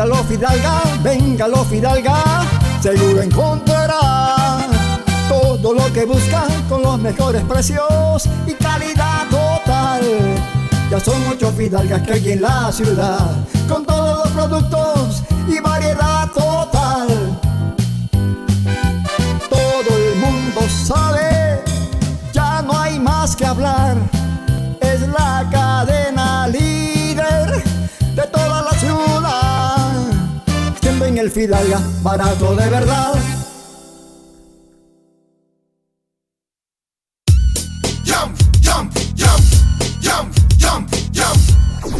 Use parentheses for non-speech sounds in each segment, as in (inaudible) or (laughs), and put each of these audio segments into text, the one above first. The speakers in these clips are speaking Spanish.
Véngalo Fidalga, véngalo Fidalga, seguro encontrará todo lo que busca con los mejores precios y calidad total. Ya son ocho Fidalgas que hay en la ciudad, con todos los productos y variedad total. Todo el mundo sabe, el Fidalga, barato de verdad. Jump, jump, jump, jump, jump, jump.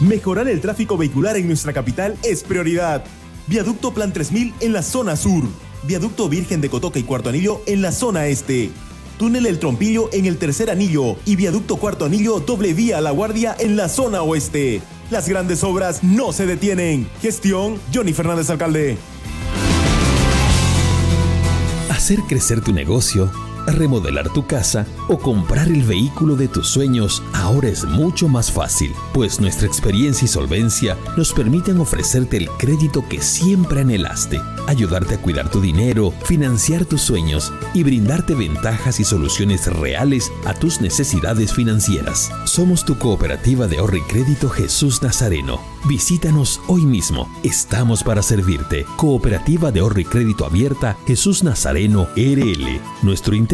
Mejorar el tráfico vehicular en nuestra capital es prioridad. Viaducto Plan 3000 en la zona sur. Viaducto Virgen de Cotoca y Cuarto Anillo en la zona este. Túnel El Trompillo en el tercer anillo y Viaducto Cuarto Anillo doble vía a La Guardia en la zona oeste. Las grandes obras no se detienen. Gestión Johnny Fernández Alcalde. Hacer crecer tu negocio, remodelar tu casa o comprar el vehículo de tus sueños ahora es mucho más fácil, pues nuestra experiencia y solvencia nos permiten ofrecerte el crédito que siempre anhelaste, ayudarte a cuidar tu dinero, financiar tus sueños y brindarte ventajas y soluciones reales a tus necesidades financieras. Somos tu cooperativa de ahorro y crédito Jesús Nazareno. Visítanos hoy mismo. Estamos para servirte. Cooperativa de ahorro y crédito abierta Jesús Nazareno RL. Nuestro interés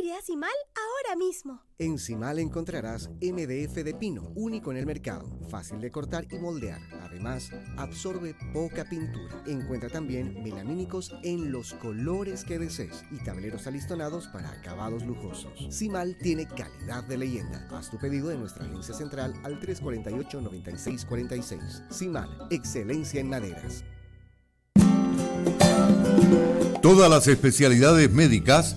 Iré a Simal ahora mismo. En Simal encontrarás MDF de pino, único en el mercado, fácil de cortar y moldear. Además, absorbe poca pintura. Encuentra también melamínicos en los colores que desees y tableros alistonados para acabados lujosos. Simal tiene calidad de leyenda. Haz tu pedido en nuestra agencia central al 348-9646. Simal, excelencia en maderas. Todas las especialidades médicas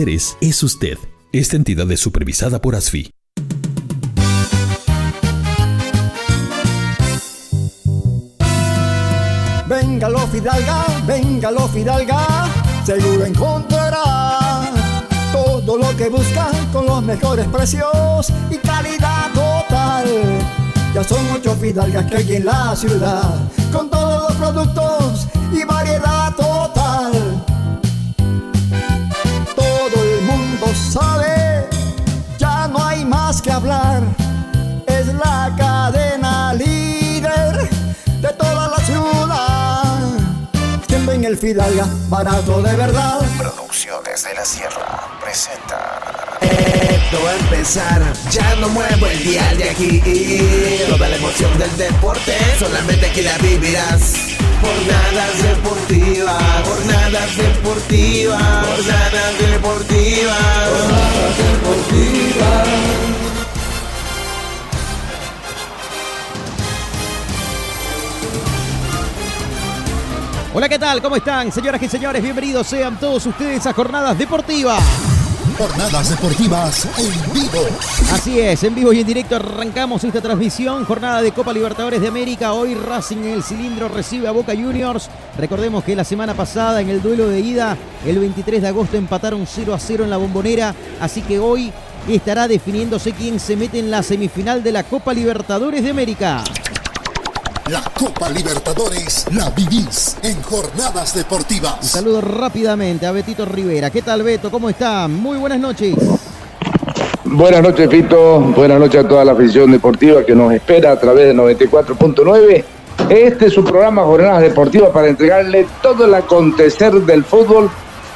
es usted. Esta entidad es supervisada por ASFI. Venga lo Fidalga, venga lo Fidalga, seguro encontrará todo lo que busca con los mejores precios y calidad total. Ya son ocho Fidalgas que hay en la ciudad, con todos los productos y variedad sabe, ya no hay más que hablar, es la cadena líder de toda la ciudad. Siempre en el Fidalga, barato de verdad. Producciones de la Sierra presenta. Esto va a empezar, ya no muevo el día de aquí. Toda la emoción del deporte, solamente aquí la vivirás. Jornadas deportivas, jornadas deportivas, jornadas deportivas, jornadas deportivas. Hola, ¿qué tal? ¿Cómo están? Señoras y señores, bienvenidos sean todos ustedes a Jornadas Deportivas. Jornadas deportivas en vivo. Así es, en vivo y en directo arrancamos esta transmisión. Jornada de Copa Libertadores de América. Hoy Racing en el cilindro recibe a Boca Juniors. Recordemos que la semana pasada en el duelo de ida, el 23 de agosto, empataron 0 a 0 en la bombonera. Así que hoy estará definiéndose quién se mete en la semifinal de la Copa Libertadores de América. La Copa Libertadores la vivís en jornadas deportivas. Un saludo rápidamente a Betito Rivera. ¿Qué tal, Beto? ¿Cómo está? Muy buenas noches. Buenas noches, Fito. Buenas noches a toda la afición deportiva que nos espera a través de 94.9. Este es su programa Jornadas Deportivas para entregarle todo el acontecer del fútbol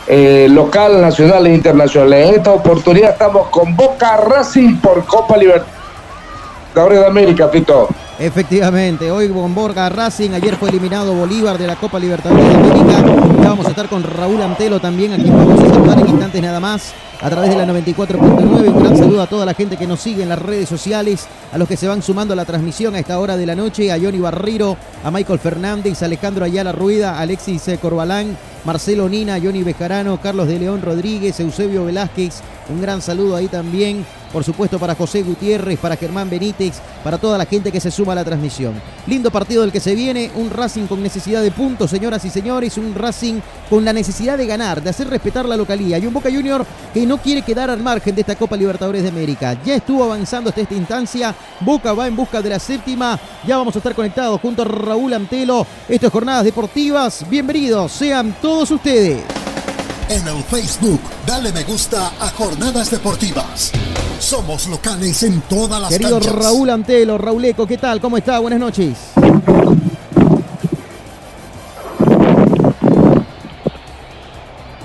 eh, local, nacional e internacional. En esta oportunidad estamos con Boca Racing por Copa Libertadores de América, Fito. Efectivamente, hoy Bomborga Racing, ayer fue eliminado Bolívar de la Copa Libertadores de América. Ya vamos a estar con Raúl Antelo también, a quien vamos a saludar en instantes nada más. a través de la 94.9. Un gran saludo a toda la gente que nos sigue en las redes sociales, a los que se van sumando a la transmisión a esta hora de la noche, a Johnny Barriro, a Michael Fernández, a Alejandro Ayala Rueda, Alexis eh, Corbalán, Marcelo Nina, Johnny Bejarano, Carlos de León Rodríguez, Eusebio Velázquez. Un gran saludo ahí también por supuesto para José Gutiérrez, para Germán Benítez, para toda la gente que se suma a la transmisión. Lindo partido del que se viene, un Racing con necesidad de puntos, señoras y señores, un Racing con la necesidad de ganar, de hacer respetar la localía y un Boca Junior que no quiere quedar al margen de esta Copa Libertadores de América. Ya estuvo avanzando hasta esta instancia, Boca va en busca de la séptima, ya vamos a estar conectados junto a Raúl Antelo. Esto es Jornadas Deportivas, bienvenidos sean todos ustedes. En el Facebook, dale me gusta a Jornadas Deportivas. Somos locales en todas las Querido canchas. Raúl Antelo, Rauleco, ¿qué tal? ¿Cómo está? Buenas noches.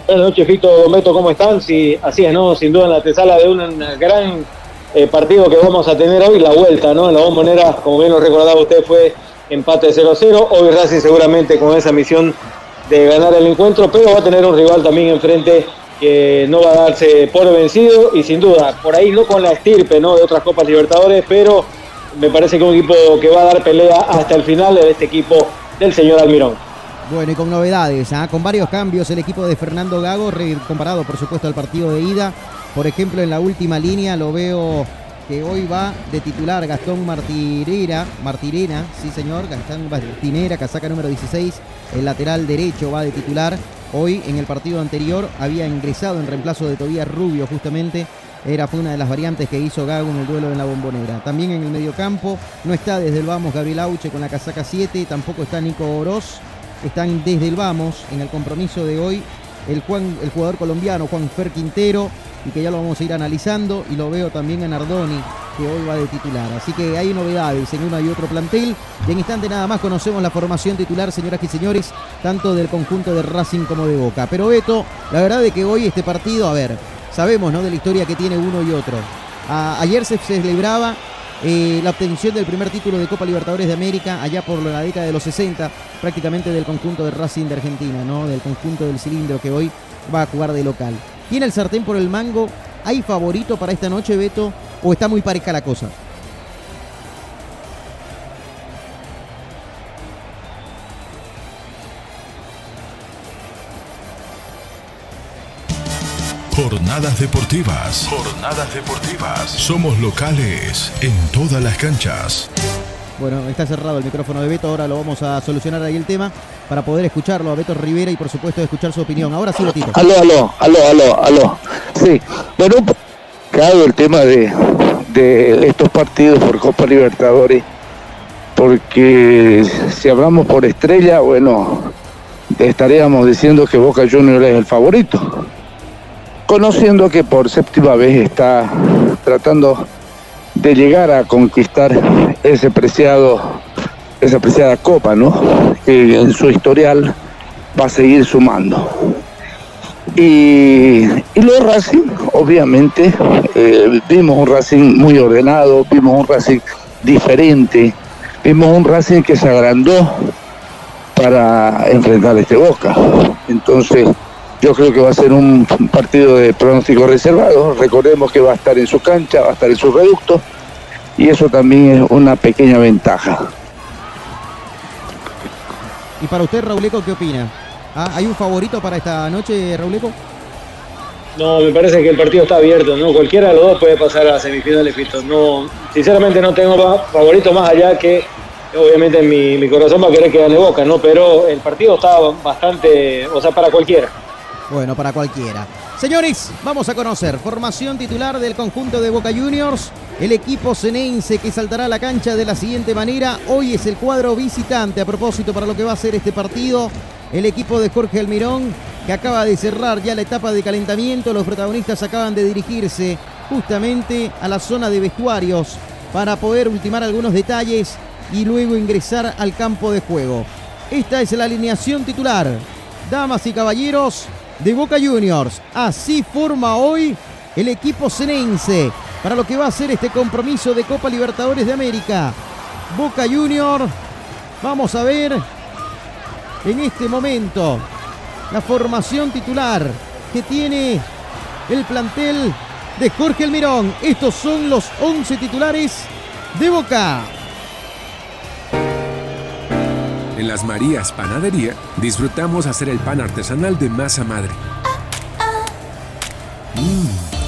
Buenas noches, Fito Meto, ¿cómo están? Sí, así es, ¿no? Sin duda en la antesala de un gran eh, partido que vamos a tener hoy, la vuelta, ¿no? En la bombonera, como bien lo recordaba usted, fue empate 0-0. Hoy Racing seguramente con esa misión de ganar el encuentro, pero va a tener un rival también enfrente que no va a darse por vencido y sin duda, por ahí no con la estirpe ¿no? de otras Copas Libertadores, pero me parece que un equipo que va a dar pelea hasta el final de este equipo del señor Almirón. Bueno, y con novedades, ¿ah? con varios cambios el equipo de Fernando Gago, comparado por supuesto al partido de ida. Por ejemplo, en la última línea lo veo que hoy va de titular Gastón Martirera, Martirena, sí señor, Gastón Martinera, casaca número 16, el lateral derecho va de titular. Hoy en el partido anterior había ingresado en reemplazo de Tobías Rubio justamente. Era, fue una de las variantes que hizo Gago en el duelo en la bombonera. También en el mediocampo no está desde el vamos Gabriel Auche con la casaca 7, tampoco está Nico Oroz. Están desde el vamos en el compromiso de hoy el, Juan, el jugador colombiano Juan Fer Quintero y que ya lo vamos a ir analizando y lo veo también a Nardoni que hoy va de titular. Así que hay novedades en uno y otro plantel y en instante nada más conocemos la formación titular, señoras y señores, tanto del conjunto de Racing como de Boca. Pero Beto, la verdad es que hoy este partido, a ver, sabemos ¿no? de la historia que tiene uno y otro. Ayer se celebraba eh, la obtención del primer título de Copa Libertadores de América allá por la década de los 60, prácticamente del conjunto de Racing de Argentina, ¿no? Del conjunto del cilindro que hoy va a jugar de local. ¿Tiene el sartén por el mango? ¿Hay favorito para esta noche, Beto? ¿O está muy pareja la cosa? Jornadas deportivas. Jornadas deportivas. Somos locales en todas las canchas. Bueno, está cerrado el micrófono de Beto, ahora lo vamos a solucionar ahí el tema para poder escucharlo a Beto Rivera y por supuesto escuchar su opinión. Ahora sí, Betito. Aló, aló, aló, aló, aló. Sí, bueno, claro, el tema de, de estos partidos por Copa Libertadores, porque si hablamos por estrella, bueno, estaríamos diciendo que Boca Juniors es el favorito, conociendo que por séptima vez está tratando de llegar a conquistar ese preciado, esa preciada copa, ¿no? Que en su historial va a seguir sumando. Y, y lo Racing, obviamente, eh, vimos un Racing muy ordenado, vimos un Racing diferente, vimos un Racing que se agrandó para enfrentar este Boca. Entonces, yo creo que va a ser un partido de pronóstico reservado. Recordemos que va a estar en su cancha, va a estar en su reducto, y eso también es una pequeña ventaja. Y para usted, Rauleco, ¿qué opina? ¿Ah, ¿Hay un favorito para esta noche, Rauleco? No, me parece que el partido está abierto, ¿no? Cualquiera de los dos puede pasar a semifinales, Fito. No, sinceramente no tengo favorito más allá que, obviamente, mi, mi corazón va a querer que gane Boca, ¿no? Pero el partido está bastante, o sea, para cualquiera. Bueno, para cualquiera. Señores, vamos a conocer formación titular del conjunto de Boca Juniors. El equipo cenense que saltará a la cancha de la siguiente manera. Hoy es el cuadro visitante a propósito para lo que va a ser este partido. El equipo de Jorge Almirón que acaba de cerrar ya la etapa de calentamiento. Los protagonistas acaban de dirigirse justamente a la zona de vestuarios para poder ultimar algunos detalles y luego ingresar al campo de juego. Esta es la alineación titular. Damas y caballeros de Boca Juniors. Así forma hoy el equipo cenense para lo que va a ser este compromiso de Copa Libertadores de América. Boca Junior, vamos a ver en este momento la formación titular que tiene el plantel de Jorge Almirón. Estos son los 11 titulares de Boca. En las Marías Panadería disfrutamos hacer el pan artesanal de masa madre.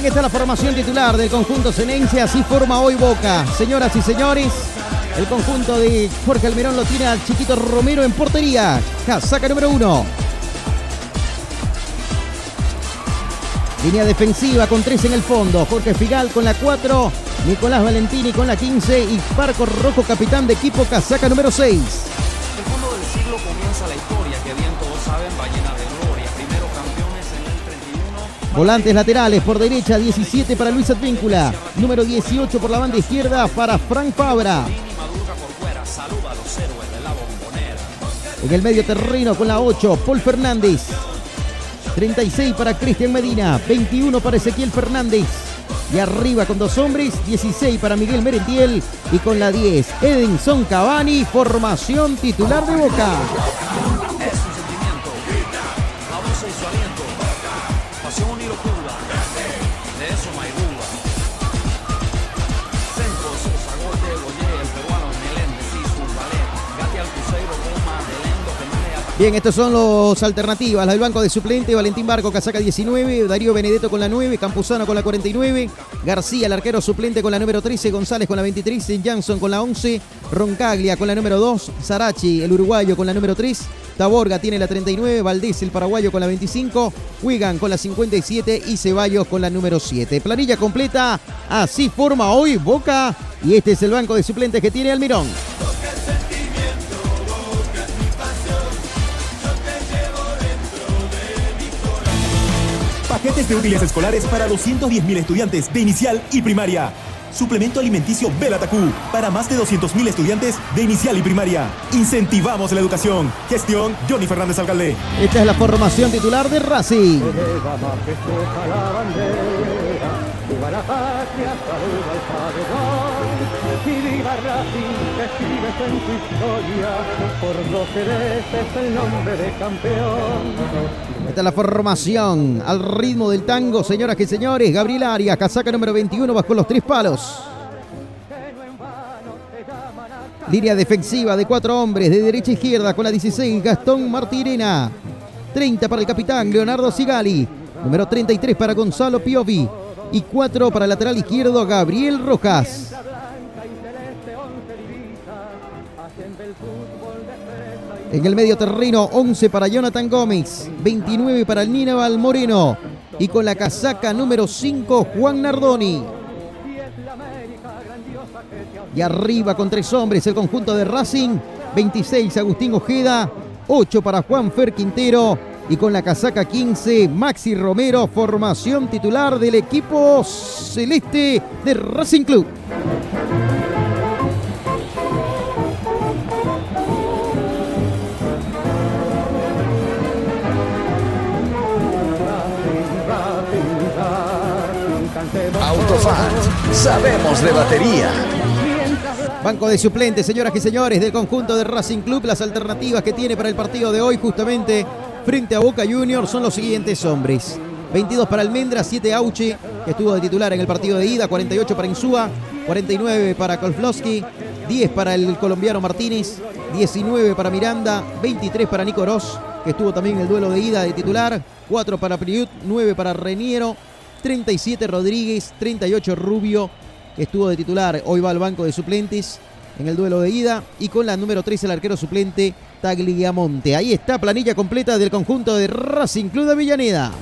Bien, está la formación titular del conjunto Senencia. Así forma hoy Boca. Señoras y señores, el conjunto de Jorge Almirón lo tiene al chiquito Romero en portería. Casaca número uno. Línea defensiva con tres en el fondo. Jorge Figal con la 4. Nicolás Valentini con la 15. Y Parco Rojo, capitán de equipo, casaca número 6. El fondo del siglo comienza la historia que bien todos saben va llena de Volantes laterales por derecha, 17 para Luis Advíncula. Número 18 por la banda izquierda para Frank Fabra. En el medio terreno con la 8, Paul Fernández. 36 para Cristian Medina, 21 para Ezequiel Fernández. Y arriba con dos hombres, 16 para Miguel Merentiel y con la 10, Edinson Cavani, formación titular de Boca. Bien, estos son los alternativas. La del banco de suplente, Valentín Barco, casaca 19, Darío Benedetto con la 9, Campuzano con la 49, García, el arquero suplente con la número 13, González con la 23, Jansson con la 11, Roncaglia con la número 2, Sarachi, el uruguayo con la número 3, Taborga tiene la 39, Valdés, el paraguayo con la 25, Wigan con la 57 y Ceballos con la número 7. Planilla completa, así forma hoy Boca y este es el banco de suplentes que tiene Almirón. Paquetes de útiles escolares para 210.000 estudiantes de inicial y primaria. Suplemento alimenticio Belatacú para más de 200.000 estudiantes de inicial y primaria. Incentivamos la educación. Gestión Johnny Fernández Alcalde. Esta es la formación titular de Racing. Escribes en tu historia, por doce veces el nombre de campeón. Esta es la formación al ritmo del tango, señoras y señores. Gabriel Arias, casaca número 21, bajo los tres palos. Línea defensiva de cuatro hombres, de derecha a izquierda, con la 16, Gastón Martirena. 30 para el capitán, Leonardo Sigali. Número 33 para Gonzalo Piovi. Y 4 para el lateral izquierdo, Gabriel Rojas. En el medio terreno, 11 para Jonathan Gómez, 29 para el Níbal Moreno y con la casaca número 5 Juan Nardoni. Y arriba con tres hombres el conjunto de Racing, 26 Agustín Ojeda, 8 para Juan Fer Quintero y con la casaca 15 Maxi Romero, formación titular del equipo celeste de Racing Club. Sabemos de batería. Banco de suplentes, señoras y señores, del conjunto de Racing Club. Las alternativas que tiene para el partido de hoy, justamente frente a Boca Juniors, son los siguientes hombres. 22 para Almendra, 7 Auche, que estuvo de titular en el partido de ida, 48 para Insúa, 49 para Kolflowski, 10 para el colombiano Martínez, 19 para Miranda, 23 para Nico Ross, que estuvo también en el duelo de ida de titular, 4 para Priut, 9 para Reniero, 37 Rodríguez, 38 Rubio, que estuvo de titular, hoy va al banco de suplentes en el duelo de ida, y con la número 3 el arquero suplente Tagliamonte. Ahí está planilla completa del conjunto de Racing Club de Avellaneda.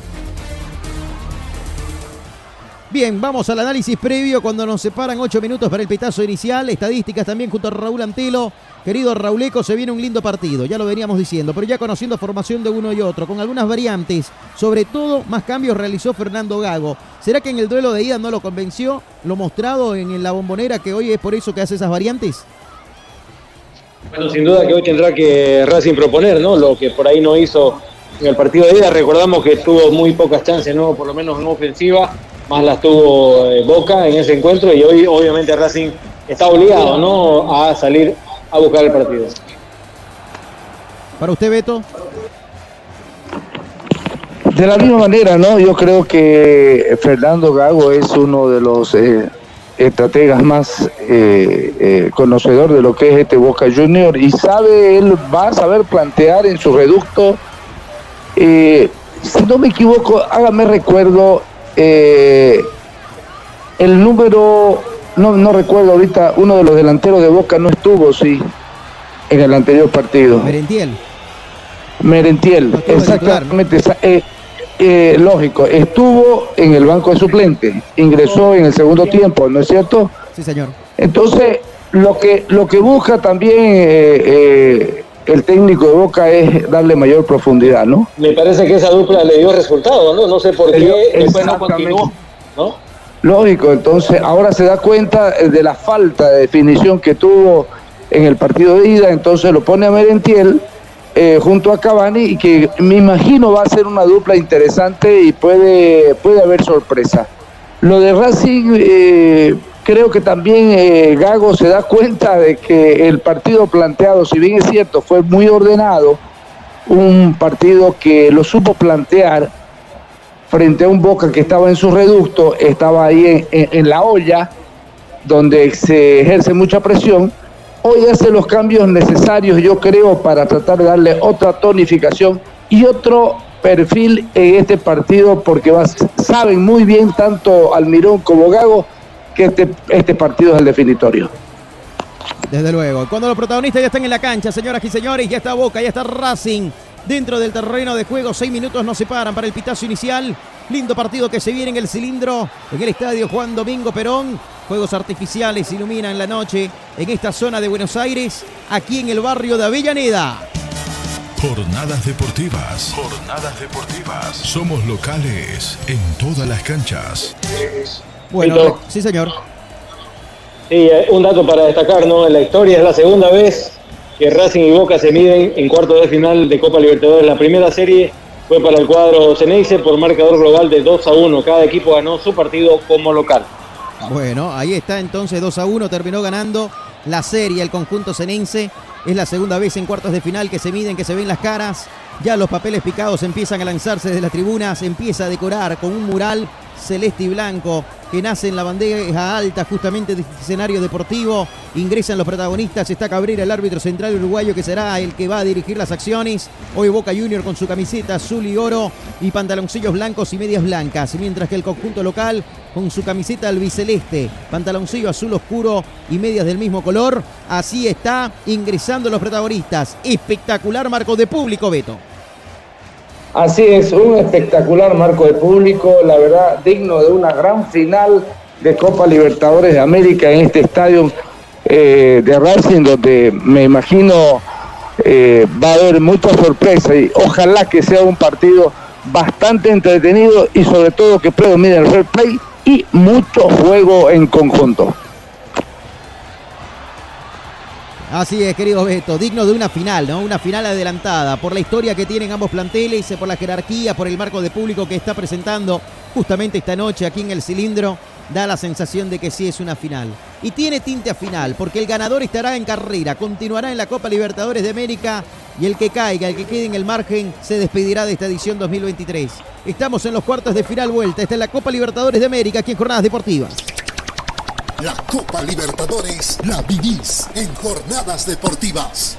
Bien, vamos al análisis previo cuando nos separan ocho minutos para el pitazo inicial. Estadísticas también junto a Raúl Antelo. Querido Rauleco, se viene un lindo partido, ya lo veníamos diciendo, pero ya conociendo formación de uno y otro, con algunas variantes, sobre todo más cambios realizó Fernando Gago. ¿Será que en el duelo de ida no lo convenció? Lo mostrado en la bombonera que hoy es por eso que hace esas variantes. Bueno, sin duda que hoy tendrá que Racing proponer, ¿no? Lo que por ahí no hizo en el partido de ida. Recordamos que tuvo muy pocas chances, ¿no? Por lo menos en ofensiva, más las tuvo eh, Boca en ese encuentro y hoy obviamente Racing está obligado, ¿no? A salir a buscar el partido. Para usted, Beto. De la misma manera, ¿no? Yo creo que Fernando Gago es uno de los eh, estrategas más eh, eh, conocedor de lo que es este Boca Junior y sabe, él va a saber plantear en su reducto. si no me equivoco, hágame recuerdo el número no, no recuerdo ahorita, uno de los delanteros de Boca no estuvo, sí, en el anterior partido. Merentiel. Merentiel, exactamente. Eh, eh, lógico, estuvo en el banco de suplente, ingresó en el segundo tiempo, ¿no es cierto? Sí, señor. Entonces, lo que, lo que busca también eh, el técnico de Boca es darle mayor profundidad, ¿no? Me parece que esa dupla le dio resultado, ¿no? No sé por qué después no continuó, ¿no? Lógico, entonces ahora se da cuenta de la falta de definición que tuvo en el partido de ida, entonces lo pone a Merentiel eh, junto a Cavani y que me imagino va a ser una dupla interesante y puede, puede haber sorpresa. Lo de Racing, eh, creo que también eh, Gago se da cuenta de que el partido planteado, si bien es cierto, fue muy ordenado, un partido que lo supo plantear frente a un Boca que estaba en su reducto, estaba ahí en, la olla, donde se ejerce mucha presión. Hoy hace los cambios necesarios, yo creo, para tratar de darle otra tonificación y otro perfil en este partido, porque saben muy bien tanto Almirón como Gago que este, este partido es el definitorio. Desde luego, cuando los protagonistas ya están en la cancha, señoras y señores, ya está Boca, ya está Racing dentro del terreno de juego. Seis minutos nos separan para el pitazo inicial. Lindo partido que se viene en el cilindro, en el estadio Juan Domingo Perón. Juegos artificiales iluminan la noche en esta zona de Buenos Aires, aquí en el barrio de Avellaneda. Jornadas deportivas. Jornadas deportivas. Somos locales en todas las canchas. Bueno, sí señor. Sí, eh, un dato para destacar, ¿no? En la historia es la segunda vez que Racing y Boca se miden en cuarto de final de Copa Libertadores. La primera serie fue para el cuadro Ceneice por marcador global de 2 a 1. Cada equipo ganó su partido como local. Bueno, ahí está entonces 2 a 1, terminó ganando la serie el conjunto Ceneice. Es la segunda vez en cuartos de final que se miden, que se ven las caras. Ya los papeles picados empiezan a lanzarse desde las tribunas, empieza a decorar con un mural celeste y blanco que nace en la bandeja alta justamente de este escenario deportivo. Ingresan los protagonistas, está Cabrera, el árbitro central uruguayo que será el que va a dirigir las acciones. Hoy Boca Junior con su camiseta azul y oro y pantaloncillos blancos y medias blancas, mientras que el conjunto local con su camiseta albiceleste, pantaloncillo azul oscuro y medias del mismo color. Así está ingresando los protagonistas. Espectacular marco de público, Beto. Así es, un espectacular marco de público, la verdad, digno de una gran final de Copa Libertadores de América en este estadio eh, de Racing, donde me imagino eh, va a haber mucha sorpresa y ojalá que sea un partido bastante entretenido y sobre todo que predomine el fair play y mucho juego en conjunto. Así es, querido Beto, digno de una final, ¿no? Una final adelantada por la historia que tienen ambos planteles, por la jerarquía, por el marco de público que está presentando justamente esta noche aquí en el cilindro. Da la sensación de que sí es una final. Y tiene tinte a final, porque el ganador estará en carrera, continuará en la Copa Libertadores de América y el que caiga, el que quede en el margen, se despedirá de esta edición 2023. Estamos en los cuartos de final vuelta. Esta es la Copa Libertadores de América aquí en Jornadas Deportivas. La Copa Libertadores la vivís en jornadas deportivas.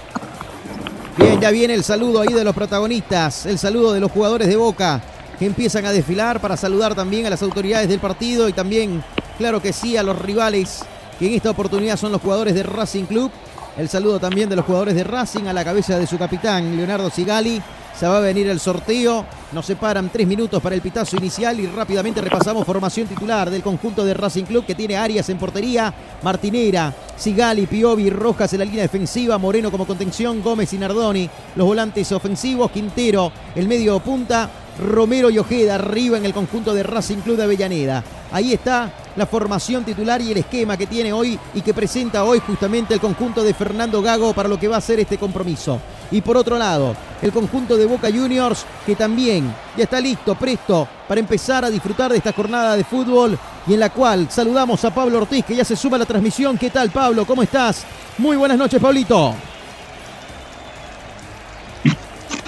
Bien, ya viene el saludo ahí de los protagonistas, el saludo de los jugadores de Boca que empiezan a desfilar para saludar también a las autoridades del partido y también, claro que sí, a los rivales que en esta oportunidad son los jugadores de Racing Club. El saludo también de los jugadores de Racing a la cabeza de su capitán, Leonardo Sigali. Se va a venir el sorteo. Nos separan tres minutos para el pitazo inicial y rápidamente repasamos formación titular del conjunto de Racing Club que tiene Arias en portería, Martinera, Sigali, Piovi, Rojas en la línea defensiva, Moreno como contención, Gómez y Nardoni, los volantes ofensivos, Quintero, el medio punta, Romero y Ojeda arriba en el conjunto de Racing Club de Avellaneda. Ahí está la formación titular y el esquema que tiene hoy y que presenta hoy justamente el conjunto de Fernando Gago para lo que va a ser este compromiso. Y por otro lado, el conjunto de Boca Juniors que también ya está listo, presto para empezar a disfrutar de esta jornada de fútbol y en la cual saludamos a Pablo Ortiz que ya se suma a la transmisión. ¿Qué tal Pablo? ¿Cómo estás? Muy buenas noches, Pablito.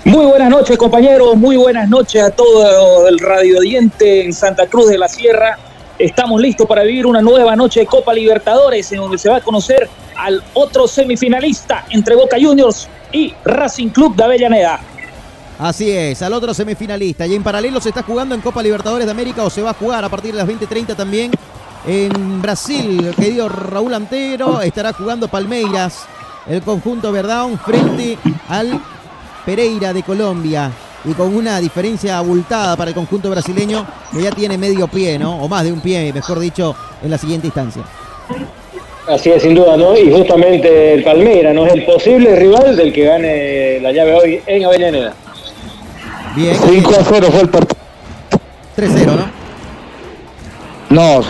Muy buenas noches, compañeros. Muy buenas noches a todo el radio diente en Santa Cruz de la Sierra. Estamos listos para vivir una nueva noche de Copa Libertadores en donde se va a conocer al otro semifinalista entre Boca Juniors y Racing Club de Avellaneda. Así es, al otro semifinalista. Y en paralelo se está jugando en Copa Libertadores de América o se va a jugar a partir de las 20:30 también en Brasil. Querido Raúl Antero estará jugando Palmeiras, el conjunto Verdão frente al Pereira de Colombia. Y con una diferencia abultada para el conjunto brasileño que ya tiene medio pie, ¿no? O más de un pie, mejor dicho, en la siguiente instancia. Así es, sin duda, ¿no? Y justamente el Palmeira, ¿no? Es el posible rival del que gane la llave hoy en Avellaneda. Bien. 5 a 0 fue el partido. 3-0, ¿no? No,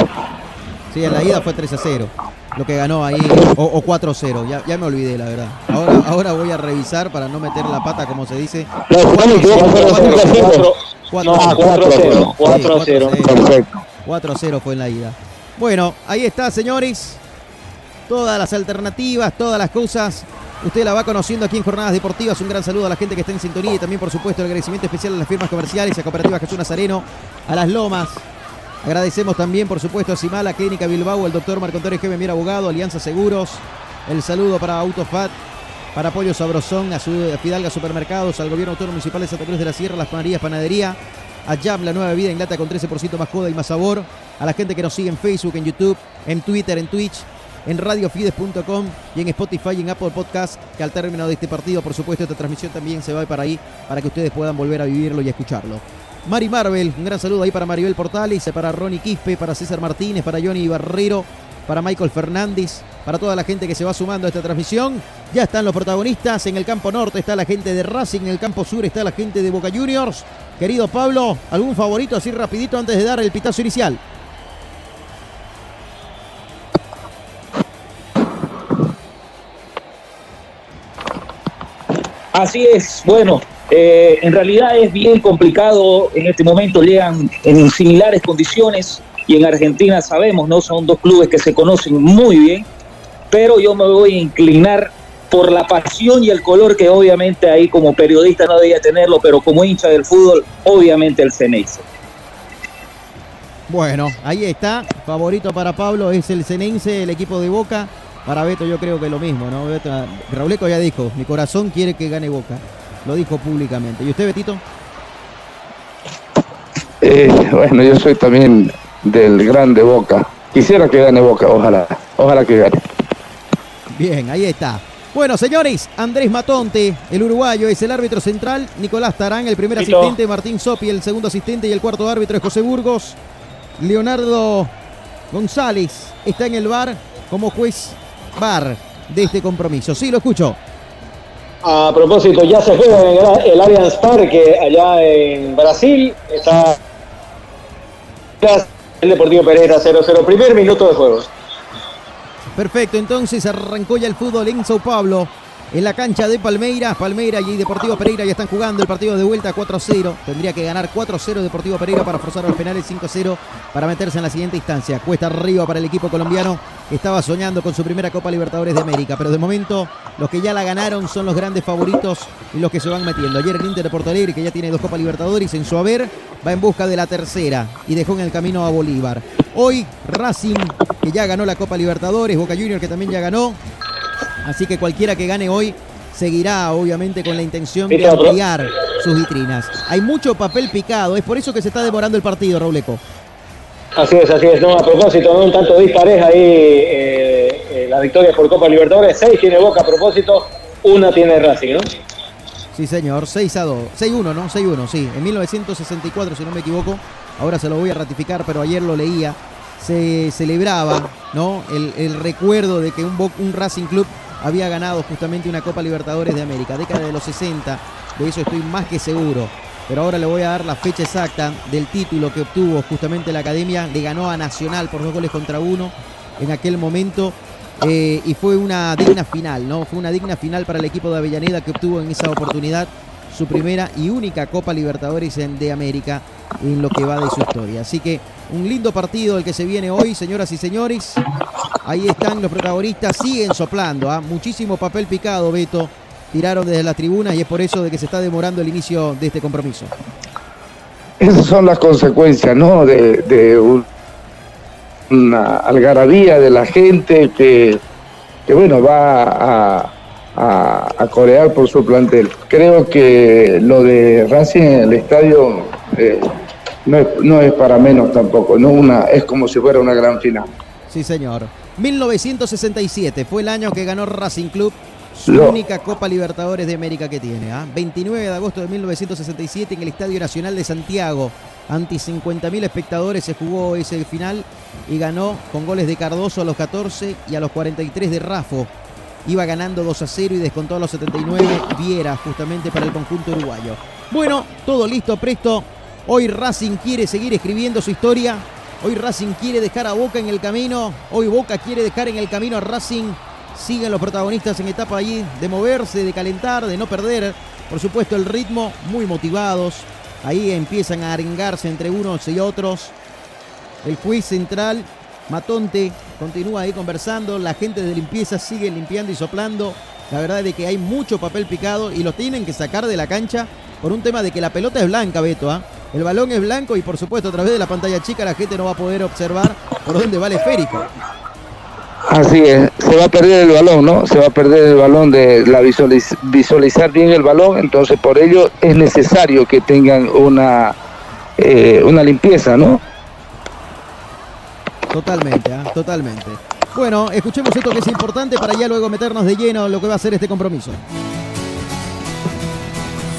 Sí, en la ida fue 3 a 0. Lo que ganó ahí, o, o 4 a 0. Ya, ya me olvidé, la verdad. Ahora, ahora voy a revisar para no meter la pata, como se dice. No, Juan, me equivoco, fue 5 a 0. 4 No, 4 a 0. 4 a 0. Perfecto. 4 a 0 fue en la ida. Bueno, ahí está, señores. Todas las alternativas, todas las cosas. Usted la va conociendo aquí en Jornadas Deportivas. Un gran saludo a la gente que está en sintonía y también, por supuesto, el agradecimiento especial a las firmas comerciales, a Cooperativa Jesús Nazareno, a Las Lomas. Agradecemos también, por supuesto, a Simala, Clínica Bilbao, el doctor Marco Antonio G. Mier Abogado, Alianza Seguros. El saludo para Autofat, para Pollo Sabrosón, a, su, Fidalga Supermercados, al Gobierno Autónomo Municipal de Santa Cruz de la Sierra, las panaderías Panadería, a Jam, la nueva vida en lata con 13% más joda y más sabor, a la gente que nos sigue en Facebook, en YouTube, en Twitter, en Twitch, en radiofides.com y en Spotify y en Apple Podcast, que al término de este partido, por supuesto, esta transmisión también se va para ahí, para que ustedes puedan volver a vivirlo y a escucharlo. Mari Marvel, un gran saludo ahí para Maribel Portales, para Ronnie Quispe, para César Martínez, para Johnny Barrero, para Michael Fernández, para toda la gente que se va sumando a esta transmisión. Ya están los protagonistas. En el campo norte está la gente de Racing, en el campo sur está la gente de Boca Juniors. Querido Pablo, ¿algún favorito así rapidito antes de dar el pitazo inicial? Así es, bueno, eh, en realidad es bien complicado, en este momento llegan en similares condiciones y en Argentina sabemos, ¿no? Son dos clubes que se conocen muy bien, pero yo me voy a inclinar por la pasión y el color que obviamente ahí como periodista no debía tenerlo, pero como hincha del fútbol, obviamente el Ceneice. Bueno, ahí está. Favorito para Pablo es el Cenense, el equipo de Boca. Para Beto yo creo que lo mismo, ¿no? Beto, Rauleco ya dijo, mi corazón quiere que gane Boca. Lo dijo públicamente. ¿Y usted, Betito? Eh, bueno, yo soy también del grande Boca. Quisiera que gane Boca, ojalá. Ojalá que gane. Bien, ahí está. Bueno, señores, Andrés Matonte, el uruguayo, es el árbitro central. Nicolás Tarán, el primer asistente. Martín Sopi, el segundo asistente. Y el cuarto árbitro es José Burgos. Leonardo González está en el bar como juez bar de este compromiso. Sí, lo escucho. A propósito, ya se juega en el, Allianz Parque allá en Brasil. Está el Deportivo Pereira 0-0. Primer minuto de juego. Perfecto, entonces arrancó ya el fútbol en Sao Paulo. En la cancha de Palmeiras, Palmeiras y Deportivo Pereira ya están jugando el partido de vuelta 4-0. Tendría que ganar 4-0 Deportivo Pereira para forzar los penales 5-0 para meterse en la siguiente instancia. Cuesta arriba para el equipo colombiano estaba soñando con su primera Copa Libertadores de América. Pero de momento los que ya la ganaron son los grandes favoritos y los que se van metiendo. Ayer el Inter de Porto Alegre, que ya tiene dos Copas Libertadores en su haber, va en busca de la tercera y dejó en el camino a Bolívar. Hoy Racing, que ya ganó la Copa Libertadores, Boca Juniors, que también ya ganó. Así que cualquiera que gane hoy seguirá obviamente con la intención de ampliar sus vitrinas. Hay mucho papel picado, es por eso que se está demorando el partido, Robleco. Así es, así es. No, a propósito, ¿no? un tanto dispareja ahí eh, eh, la victoria por Copa Libertadores. Seis tiene Boca a propósito, una tiene Racing, ¿no? Sí, señor, 6 a 2. 6-1, ¿no? 6-1, sí. En 1964, si no me equivoco. Ahora se lo voy a ratificar, pero ayer lo leía. Se celebraba, ¿no? El, el recuerdo de que un, Bo- un Racing Club había ganado justamente una Copa Libertadores de América. Década de los 60, de eso estoy más que seguro. Pero ahora le voy a dar la fecha exacta del título que obtuvo justamente la academia. Le ganó a Nacional por dos goles contra uno en aquel momento. eh, y fue una digna final, ¿no? Fue una digna final para el equipo de Avellaneda que obtuvo en esa oportunidad su primera y única Copa Libertadores de América en lo que va de su historia. Así que un lindo partido el que se viene hoy, señoras y señores. Ahí están los protagonistas, siguen soplando, ¿ah? muchísimo papel picado, Beto. Tiraron desde las tribunas y es por eso de que se está demorando el inicio de este compromiso. Esas son las consecuencias, ¿no? De, de un- una algarabía de la gente que, que bueno, va a, a, a corear por su plantel. Creo que lo de Racing en el estadio eh, no, es, no es para menos tampoco, no una, es como si fuera una gran final. Sí, señor. 1967 fue el año que ganó Racing Club su única Copa Libertadores de América que tiene. ¿ah? 29 de agosto de 1967 en el Estadio Nacional de Santiago. Ante 50.000 espectadores se jugó ese final y ganó con goles de Cardoso a los 14 y a los 43 de Rafo. Iba ganando 2 a 0 y descontó a los 79 Viera justamente para el conjunto uruguayo. Bueno, todo listo, presto. Hoy Racing quiere seguir escribiendo su historia. Hoy Racing quiere dejar a Boca en el camino. Hoy Boca quiere dejar en el camino a Racing. Siguen los protagonistas en etapa allí de moverse, de calentar, de no perder. Por supuesto el ritmo, muy motivados. Ahí empiezan a arengarse entre unos y otros. El juez central, Matonte, continúa ahí conversando. La gente de limpieza sigue limpiando y soplando. La verdad es que hay mucho papel picado y los tienen que sacar de la cancha por un tema de que la pelota es blanca, Beto. ¿ah? El balón es blanco y por supuesto a través de la pantalla chica la gente no va a poder observar por dónde va el esférico. Así es, se va a perder el balón, ¿no? Se va a perder el balón de la visualiz- visualizar bien el balón, entonces por ello es necesario que tengan una, eh, una limpieza, ¿no? Totalmente, ¿ah? totalmente. Bueno, escuchemos esto que es importante para ya luego meternos de lleno en lo que va a ser este compromiso.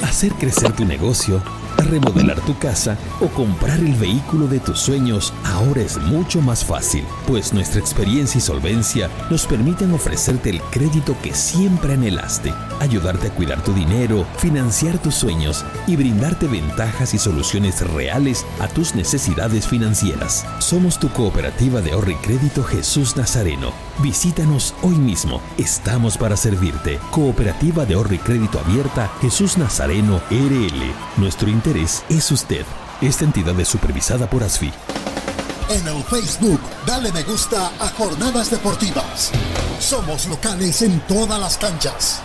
Hacer crecer tu negocio, remodelar tu casa o comprar el vehículo de tus sueños ahora es mucho más fácil, pues nuestra experiencia y solvencia nos permiten ofrecerte el crédito que siempre anhelaste, ayudarte a cuidar tu dinero, financiar tus sueños y brindarte ventajas y soluciones reales a tus necesidades financieras. Somos tu cooperativa de ahorro y crédito Jesús Nazareno. Visítanos hoy mismo. Estamos para servirte. Cooperativa de ahorro y crédito abierta Jesús Nazareno RL. Nuestro interés es usted. Esta entidad es supervisada por ASFI. En el Facebook, dale me gusta a Jornadas Deportivas. Somos locales en todas las canchas.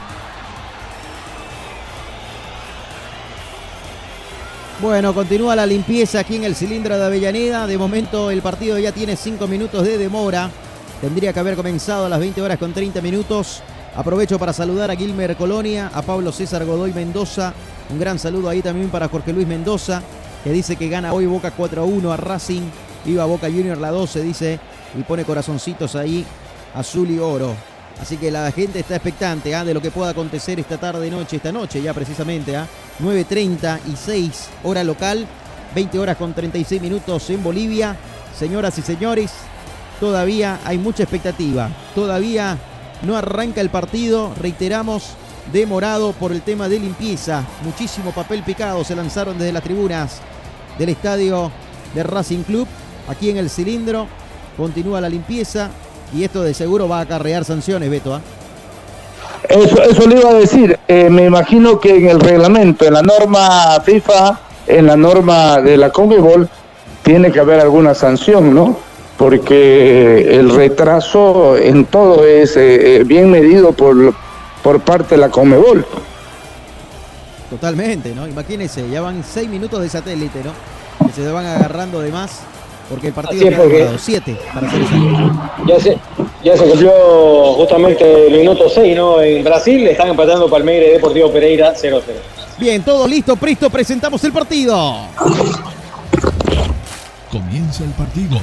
Bueno, continúa la limpieza aquí en el cilindro de Avellaneda. De momento el partido ya tiene 5 minutos de demora. Tendría que haber comenzado a las 20 horas con 30 minutos. Aprovecho para saludar a Gilmer Colonia, a Pablo César Godoy Mendoza. Un gran saludo ahí también para Jorge Luis Mendoza, que dice que gana hoy Boca 4 a 1 a Racing. Viva Boca Junior la 12, dice, y pone corazoncitos ahí, azul y oro. Así que la gente está expectante ¿ah? de lo que pueda acontecer esta tarde, noche, esta noche ya precisamente. ¿ah? 9.36 hora local, 20 horas con 36 minutos en Bolivia. Señoras y señores, todavía hay mucha expectativa. Todavía no arranca el partido, reiteramos, demorado por el tema de limpieza. Muchísimo papel picado se lanzaron desde las tribunas del estadio de Racing Club. Aquí en el cilindro continúa la limpieza y esto de seguro va a acarrear sanciones, Beto. ¿ah? Eso, eso le iba a decir, eh, me imagino que en el reglamento, en la norma FIFA, en la norma de la Conmebol, tiene que haber alguna sanción, ¿no? Porque el retraso en todo es eh, eh, bien medido por, por parte de la Conmebol. Totalmente, ¿no? Imagínense, ya van seis minutos de satélite, ¿no? Que se van agarrando de más porque el partido Así es, porque- demorado. Siete, para ser exacto. Ya se, ya se cumplió justamente el minuto 6, ¿no? En Brasil están empatando Palmeiras y Deportivo Pereira 0-0. Bien, todo listo, presto, presentamos el partido. Comienza el partido.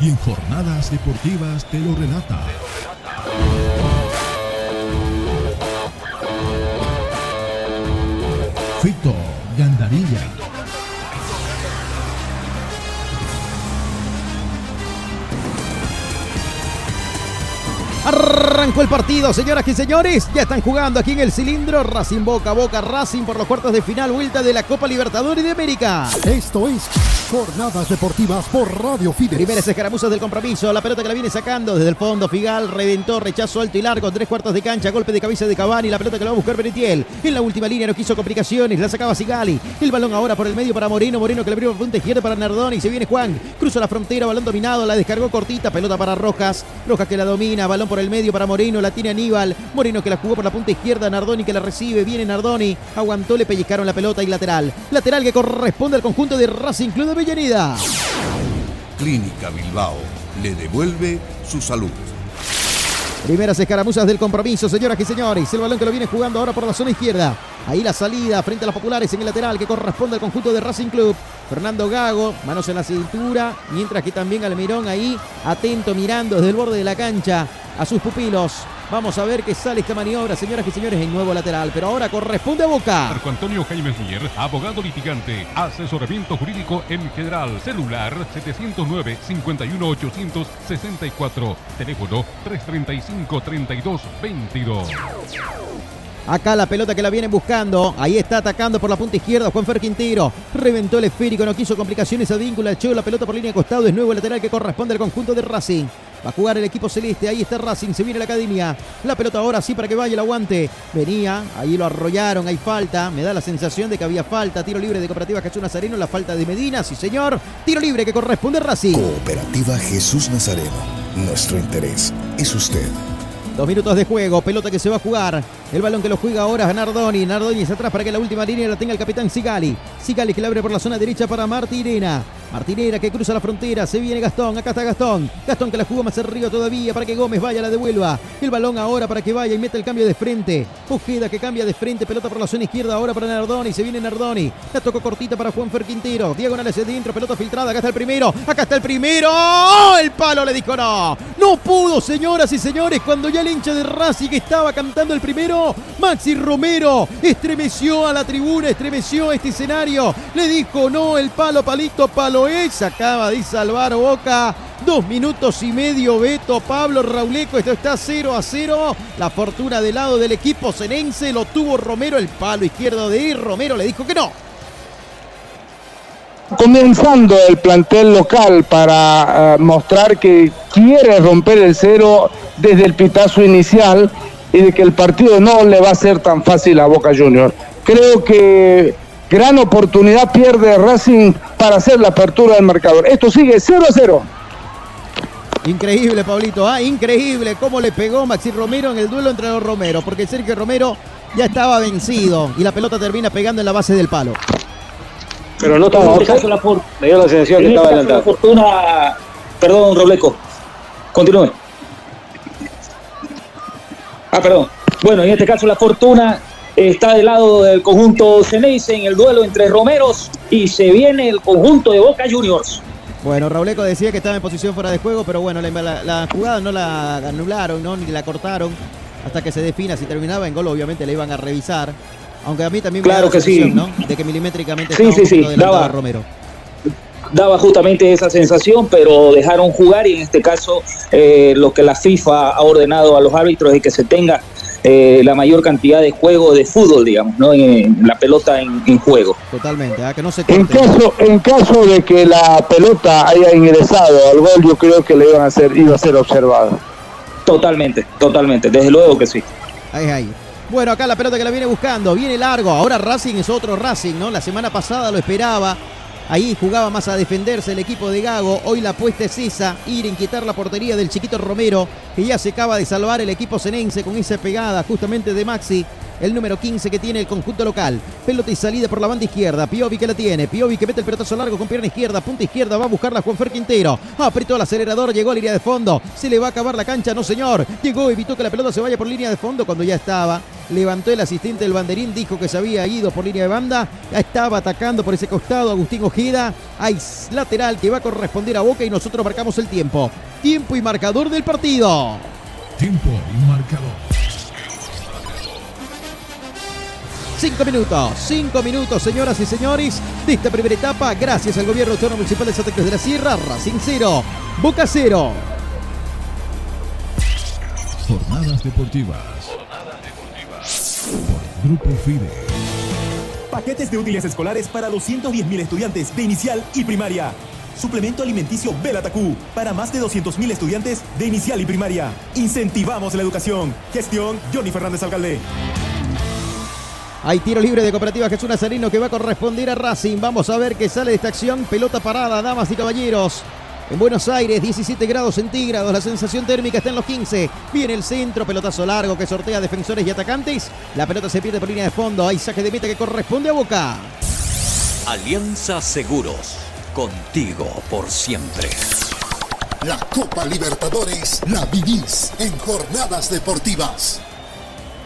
Y en jornadas deportivas te lo relata. Fito Gandarilla. Arrancó el partido, señoras y señores. Ya están jugando aquí en el cilindro. Racing Boca a Boca Racing por los cuartos de final, vuelta de la Copa Libertadores de América. Esto es Jornadas Deportivas por Radio Fides. Primeras escaramuzas del compromiso. La pelota que la viene sacando desde el fondo. Figal reventó, rechazo alto y largo. Tres cuartos de cancha. Golpe de cabeza de Cavani. La pelota que la va a buscar Benetiel. En la última línea no quiso complicaciones. La sacaba Sigali. El balón ahora por el medio para Moreno. Moreno que le abrió punta izquierda para Nardoni. Se viene Juan. Cruza la frontera. Balón dominado. La descargó cortita. Pelota para Rojas. Rojas que la domina. Balón por el medio para Moreno. La tiene Aníbal. Moreno que la jugó por la punta izquierda. Nardoni que la recibe. Viene Nardoni. Aguantó. Le pellizcaron la pelota y lateral. Lateral que corresponde al conjunto de Racing Club de Avellaneda. Clínica Bilbao le devuelve su salud. Primeras escaramuzas del compromiso, señoras y señores. El balón que lo viene jugando ahora por la zona izquierda. Ahí la salida frente a los populares en el lateral que corresponde al conjunto de Racing Club. Fernando Gago, manos en la cintura, mientras que también Almirón ahí atento mirando desde el borde de la cancha a sus pupilos. Vamos a ver qué sale esta maniobra, señoras y señores, en nuevo lateral. Pero ahora corresponde a Boca. Marco Antonio Jaime Mier, abogado litigante, asesoramiento jurídico en general, celular 709-51864, teléfono 335-3222. Acá la pelota que la vienen buscando. Ahí está atacando por la punta izquierda Juan Fer Quintero. Reventó el esférico, no quiso complicaciones a vínculo. Echó la pelota por línea de costado. Es nuevo el lateral que corresponde al conjunto de Racing. Va a jugar el equipo celeste. Ahí está Racing. Se viene la academia. La pelota ahora sí para que vaya el aguante. Venía. Ahí lo arrollaron. Hay falta. Me da la sensación de que había falta. Tiro libre de Cooperativa Jesús Nazareno. La falta de Medina. Sí, señor. Tiro libre que corresponde Racing. Cooperativa Jesús Nazareno. Nuestro interés es usted. Dos minutos de juego, pelota que se va a jugar. El balón que lo juega ahora es Nardoni. Nardoni es atrás para que la última línea la tenga el capitán Sigali. Sigali que la abre por la zona derecha para Martirena. Martinera que cruza la frontera, se viene Gastón, acá está Gastón. Gastón que la jugó más arriba todavía para que Gómez vaya, la devuelva. El balón ahora para que vaya y meta el cambio de frente. Ojeda que cambia de frente, pelota por la zona izquierda ahora para Nardoni, se viene Nardoni. La tocó cortita para Juan Fer Quintero. Diagonal hacia adentro, pelota filtrada, acá está el primero, acá está el primero. ¡Oh! El palo le dijo no. No pudo, señoras y señores, cuando ya el hincha de Racing estaba cantando el primero, Maxi Romero estremeció a la tribuna, estremeció este escenario. Le dijo no, el palo, palito, palo es. Acaba de salvar Boca. Dos minutos y medio, Beto, Pablo, Rauleco. Esto está 0 a 0. La fortuna del lado del equipo senense lo tuvo Romero. El palo izquierdo de Romero le dijo que no. Comenzando el plantel local para uh, mostrar que quiere romper el cero desde el pitazo inicial y de que el partido no le va a ser tan fácil a Boca Juniors. Creo que gran oportunidad pierde Racing para hacer la apertura del marcador. Esto sigue 0 a 0. Increíble, Pablito, ¿ah? increíble cómo le pegó Maxi Romero en el duelo entre los Romero, porque Sergio Romero ya estaba vencido y la pelota termina pegando en la base del palo. Pero no estaba este Me dio la sensación que este estaba la adelantado. fortuna. Perdón, Robleco. Continúe. Ah, perdón. Bueno, en este caso la fortuna está del lado del conjunto Ceneice en el duelo entre Romeros y se viene el conjunto de Boca Juniors. Bueno, Rauleco decía que estaba en posición fuera de juego, pero bueno, la, la- la jugada no la anularon, ¿no? ni la cortaron hasta que se defina. Si terminaba en gol, obviamente le iban a revisar. Aunque a mí también me Claro da la que sí. De que milimétricamente Sí, estaba sí, un sí, daba. Romero. Daba justamente esa sensación, pero dejaron jugar y en este caso eh, lo que la FIFA ha ordenado a los árbitros es que se tenga eh, la mayor cantidad de juego de fútbol, digamos, ¿no? En, la pelota en, en juego. Totalmente, ¿ah? que no se En caso, en caso de que la pelota haya ingresado al gol, yo creo que le iban a hacer, iba a ser observado. Totalmente, totalmente, desde luego que sí. Ahí, ahí. Bueno, acá la pelota que la viene buscando, viene largo. Ahora Racing es otro Racing, ¿no? La semana pasada lo esperaba. Ahí jugaba más a defenderse el equipo de Gago. Hoy la apuesta es esa, ir a inquietar la portería del chiquito Romero, que ya se acaba de salvar el equipo senense con esa pegada justamente de Maxi, el número 15 que tiene el conjunto local. Pelota y salida por la banda izquierda. Piovi que la tiene. Piovi que mete el pelotazo largo con pierna izquierda, punta izquierda. Va a buscarla Juan Fer Quintero. Apretó el acelerador, llegó a línea de fondo. Se le va a acabar la cancha, no señor. Llegó, evitó que la pelota se vaya por línea de fondo cuando ya estaba. Levantó el asistente del banderín, dijo que se había ido por línea de banda. Ya estaba atacando por ese costado Agustín Ojeda. Hay lateral que va a corresponder a Boca y nosotros marcamos el tiempo. Tiempo y marcador del partido. Tiempo y marcador. Cinco minutos, cinco minutos, señoras y señores, de esta primera etapa. Gracias al gobierno autónomo municipal de Santa Cruz de la Sierra, Racing 0, Boca 0. Jornadas deportivas. Por Grupo FIDE. Paquetes de útiles escolares para 210.000 estudiantes de inicial y primaria. Suplemento alimenticio Belatacú para más de 200.000 estudiantes de inicial y primaria. Incentivamos la educación. Gestión Johnny Fernández Alcalde. Hay tiro libre de Cooperativa Jesús Nazareno que va a corresponder a Racing. Vamos a ver qué sale de esta acción. Pelota parada, damas y caballeros. En Buenos Aires, 17 grados centígrados, la sensación térmica está en los 15. Viene el centro, pelotazo largo que sortea defensores y atacantes. La pelota se pierde por línea de fondo. Hay saque de meta que corresponde a Boca. Alianza Seguros. Contigo por siempre. La Copa Libertadores la vivís en jornadas deportivas.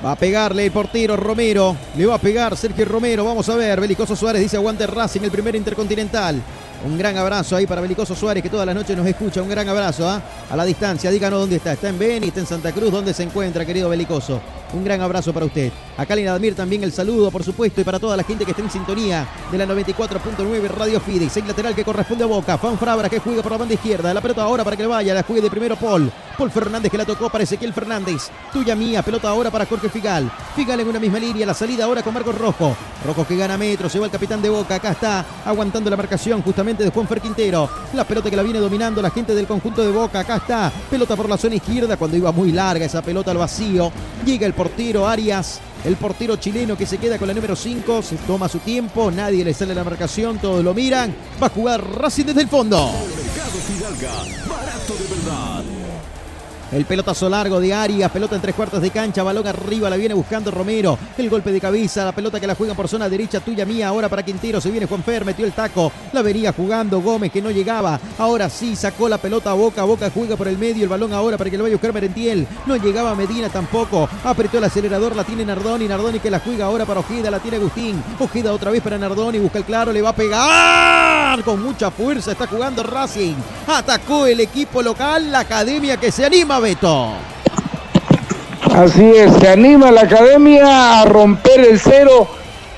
Va a pegarle el portero Romero. Le va a pegar Sergio Romero. Vamos a ver. Belicoso Suárez dice aguante Racing, el primer intercontinental. Un gran abrazo ahí para Belicoso Suárez, que todas las noches nos escucha. Un gran abrazo ¿ah? a la distancia. Díganos dónde está. ¿Está en Beni? ¿Está en Santa Cruz? ¿Dónde se encuentra, querido Belicoso? Un gran abrazo para usted. A Kalin Admir también el saludo, por supuesto, y para toda la gente que está en sintonía de la 94.9 Radio Fides. El lateral que corresponde a Boca. Fan Frabra que juega por la banda izquierda. La pelota ahora para que le vaya. La juegue de primero Paul. Paul Fernández que la tocó para Ezequiel Fernández. Tuya mía. Pelota ahora para Jorge Figal. Figal en una misma línea. La salida ahora con Marcos Rojo. Rojo que gana metro. Se va el capitán de Boca. Acá está aguantando la marcación justamente de Juan Fer Quintero. La pelota que la viene dominando la gente del conjunto de Boca. Acá está. Pelota por la zona izquierda cuando iba muy larga esa pelota al vacío. Llega el portero Arias. El portero chileno que se queda con la número 5. Se toma su tiempo. Nadie le sale la marcación. Todos lo miran. Va a jugar Racing desde el fondo. Barato de verdad. El pelotazo largo de Arias, pelota en tres cuartos de cancha, balón arriba, la viene buscando Romero. El golpe de cabeza, la pelota que la juega por zona derecha, tuya mía, ahora para Quintero, se viene Juan Fer, metió el taco, la venía jugando Gómez que no llegaba. Ahora sí, sacó la pelota a Boca, Boca juega por el medio, el balón ahora para que lo vaya a buscar Merentiel. No llegaba Medina tampoco, apretó el acelerador, la tiene Nardoni, Nardoni que la juega ahora para Ojeda, la tiene Agustín. Ojeda otra vez para Nardoni, busca el claro, le va a pegar con mucha fuerza, está jugando Racing. Atacó el equipo local, la academia que se anima, Así es, se anima la academia a romper el cero.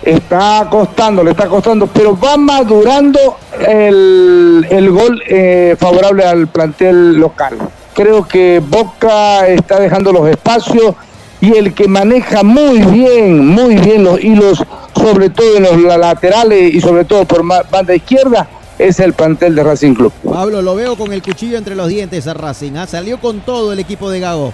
Está costando, le está costando, pero va madurando el, el gol eh, favorable al plantel local. Creo que Boca está dejando los espacios y el que maneja muy bien, muy bien los hilos, sobre todo en los la- laterales y sobre todo por banda izquierda, es el plantel de Racing Club. Pablo, lo veo con el cuchillo entre los dientes a Racing. ¿ah? Salió con todo el equipo de Gago.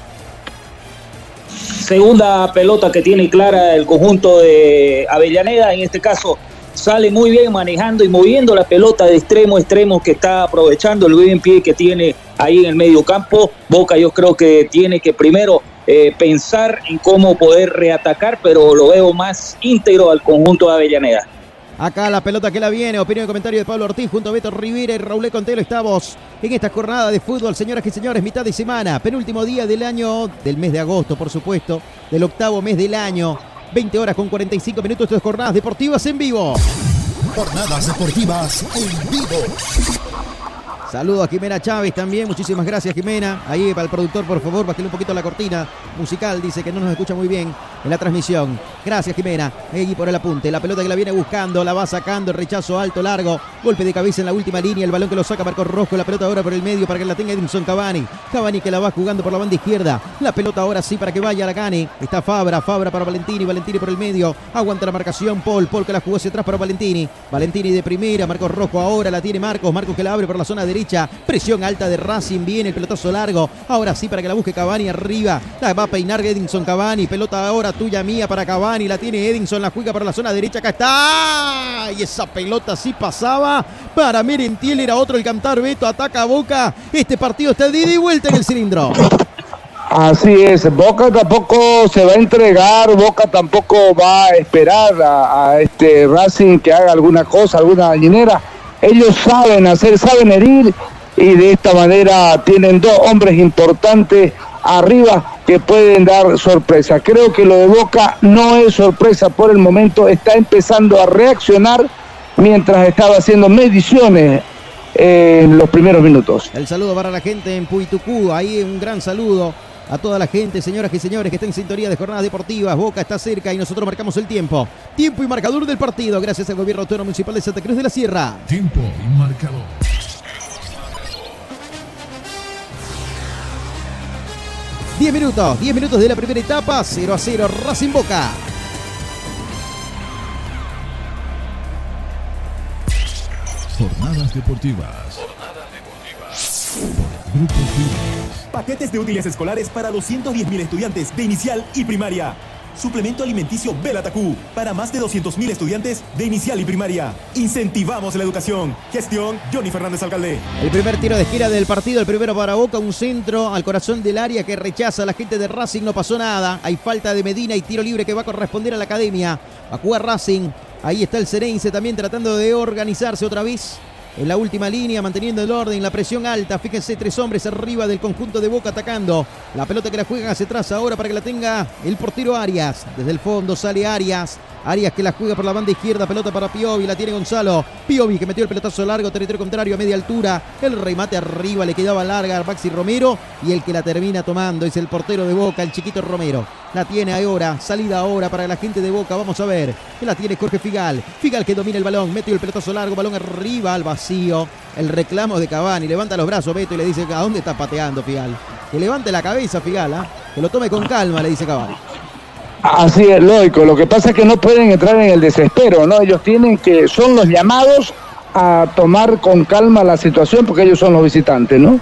Segunda pelota que tiene clara el conjunto de Avellaneda, en este caso sale muy bien manejando y moviendo la pelota de extremo a extremo que está aprovechando el buen pie que tiene ahí en el medio campo. Boca yo creo que tiene que primero eh, pensar en cómo poder reatacar, pero lo veo más íntegro al conjunto de Avellaneda. Acá la pelota que la viene, opinión y comentario de Pablo Ortiz junto a Beto Rivera y Raúl Contelo. Estamos en esta jornada de fútbol, señoras y señores, mitad de semana, penúltimo día del año, del mes de agosto, por supuesto, del octavo mes del año. 20 horas con 45 minutos, esto es jornadas deportivas en vivo. Jornadas deportivas en vivo. Saludo a Jimena Chávez también, muchísimas gracias Jimena. Ahí para el productor, por favor, bájale un poquito la cortina musical, dice que no nos escucha muy bien en la transmisión. Gracias Jimena, ahí por el apunte. La pelota que la viene buscando, la va sacando, el rechazo alto, largo, golpe de cabeza en la última línea, el balón que lo saca Marcos Rojo, la pelota ahora por el medio para que la tenga Edinson Cavani. Cavani que la va jugando por la banda izquierda, la pelota ahora sí para que vaya la Cani. Está Fabra, Fabra para Valentini, Valentini por el medio, aguanta la marcación Paul, Paul que la jugó hacia atrás para Valentini. Valentini de primera, Marcos Rojo ahora la tiene Marcos, Marcos que la abre por la zona derecha, presión alta de Racing, viene el pelotazo largo, ahora sí para que la busque Cavani arriba, la va a peinar Edinson Cavani, pelota ahora tuya mía para Cavani, la tiene Edinson, la juega para la zona derecha, acá está, y esa pelota sí pasaba, para Merentiel era otro el cantar Beto, ataca a Boca, este partido está de ida y vuelta en el cilindro. Así es, Boca tampoco se va a entregar, Boca tampoco va a esperar a, a este Racing que haga alguna cosa, alguna gallinera. Ellos saben hacer, saben herir y de esta manera tienen dos hombres importantes arriba que pueden dar sorpresa. Creo que lo de Boca no es sorpresa por el momento, está empezando a reaccionar mientras estaba haciendo mediciones en los primeros minutos. El saludo para la gente en Puitucú, ahí un gran saludo a toda la gente, señoras y señores, que está en sintonía de jornadas deportivas. Boca está cerca y nosotros marcamos el tiempo. Tiempo y marcador del partido, gracias al Gobierno Autónomo Municipal de Santa Cruz de la Sierra. Tiempo y marcador. 10 minutos, 10 minutos de la primera etapa, 0 a 0, Racing Boca. Jornadas deportivas. Grupo Firmes. Paquetes de útiles escolares para 210.000 estudiantes de inicial y primaria. Suplemento alimenticio Belatacú para más de 200.000 estudiantes de inicial y primaria. Incentivamos la educación. Gestión Johnny Fernández Alcalde. El primer tiro de gira del partido, el primero para Boca, un centro al corazón del área que rechaza a la gente de Racing, no pasó nada. Hay falta de Medina y tiro libre que va a corresponder a la academia. Va Racing. Ahí está el Cerense también tratando de organizarse otra vez. En la última línea, manteniendo el orden, la presión alta. Fíjense, tres hombres arriba del conjunto de Boca atacando. La pelota que la juegan hacia atrás ahora para que la tenga el portero Arias. Desde el fondo sale Arias. Arias que la juega por la banda izquierda, pelota para Piovi, la tiene Gonzalo. Piovi que metió el pelotazo largo, territorio contrario a media altura. El remate arriba le quedaba larga a Maxi Romero y el que la termina tomando es el portero de Boca, el chiquito Romero. La tiene ahora, salida ahora para la gente de Boca. Vamos a ver. Que la tiene Jorge Figal. Figal que domina el balón, metió el pelotazo largo, balón arriba al vacío. El reclamo de Cavani. Levanta los brazos, Beto, y le dice: ¿A dónde está pateando Figal? Que levante la cabeza, Figal, ¿ah? que lo tome con calma, le dice Cavani. Así es, lógico. Lo que pasa es que no pueden entrar en el desespero, ¿no? Ellos tienen que, son los llamados a tomar con calma la situación porque ellos son los visitantes, ¿no?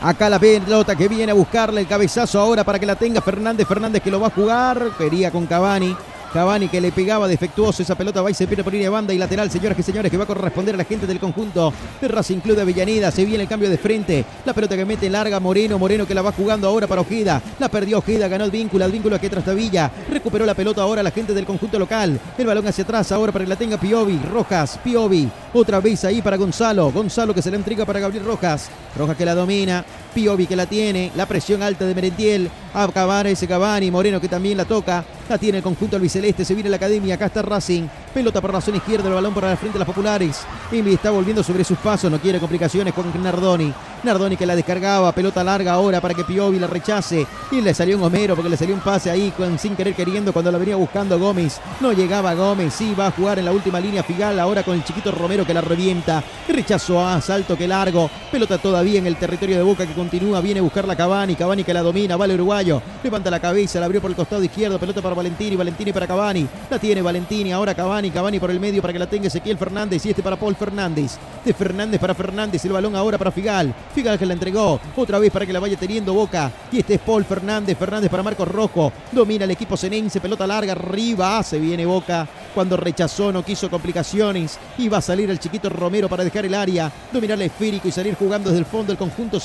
Acá la pelota que viene a buscarle el cabezazo ahora para que la tenga Fernández. Fernández que lo va a jugar. Quería con Cavani. Cavani que le pegaba defectuoso esa pelota va y se pierde por línea de banda y lateral, señoras y señores, que va a corresponder a la gente del conjunto de Racing Club de Avellaneda. Se viene el cambio de frente. La pelota que mete larga Moreno, Moreno que la va jugando ahora para Ojeda. La perdió Ojeda, ganó el vínculo, el vínculo que trastabilla. Recuperó la pelota ahora la gente del conjunto local. El balón hacia atrás ahora para que la tenga Piovi. Rojas, Piovi. Otra vez ahí para Gonzalo. Gonzalo que se la entrega para Gabriel Rojas. Rojas que la domina. Piovi que la tiene. La presión alta de Merentiel. Acabar ese Cavani. Moreno que también la toca. La tiene el conjunto albiceleste. Se viene la academia. Acá está Racing. Pelota por la zona izquierda. El balón para la frente de las populares. Invi está volviendo sobre sus pasos. No quiere complicaciones con Nardoni. Nardoni que la descargaba. Pelota larga ahora para que Piovi la rechace. Y le salió un Homero porque le salió un pase ahí sin querer queriendo cuando la venía buscando Gómez. No llegaba Gómez. Sí, va a jugar en la última línea Figal. Ahora con el chiquito Romero que la revienta. Rechazo a salto que largo. Pelota todavía en el territorio de Boca continúa. Viene a buscar la Cavani. Cavani que la domina. Vale uruguayo. Levanta la cabeza. La abrió por el costado izquierdo. Pelota para Valentini. Valentini para Cavani. La tiene Valentini. Ahora Cavani. Cavani por el medio para que la tenga Ezequiel Fernández. Y este para Paul Fernández. De Fernández para Fernández. El balón ahora para Figal. Figal que la entregó. Otra vez para que la vaya teniendo Boca. Y este es Paul Fernández. Fernández para Marcos Rojo. Domina el equipo senense. Pelota larga. Arriba. Se viene Boca. Cuando rechazó. No quiso complicaciones. Y va a salir el chiquito Romero para dejar el área. Dominar el esférico y salir jugando desde el fondo del conjunto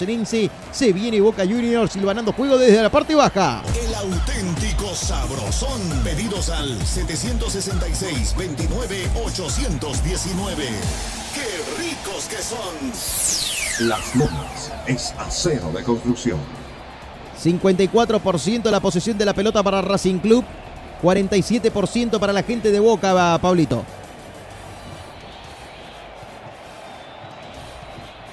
Se viene Boca Juniors silvanando juego desde la parte baja. El auténtico sabrosón. Pedidos al 766 29 819. ¡Qué ricos que son! Las Lomas es acero de construcción. 54% la posesión de la pelota para Racing Club. 47% para la gente de Boca, va, Pablito.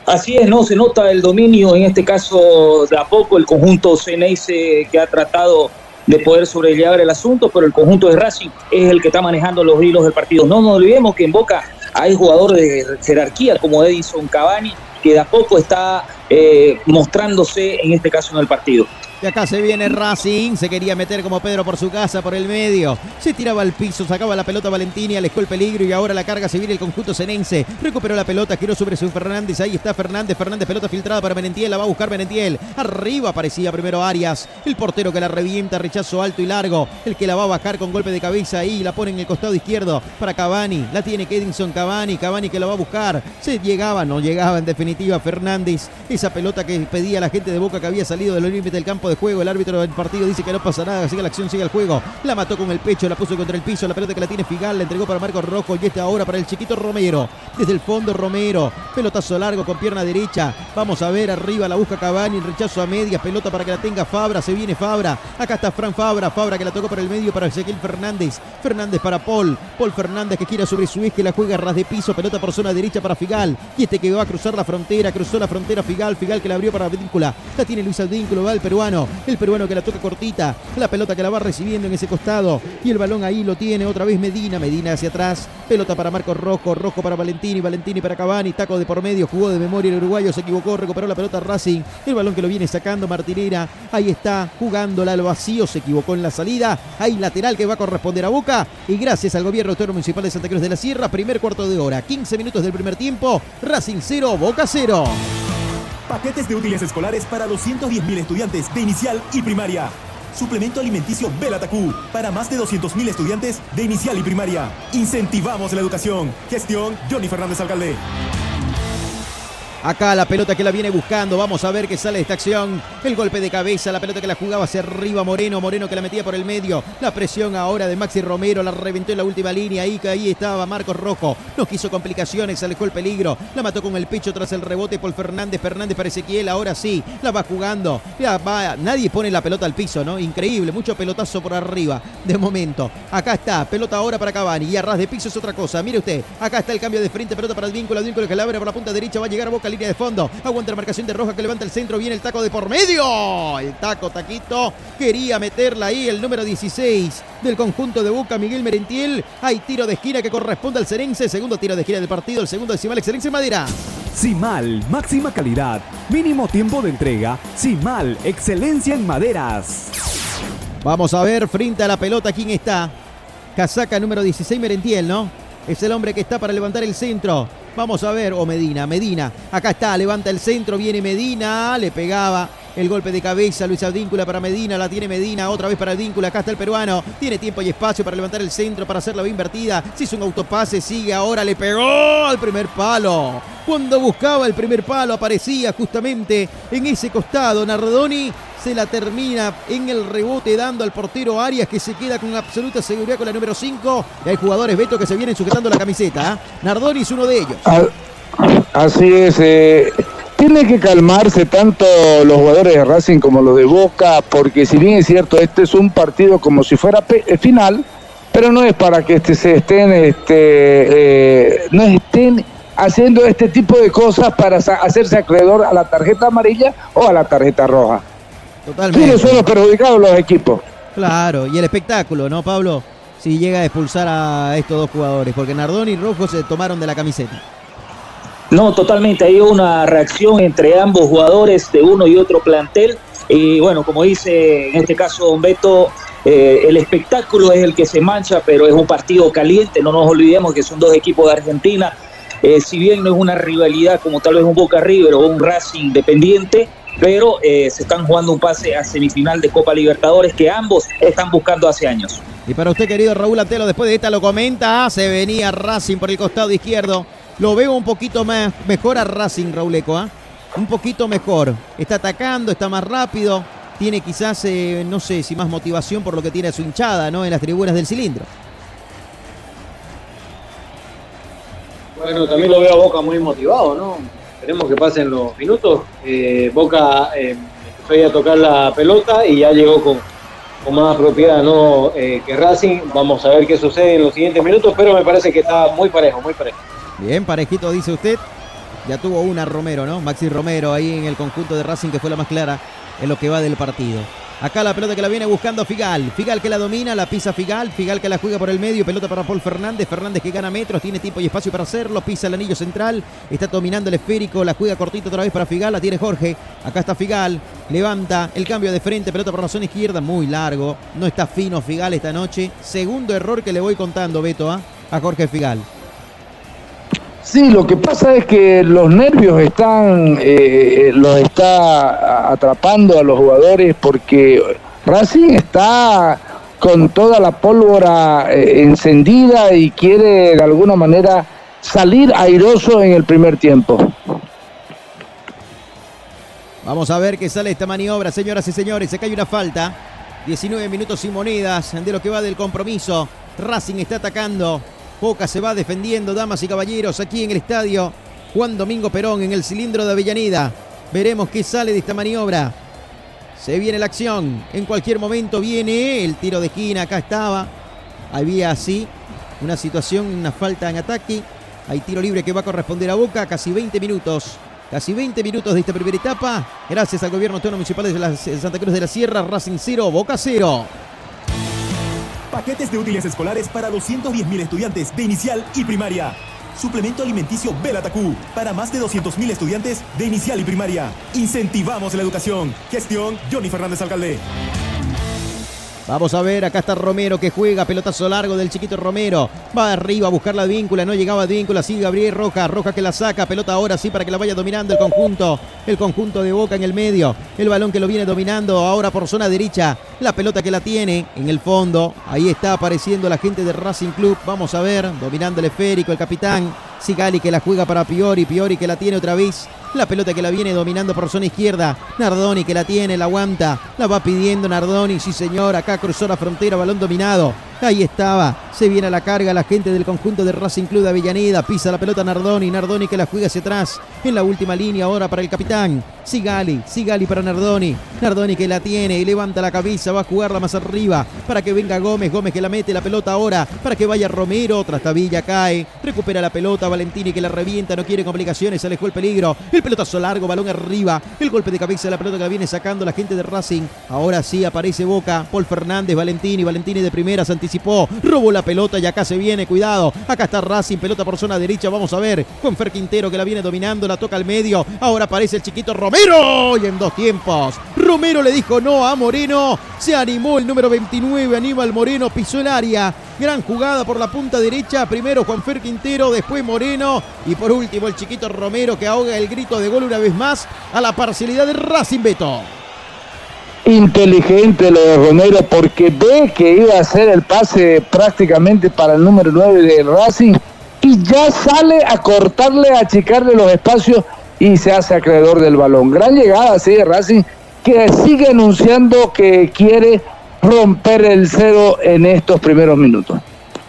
Así es, no se nota el dominio, en este caso de a poco el conjunto Ceneice que ha tratado de poder sobrellevar el asunto, pero el conjunto de Racing es el que está manejando los hilos del partido. No nos olvidemos que en Boca hay jugadores de jerarquía como Edison Cavani, que de a poco está eh, mostrándose en este caso en el partido. Y acá se viene Racing, se quería meter como Pedro por su casa, por el medio. Se tiraba al piso, sacaba la pelota Valentini, alejó el peligro y ahora la carga se viene el conjunto senense. Recuperó la pelota, giró sobre su Fernández, ahí está Fernández, Fernández, pelota filtrada para Menentiel, la va a buscar Menentiel. Arriba aparecía primero Arias, el portero que la revienta, rechazo alto y largo. El que la va a bajar con golpe de cabeza ahí, la pone en el costado izquierdo para Cavani. La tiene Kedinson Cavani, Cavani que la va a buscar. Se llegaba, no llegaba en definitiva Fernández. Esa pelota que pedía la gente de Boca que había salido del límite del campo de juego. El árbitro del partido dice que no pasa nada, sigue la acción, sigue el juego. La mató con el pecho, la puso contra el piso. La pelota que la tiene Figal, la entregó para Marcos Rojo y este ahora para el chiquito Romero. Desde el fondo Romero, pelotazo largo con pierna derecha. Vamos a ver arriba la busca Cavani, rechazo a medias, pelota para que la tenga Fabra, se viene Fabra. Acá está Fran Fabra, Fabra que la tocó por el medio para Ezequiel Fernández. Fernández para Paul, Paul Fernández que gira sobre su eje, la juega ras de piso, pelota por zona derecha para Figal. Y este que va a cruzar la frontera, cruzó la frontera Figal, Figal que la abrió para Advíncula. La tiene Luis Advíncula, va el peruano. El peruano que la toca cortita. La pelota que la va recibiendo en ese costado. Y el balón ahí lo tiene otra vez Medina. Medina hacia atrás. Pelota para Marcos Rojo. Rojo para Valentini. Valentini para Cavani. Taco de por medio. Jugó de memoria el uruguayo. Se equivocó. Recuperó la pelota Racing. El balón que lo viene sacando Martinera. Ahí está jugándola al vacío. Se equivocó en la salida. Hay lateral que va a corresponder a Boca. Y gracias al gobierno autónomo municipal de Santa Cruz de la Sierra. Primer cuarto de hora. 15 minutos del primer tiempo. Racing 0. Boca 0. Paquetes de útiles escolares para 210.000 estudiantes de inicial y primaria. Suplemento alimenticio Belatacú para más de 200.000 estudiantes de inicial y primaria. Incentivamos la educación. Gestión Johnny Fernández Alcalde. Acá la pelota que la viene buscando. Vamos a ver qué sale de esta acción. El golpe de cabeza, la pelota que la jugaba hacia arriba Moreno. Moreno que la metía por el medio. La presión ahora de Maxi Romero. La reventó en la última línea. Ahí, ahí estaba Marcos Rojo. No quiso complicaciones. Alejó el peligro. La mató con el pecho tras el rebote por Fernández. Fernández para Ezequiel. Ahora sí. La va jugando. Ya va. Nadie pone la pelota al piso, ¿no? Increíble. Mucho pelotazo por arriba. De momento. Acá está. Pelota ahora para Cavani. Y a de piso es otra cosa. Mire usted. Acá está el cambio de frente. Pelota para el vínculo. El vínculo que la abre por la punta derecha. Va a llegar a Boca línea de fondo. Aguanta la marcación de Roja que levanta el centro. Viene el taco de por medio. El taco, taquito. Quería meterla ahí el número 16 del conjunto de Boca, Miguel Merentiel. Hay tiro de esquina que corresponde al Cerense. Segundo tiro de esquina del partido. El segundo de Cimal Cerense Madera. Simal, máxima calidad, mínimo tiempo de entrega. Simal, excelencia en maderas. Vamos a ver frente a la pelota quién está. Casaca número 16 Merentiel, ¿no? Es el hombre que está para levantar el centro. Vamos a ver, o Medina, Medina. Acá está, levanta el centro, viene Medina, le pegaba el golpe de cabeza, Luis Advíncula para Medina, la tiene Medina, otra vez para Advíncula, acá está el peruano, tiene tiempo y espacio para levantar el centro, para hacerla bien invertida, se hizo un autopase, sigue ahora, le pegó al primer palo. Cuando buscaba el primer palo aparecía justamente en ese costado Nardoni, se la termina en el rebote dando al portero Arias que se queda con absoluta seguridad con la número 5. Y hay jugadores Beto que se vienen sujetando la camiseta. ¿eh? Nardoni es uno de ellos. Así es. Eh, tiene que calmarse tanto los jugadores de Racing como los de Boca, porque si bien es cierto, este es un partido como si fuera eh, final, pero no es para que este, se estén, este, eh, no estén haciendo este tipo de cosas para hacerse acreedor a la tarjeta amarilla o a la tarjeta roja. Totalmente. son los perjudicados los equipos? Claro, y el espectáculo, ¿no, Pablo? Si llega a expulsar a estos dos jugadores, porque Nardón y Rojo se tomaron de la camiseta. No, totalmente. Hay una reacción entre ambos jugadores de uno y otro plantel. Y bueno, como dice en este caso Don Beto, eh, el espectáculo es el que se mancha, pero es un partido caliente. No nos olvidemos que son dos equipos de Argentina. Eh, si bien no es una rivalidad como tal vez un Boca River o un Racing independiente, pero eh, se están jugando un pase a semifinal de Copa Libertadores que ambos están buscando hace años. Y para usted, querido Raúl Antelo, después de esta lo comenta, se venía Racing por el costado izquierdo. Lo veo un poquito más, mejor a Racing, Raúl Eco, ¿ah? Un poquito mejor. Está atacando, está más rápido. Tiene quizás, eh, no sé si más motivación por lo que tiene a su hinchada, ¿no? En las tribunas del cilindro. Bueno, también lo veo a Boca muy motivado, ¿no? Esperemos que pasen los minutos. Eh, Boca eh, empezó a tocar la pelota y ya llegó con, con más propiedad ¿no? Eh, que Racing. Vamos a ver qué sucede en los siguientes minutos, pero me parece que está muy parejo, muy parejo. Bien, parejito, dice usted. Ya tuvo una Romero, ¿no? Maxi Romero ahí en el conjunto de Racing que fue la más clara en lo que va del partido. Acá la pelota que la viene buscando Figal. Figal que la domina, la pisa Figal. Figal que la juega por el medio. Pelota para Paul Fernández. Fernández que gana metros, tiene tiempo y espacio para hacerlo. Pisa el anillo central. Está dominando el esférico. La juega cortito otra vez para Figal. La tiene Jorge. Acá está Figal. Levanta el cambio de frente. Pelota por la zona izquierda. Muy largo. No está fino Figal esta noche. Segundo error que le voy contando, Beto, ¿ah? a Jorge Figal. Sí, lo que pasa es que los nervios están, eh, los está atrapando a los jugadores porque Racing está con toda la pólvora eh, encendida y quiere de alguna manera salir airoso en el primer tiempo. Vamos a ver qué sale esta maniobra, señoras y señores. Se cae una falta. 19 minutos sin monedas de lo que va del compromiso. Racing está atacando. Boca se va defendiendo, damas y caballeros, aquí en el estadio Juan Domingo Perón, en el cilindro de Avellaneda. Veremos qué sale de esta maniobra. Se viene la acción. En cualquier momento viene el tiro de esquina. Acá estaba. Había así una situación, una falta en ataque. Hay tiro libre que va a corresponder a Boca. Casi 20 minutos Casi 20 minutos de esta primera etapa. Gracias al gobierno autónomo municipal de Santa Cruz de la Sierra, Racing 0, Boca 0. Paquetes de útiles escolares para 210.000 estudiantes de inicial y primaria. Suplemento alimenticio Belatacú para más de 200.000 estudiantes de inicial y primaria. Incentivamos la educación. Gestión Johnny Fernández Alcalde. Vamos a ver, acá está Romero que juega, pelotazo largo del chiquito Romero. Va arriba a buscar la víncula, no llegaba a víncula, sigue Gabriel Roja, Roja que la saca, pelota ahora sí para que la vaya dominando el conjunto, el conjunto de Boca en el medio. El balón que lo viene dominando ahora por zona derecha, la pelota que la tiene en el fondo. Ahí está apareciendo la gente de Racing Club. Vamos a ver, dominando el esférico, el capitán. Sigali que la juega para Piori, Piori que la tiene otra vez. La pelota que la viene dominando por zona izquierda. Nardoni que la tiene, la aguanta. La va pidiendo Nardoni, sí señor. Acá cruzó la frontera, balón dominado. Ahí estaba. Se viene a la carga la gente del conjunto de Racing Club de Avellaneda. Pisa la pelota Nardoni. Nardoni que la juega hacia atrás. En la última línea ahora para el capitán. Sigali. Sigali para Nardoni. Nardoni que la tiene y levanta la cabeza. Va a jugarla más arriba. Para que venga Gómez. Gómez que la mete la pelota ahora. Para que vaya Romero. Trastabilla cae. Recupera la pelota. Valentini que la revienta. No quiere complicaciones. Alejó el peligro. El pelotazo largo. Balón arriba. El golpe de cabeza de la pelota que la viene sacando la gente de Racing. Ahora sí aparece Boca. Paul Fernández. Valentini. Valentini de primera. Se anticipó. Robó la pelota y acá se viene. Cuidado. Acá está Racing. Pelota por zona derecha. Vamos a ver. Con Fer Quintero que la viene dominando. La toca al medio. Ahora aparece el chiquito Romero. Y en dos tiempos. Romero le dijo no a Moreno. Se animó el número 29. Aníbal Moreno. Pisó el área. Gran jugada por la punta derecha. Primero Juan Fer Quintero. Después Moreno. Y por último el chiquito Romero que ahoga el grito de gol una vez más a la parcialidad de Racing Beto. Inteligente lo de Romero porque ve que iba a hacer el pase prácticamente para el número 9 del Racing y ya sale a cortarle, a achicarle los espacios y se hace acreedor del balón. Gran llegada así de Racing que sigue anunciando que quiere romper el cero en estos primeros minutos.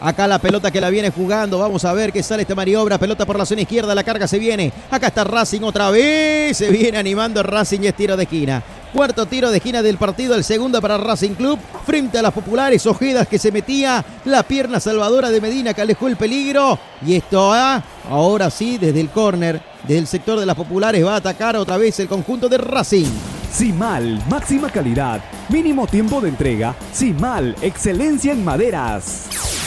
Acá la pelota que la viene jugando. Vamos a ver qué sale esta maniobra. Pelota por la zona izquierda. La carga se viene. Acá está Racing otra vez. Se viene animando Racing y es tiro de esquina. Cuarto tiro de esquina del partido. El segundo para Racing Club. Frente a las populares Ojedas que se metía. La pierna salvadora de Medina que alejó el peligro. Y esto ah, ahora sí desde el córner. Desde el sector de las populares va a atacar otra vez el conjunto de Racing. Simal, máxima calidad, mínimo tiempo de entrega. Simal, excelencia en maderas.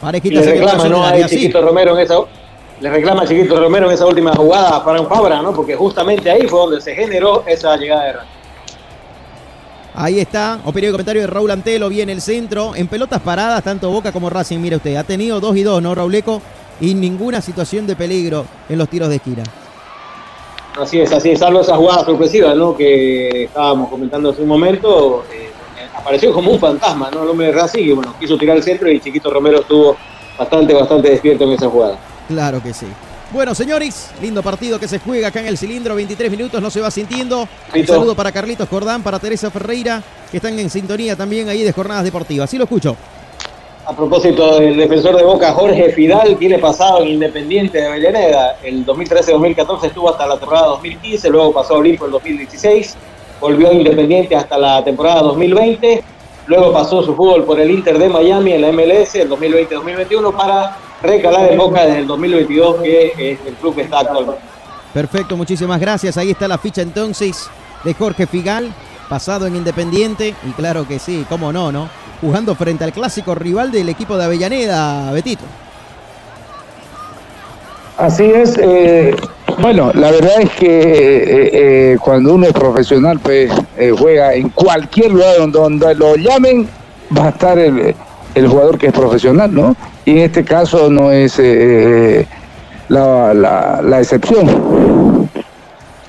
Parejita se reclama, ¿no? A. Chiquito Romero en esa. Le reclama a Chiquito Romero en esa última jugada para un Fabra, ¿no? Porque justamente ahí fue donde se generó esa llegada de Racing. Ahí está, opinión y comentario de Raúl Antelo, viene el centro, en pelotas paradas, tanto Boca como Racing, mire usted, ha tenido dos y dos, ¿no, Rauleco? Y ninguna situación de peligro en los tiros de esquina. Así es, así es, salvo esa jugada sorpresiva, ¿no? Que estábamos comentando hace un momento, eh, apareció como un fantasma, ¿no? El hombre de Racing, y bueno, quiso tirar el centro y Chiquito Romero estuvo bastante, bastante despierto en esa jugada. Claro que sí. Bueno, señores, lindo partido que se juega acá en el cilindro, 23 minutos, no se va sintiendo. Un saludo para Carlitos Cordán, para Teresa Ferreira, que están en sintonía también ahí de jornadas deportivas. Sí lo escucho. A propósito del defensor de Boca, Jorge Fidal, tiene pasado en Independiente de Avellaneda. El 2013-2014 estuvo hasta la temporada 2015, luego pasó a Olimpo el 2016, volvió Independiente hasta la temporada 2020, luego pasó su fútbol por el Inter de Miami en la MLS el 2020-2021 para recalar en Boca desde el 2022, que es el club que está actualmente. Perfecto, muchísimas gracias. Ahí está la ficha entonces de Jorge Figal, pasado en Independiente. Y claro que sí, cómo no, ¿no? Jugando frente al clásico rival del equipo de Avellaneda, Betito. Así es. eh, bueno, la verdad es que eh, eh, cuando uno es profesional, pues juega en cualquier lugar donde, lo llamen, va a estar el, jugador que es profesional, ¿no? Y en este caso no es la, la- la excepción.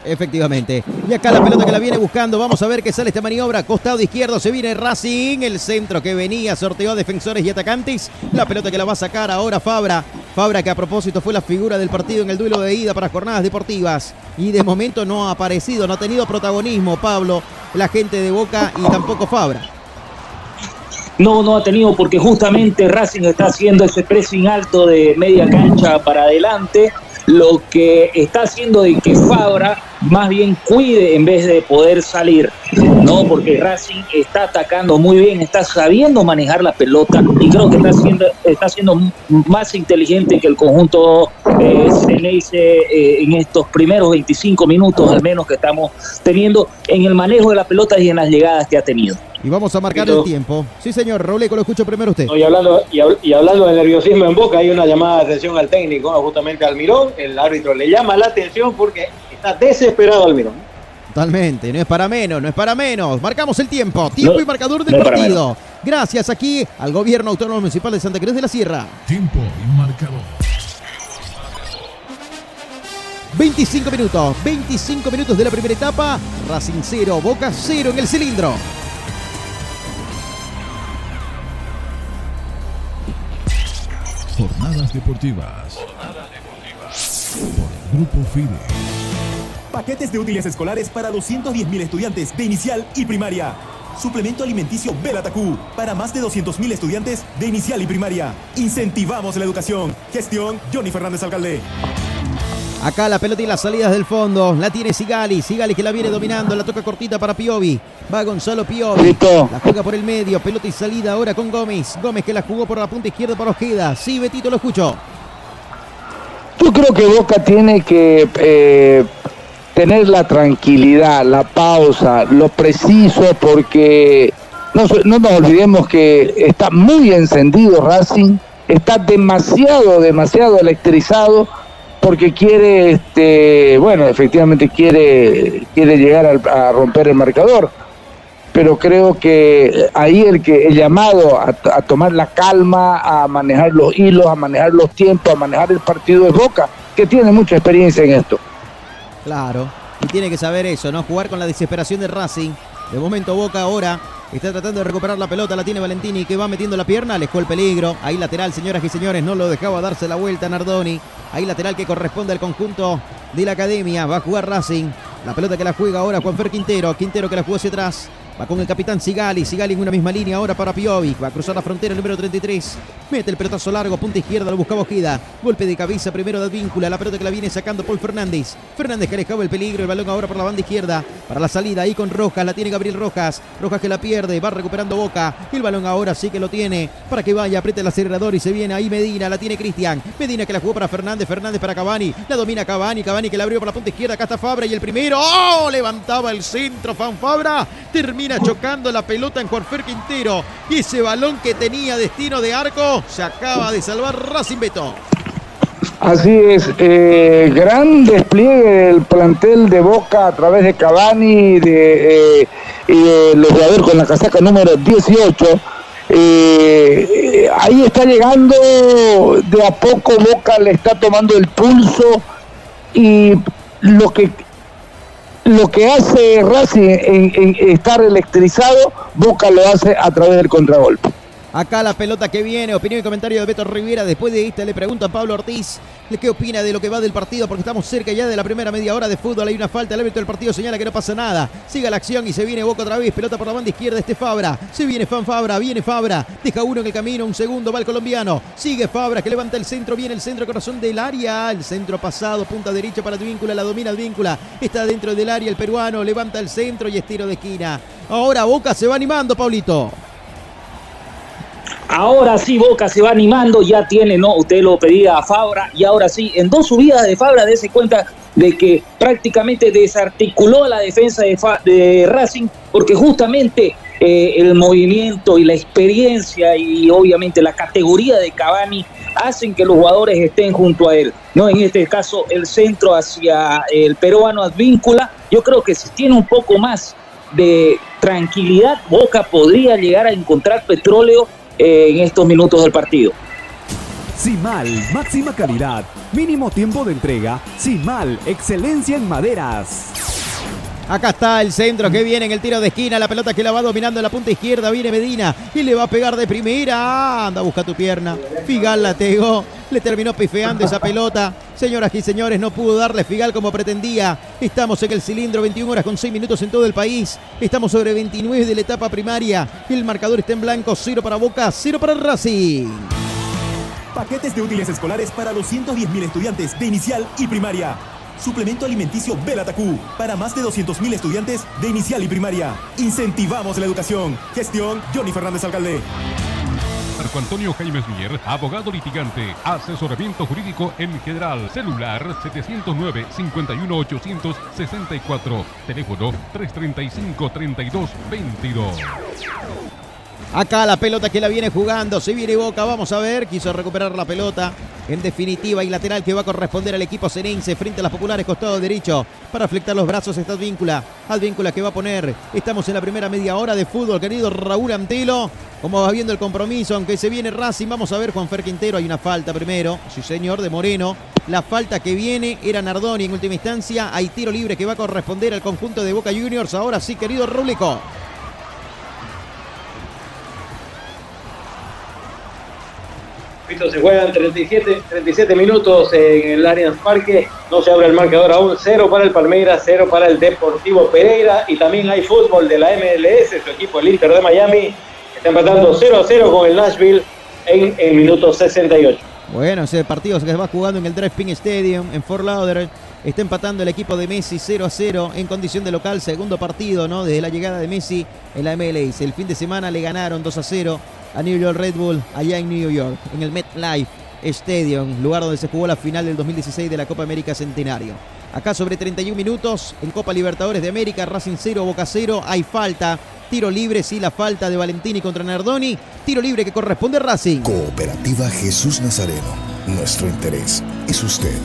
Efectivamente. Y acá la pelota que la viene buscando. Vamos a ver qué sale esta maniobra. Costado izquierdo se viene Racing. El centro que venía sorteó a defensores y atacantes. La pelota que la va a sacar ahora Fabra. Fabra que a propósito fue la figura del partido en el duelo de ida para jornadas deportivas. Y de momento no ha aparecido, no ha tenido protagonismo Pablo, la gente de Boca y tampoco Fabra. No, no ha tenido porque justamente Racing está haciendo ese pressing alto de media cancha para adelante, lo que está haciendo de que Fabra más bien cuide en vez de poder salir. No, porque Racing está atacando muy bien, está sabiendo manejar la pelota y creo que está siendo, está siendo más inteligente que el conjunto eh, eh, en estos primeros 25 minutos al menos que estamos teniendo en el manejo de la pelota y en las llegadas que ha tenido. Y vamos a marcar el tiempo. Sí, señor. Roleco, lo escucho primero usted. y, hablando, y, hablando de nerviosismo en boca, hay una llamada de atención al técnico, justamente al Mirón. El árbitro le llama la atención porque está desesperado Almirón. Totalmente, no es para menos, no es para menos. Marcamos el tiempo, tiempo y marcador del partido. Gracias aquí al Gobierno Autónomo Municipal de Santa Cruz de la Sierra. Tiempo y marcador. 25 minutos, 25 minutos de la primera etapa. Racing 0, Boca 0 en el cilindro. Jornadas deportivas. Jornadas deportivas. Por Grupo FIDE. Paquetes de útiles escolares para 210.000 estudiantes de inicial y primaria. Suplemento alimenticio Belatacú para más de 200.000 estudiantes de inicial y primaria. Incentivamos la educación. Gestión Johnny Fernández Alcalde. Acá la pelota y las salidas del fondo. La tiene Sigali. Sigali que la viene dominando. La toca cortita para Piovi. Va Gonzalo Piovi. La juega por el medio. Pelota y salida ahora con Gómez. Gómez que la jugó por la punta izquierda para Ojeda. Sí, Betito, lo escucho. Yo creo que Boca tiene que eh, tener la tranquilidad, la pausa, lo preciso, porque no, no nos olvidemos que está muy encendido Racing, está demasiado, demasiado electrizado porque quiere, este, bueno, efectivamente quiere, quiere llegar a, romper el marcador. Pero creo que ahí el que el llamado a, a, tomar la calma, a manejar los hilos, a manejar los tiempos, a manejar el partido de Boca, que tiene mucha experiencia en esto. Claro, y tiene que saber eso, ¿no? Jugar con la desesperación de Racing. De momento Boca ahora está tratando de recuperar la pelota, la tiene Valentini que va metiendo la pierna, alejó el peligro. Ahí lateral, señoras y señores, no lo dejaba darse la vuelta Nardoni. Ahí lateral que corresponde al conjunto de la academia. Va a jugar Racing. La pelota que la juega ahora Juanfer Quintero. Quintero que la jugó hacia atrás. Va con el capitán Sigali. Sigali en una misma línea ahora para Piovi. Va a cruzar la frontera número 33. Mete el pelotazo largo, punta izquierda, lo buscaba Ojeda. Golpe de cabeza primero de Advíncula. La pelota que la viene sacando Paul Fernández. Fernández que alejaba el peligro. El balón ahora por la banda izquierda. Para la salida ahí con Rojas. La tiene Gabriel Rojas. Rojas que la pierde. Va recuperando Boca. El balón ahora sí que lo tiene. Para que vaya, apriete el acelerador y se viene ahí Medina. La tiene Cristian. Medina que la jugó para Fernández. Fernández para Cavani. La domina Cavani. Cavani que la abrió por la punta izquierda. Acá está Fabra y el primero. ¡Oh! Levantaba el centro. Fanfabra. Termina chocando la pelota en Juanfer Quintero. Y ese balón que tenía destino de arco se acaba de salvar Racing Beto. Así es, eh, gran despliegue del plantel de Boca a través de Cavani de, eh, y de los jugadores con la casaca número 18. Eh, ahí está llegando, de a poco Boca le está tomando el pulso y lo que lo que hace Racing en, estar electrizado, Boca lo hace a través del contragolpe. Acá la pelota que viene, opinión y comentario de Beto Rivera. Después de esta le pregunto a Pablo Ortiz qué opina de lo que va del partido, porque estamos cerca ya de la primera media hora de fútbol. Hay una falta, el árbitro del partido señala que no pasa nada. Siga la acción y se viene Boca otra vez. Pelota por la banda izquierda, este Fabra. Se viene Fan Fabra, viene Fabra. Deja uno en el camino, un segundo, va el colombiano. Sigue Fabra que levanta el centro, viene el centro, corazón del área. El centro pasado, punta derecha para Advíncula, la domina Advíncula. Está dentro del área el peruano, levanta el centro y estiro de esquina. Ahora Boca se va animando, Paulito. Ahora sí Boca se va animando, ya tiene, ¿no? Usted lo pedía a Fabra y ahora sí, en dos subidas de Fabra, dése cuenta de que prácticamente desarticuló la defensa de, Racing porque justamente eh, el movimiento y la experiencia y obviamente la categoría de Cavani hacen que los jugadores estén junto a él. No, en este caso el centro hacia el peruano Advíncula, yo creo que si tiene un poco más de tranquilidad, Boca podría llegar a encontrar petróleo en estos minutos del partido. mal, máxima calidad, mínimo tiempo de entrega. mal, excelencia en maderas. Acá está el centro que viene en el tiro de esquina. La pelota que la va dominando en la punta izquierda. Viene Medina y le va a pegar de primera. Anda, busca tu pierna. Figal la tegó. Le terminó pifeando esa pelota. Señoras y señores, no pudo darle Figal como pretendía. Estamos en el cilindro, 21 horas con 6 minutos en todo el país. Estamos sobre 29 de la etapa primaria. El marcador está en blanco. 0 para Boca, 0 para Racing. Paquetes de útiles escolares para 210.000 estudiantes de inicial y primaria Suplemento alimenticio Belatacú para más de 200.000 estudiantes de inicial y primaria. Incentivamos la educación. Gestión Johnny Fernández Alcalde. Marco Antonio Jaimes Mier, abogado litigante, asesoramiento jurídico en general, celular 709-51864, teléfono 335-3222. Acá la pelota que la viene jugando, se viene Boca, vamos a ver, quiso recuperar la pelota. En definitiva y lateral que va a corresponder al equipo Cenense frente a las populares costado derecho. Para flectar los brazos está Advíncula. Advíncula que va a poner. Estamos en la primera media hora de fútbol, querido Raúl Antelo. Como va viendo el compromiso, aunque se viene Racing, vamos a ver Juan Fer Quintero. Hay una falta primero, sí señor, de Moreno. La falta que viene era Nardoni en última instancia. Hay tiro libre que va a corresponder al conjunto de Boca Juniors. Ahora sí, querido Se juegan 37, 37 minutos en el Allianz Parque. No se abre el marcador aún. Cero para el Palmeiras, cero para el Deportivo Pereira. Y también hay fútbol de la MLS. Su equipo, el Inter de Miami, está empatando 0 a 0 con el Nashville en el minuto 68. Bueno, ese partido se va jugando en el Drive-In Stadium en Fort Lauderdale. Está empatando el equipo de Messi 0 a 0 en condición de local. Segundo partido, ¿no? Desde la llegada de Messi en la MLS. El fin de semana le ganaron 2 a 0 a New York Red Bull allá en New York, en el MetLife Stadium, lugar donde se jugó la final del 2016 de la Copa América Centenario. Acá sobre 31 minutos en Copa Libertadores de América, Racing 0, Boca 0, hay falta. Tiro libre, sí, la falta de Valentini contra Nardoni. Tiro libre que corresponde Racing. Cooperativa Jesús Nazareno. Nuestro interés es usted.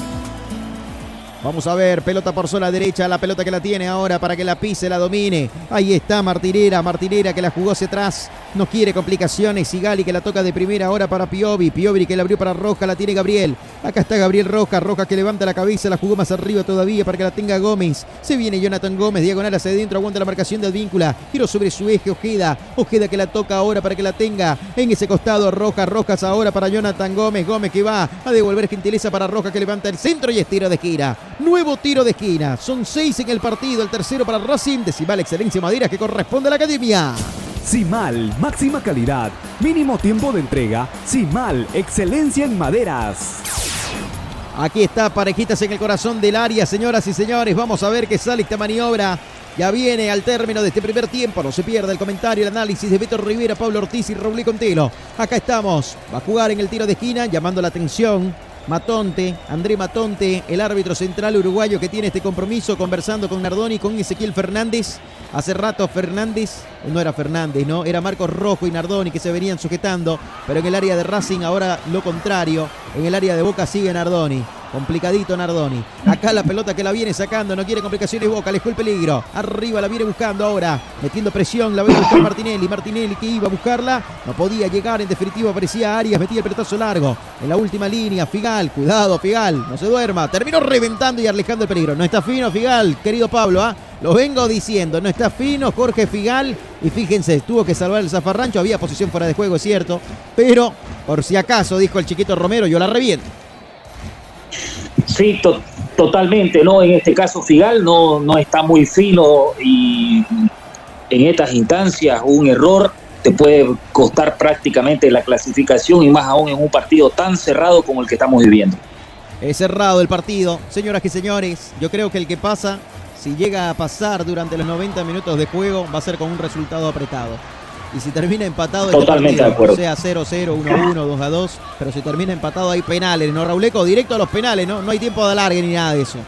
Vamos a ver, pelota por sola derecha, la pelota que la tiene ahora para que la pise, la domine. Ahí está Martinera, Martinera que la jugó hacia atrás, no quiere complicaciones. Sigali que la toca de primera ahora para Piovi, Piovi que la abrió para Roja, la tiene Gabriel. Acá está Gabriel Roja, Roja que levanta la cabeza, la jugó más arriba todavía para que la tenga Gómez. Se viene Jonathan Gómez, diagonal hacia adentro, aguanta la marcación de Advíncula. Giro sobre su eje, Ojeda. Ojeda que la toca ahora para que la tenga en ese costado. Roja, Rojas ahora para Jonathan Gómez. Gómez que va a devolver gentileza para Roja que levanta el centro y estira de gira. Nuevo tiro de esquina. Son seis en el partido. El tercero para Racing. Decimal Excelencia Madera que corresponde a la academia. Simal, máxima calidad, mínimo tiempo de entrega. Simal, excelencia en maderas. Aquí está, parejitas en el corazón del área, señoras y señores. Vamos a ver qué sale esta maniobra. Ya viene al término de este primer tiempo. No se pierda el comentario, el análisis de Beto Rivera, Pablo Ortiz y Raúl Contelo. Acá estamos. Va a jugar en el tiro de esquina, llamando la atención. Matonte, André Matonte, el árbitro central uruguayo que tiene este compromiso, conversando con Nardoni, con Ezequiel Fernández. Hace rato Fernández, no era Fernández, ¿no? Era Marcos Rojo y Nardoni que se venían sujetando, pero en el área de Racing ahora lo contrario. En el área de Boca sigue Nardoni. Complicadito Nardoni. Acá la pelota que la viene sacando, no quiere complicaciones Boca, le el peligro. Arriba la viene buscando ahora, metiendo presión, la viene buscar Martinelli. Martinelli que iba a buscarla, no podía llegar, en definitiva aparecía Arias, metía el pelotazo largo. En la última línea, Figal, cuidado Figal, no se duerma. Terminó reventando y alejando el peligro. No está fino Figal, querido Pablo, ¿ah? Lo vengo diciendo, no está fino Jorge Figal. Y fíjense, tuvo que salvar el zafarrancho. Había posición fuera de juego, es cierto. Pero, por si acaso, dijo el chiquito Romero, yo la reviento. Sí, totalmente, ¿no? En este caso Figal no, no está muy fino y en estas instancias un error te puede costar prácticamente la clasificación y más aún en un partido tan cerrado como el que estamos viviendo. Es cerrado el partido, señoras y señores. Yo creo que el que pasa, si llega a pasar durante los 90 minutos de juego, va a ser con un resultado apretado. Y si termina empatado, Totalmente de acuerdo. sea 0-0, 1-1, 2-2, pero si termina empatado hay penales, ¿no, Rauleco? Directo a los penales, ¿no? No hay tiempo de alargue ni nada de eso.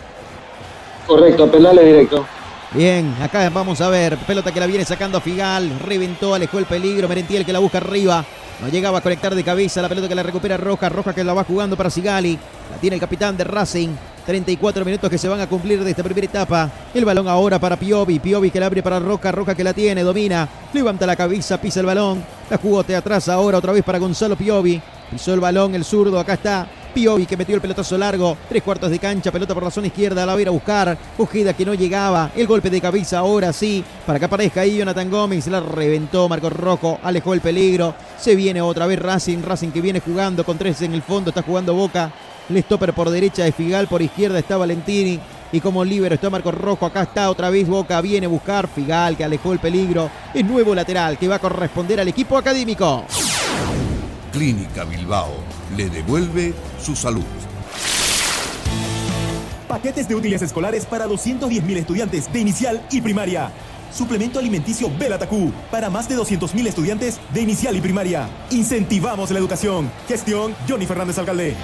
Correcto, penales directo. Bien, acá vamos a ver, pelota que la viene sacando a Figal, reventó, alejó el peligro, Merentiel que la busca arriba, no llegaba a conectar de cabeza, la pelota que la recupera Roja, Roja que la va jugando para Sigali, la tiene el capitán de Racing, 34 minutos que se van a cumplir de esta primera etapa. El balón ahora para Piovi. Piovi que la abre para Roca. Roca que la tiene, domina. Levanta la cabeza, pisa el balón. La jugó de atrás ahora otra vez para Gonzalo Piovi. Pisó el balón, el zurdo. Acá está Piovi que metió el pelotazo largo. Tres cuartos de cancha. Pelota por la zona izquierda. La va a ir a buscar. Ojeda que no llegaba. El golpe de cabeza ahora sí. Para que aparezca ahí Jonathan Gómez. La reventó Marcos Rojo. Alejó el peligro. Se viene otra vez Racing. Racing que viene jugando con tres en el fondo. Está jugando Boca. El stopper por derecha de Figal, por izquierda está Valentini. Y como líbero está Marcos Rojo, acá está otra vez Boca, viene a buscar Figal que alejó el peligro. Es nuevo lateral que va a corresponder al equipo académico. Clínica Bilbao le devuelve su salud. Paquetes de útiles escolares para 210.000 estudiantes de inicial y primaria. Suplemento alimenticio Belatacú para más de 200.000 estudiantes de inicial y primaria. Incentivamos la educación. Gestión Johnny Fernández Alcalde.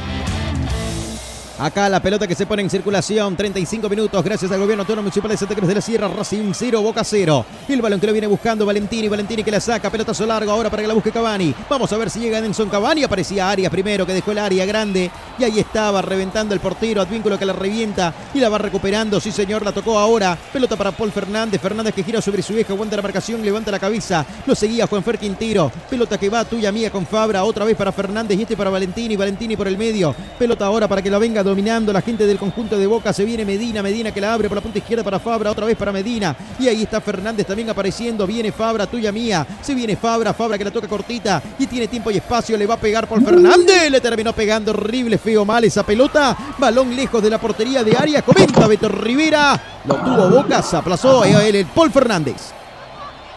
Acá la pelota que se pone en circulación, 35 minutos, gracias al gobierno autónomo municipal de Santa Cruz de la Sierra, Racing 0, Boca 0. El balón que lo viene buscando Valentini, Valentini que la saca, pelotazo largo ahora para que la busque Cavani. Vamos a ver si llega Nelson Cavani, aparecía Arias primero que dejó el área grande y ahí estaba reventando el portero, Advínculo que la revienta y la va recuperando, sí señor, la tocó ahora. Pelota para Paul Fernández, Fernández que gira sobre su vieja, aguanta la marcación, levanta la cabeza, lo seguía Juanfer Quintero. Pelota que va tuya mía con Fabra, otra vez para Fernández y este para Valentini, Valentini por el medio. Pelota ahora para que la venga dominando la gente del conjunto de Boca. Se viene Medina, Medina que la abre por la punta izquierda para Fabra, otra vez para Medina. Y ahí está Fernández también apareciendo. Viene Fabra, tuya mía. Se viene Fabra, Fabra que la toca cortita y tiene tiempo y espacio. Le va a pegar por Fernández. Le terminó pegando horrible, feo, mal esa pelota. Balón lejos de la portería de área. Comenta Beto Rivera. Lo tuvo Boca, se aplazó a él el Paul Fernández.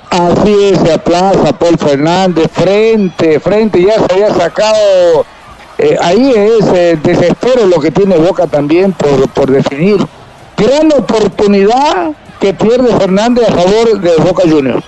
Así es, se aplaza Paul Fernández, frente, frente, ya se había sacado eh, ahí es eh, desespero lo que tiene Boca también por, por definir. Gran oportunidad que pierde Fernández a favor de Boca Juniors.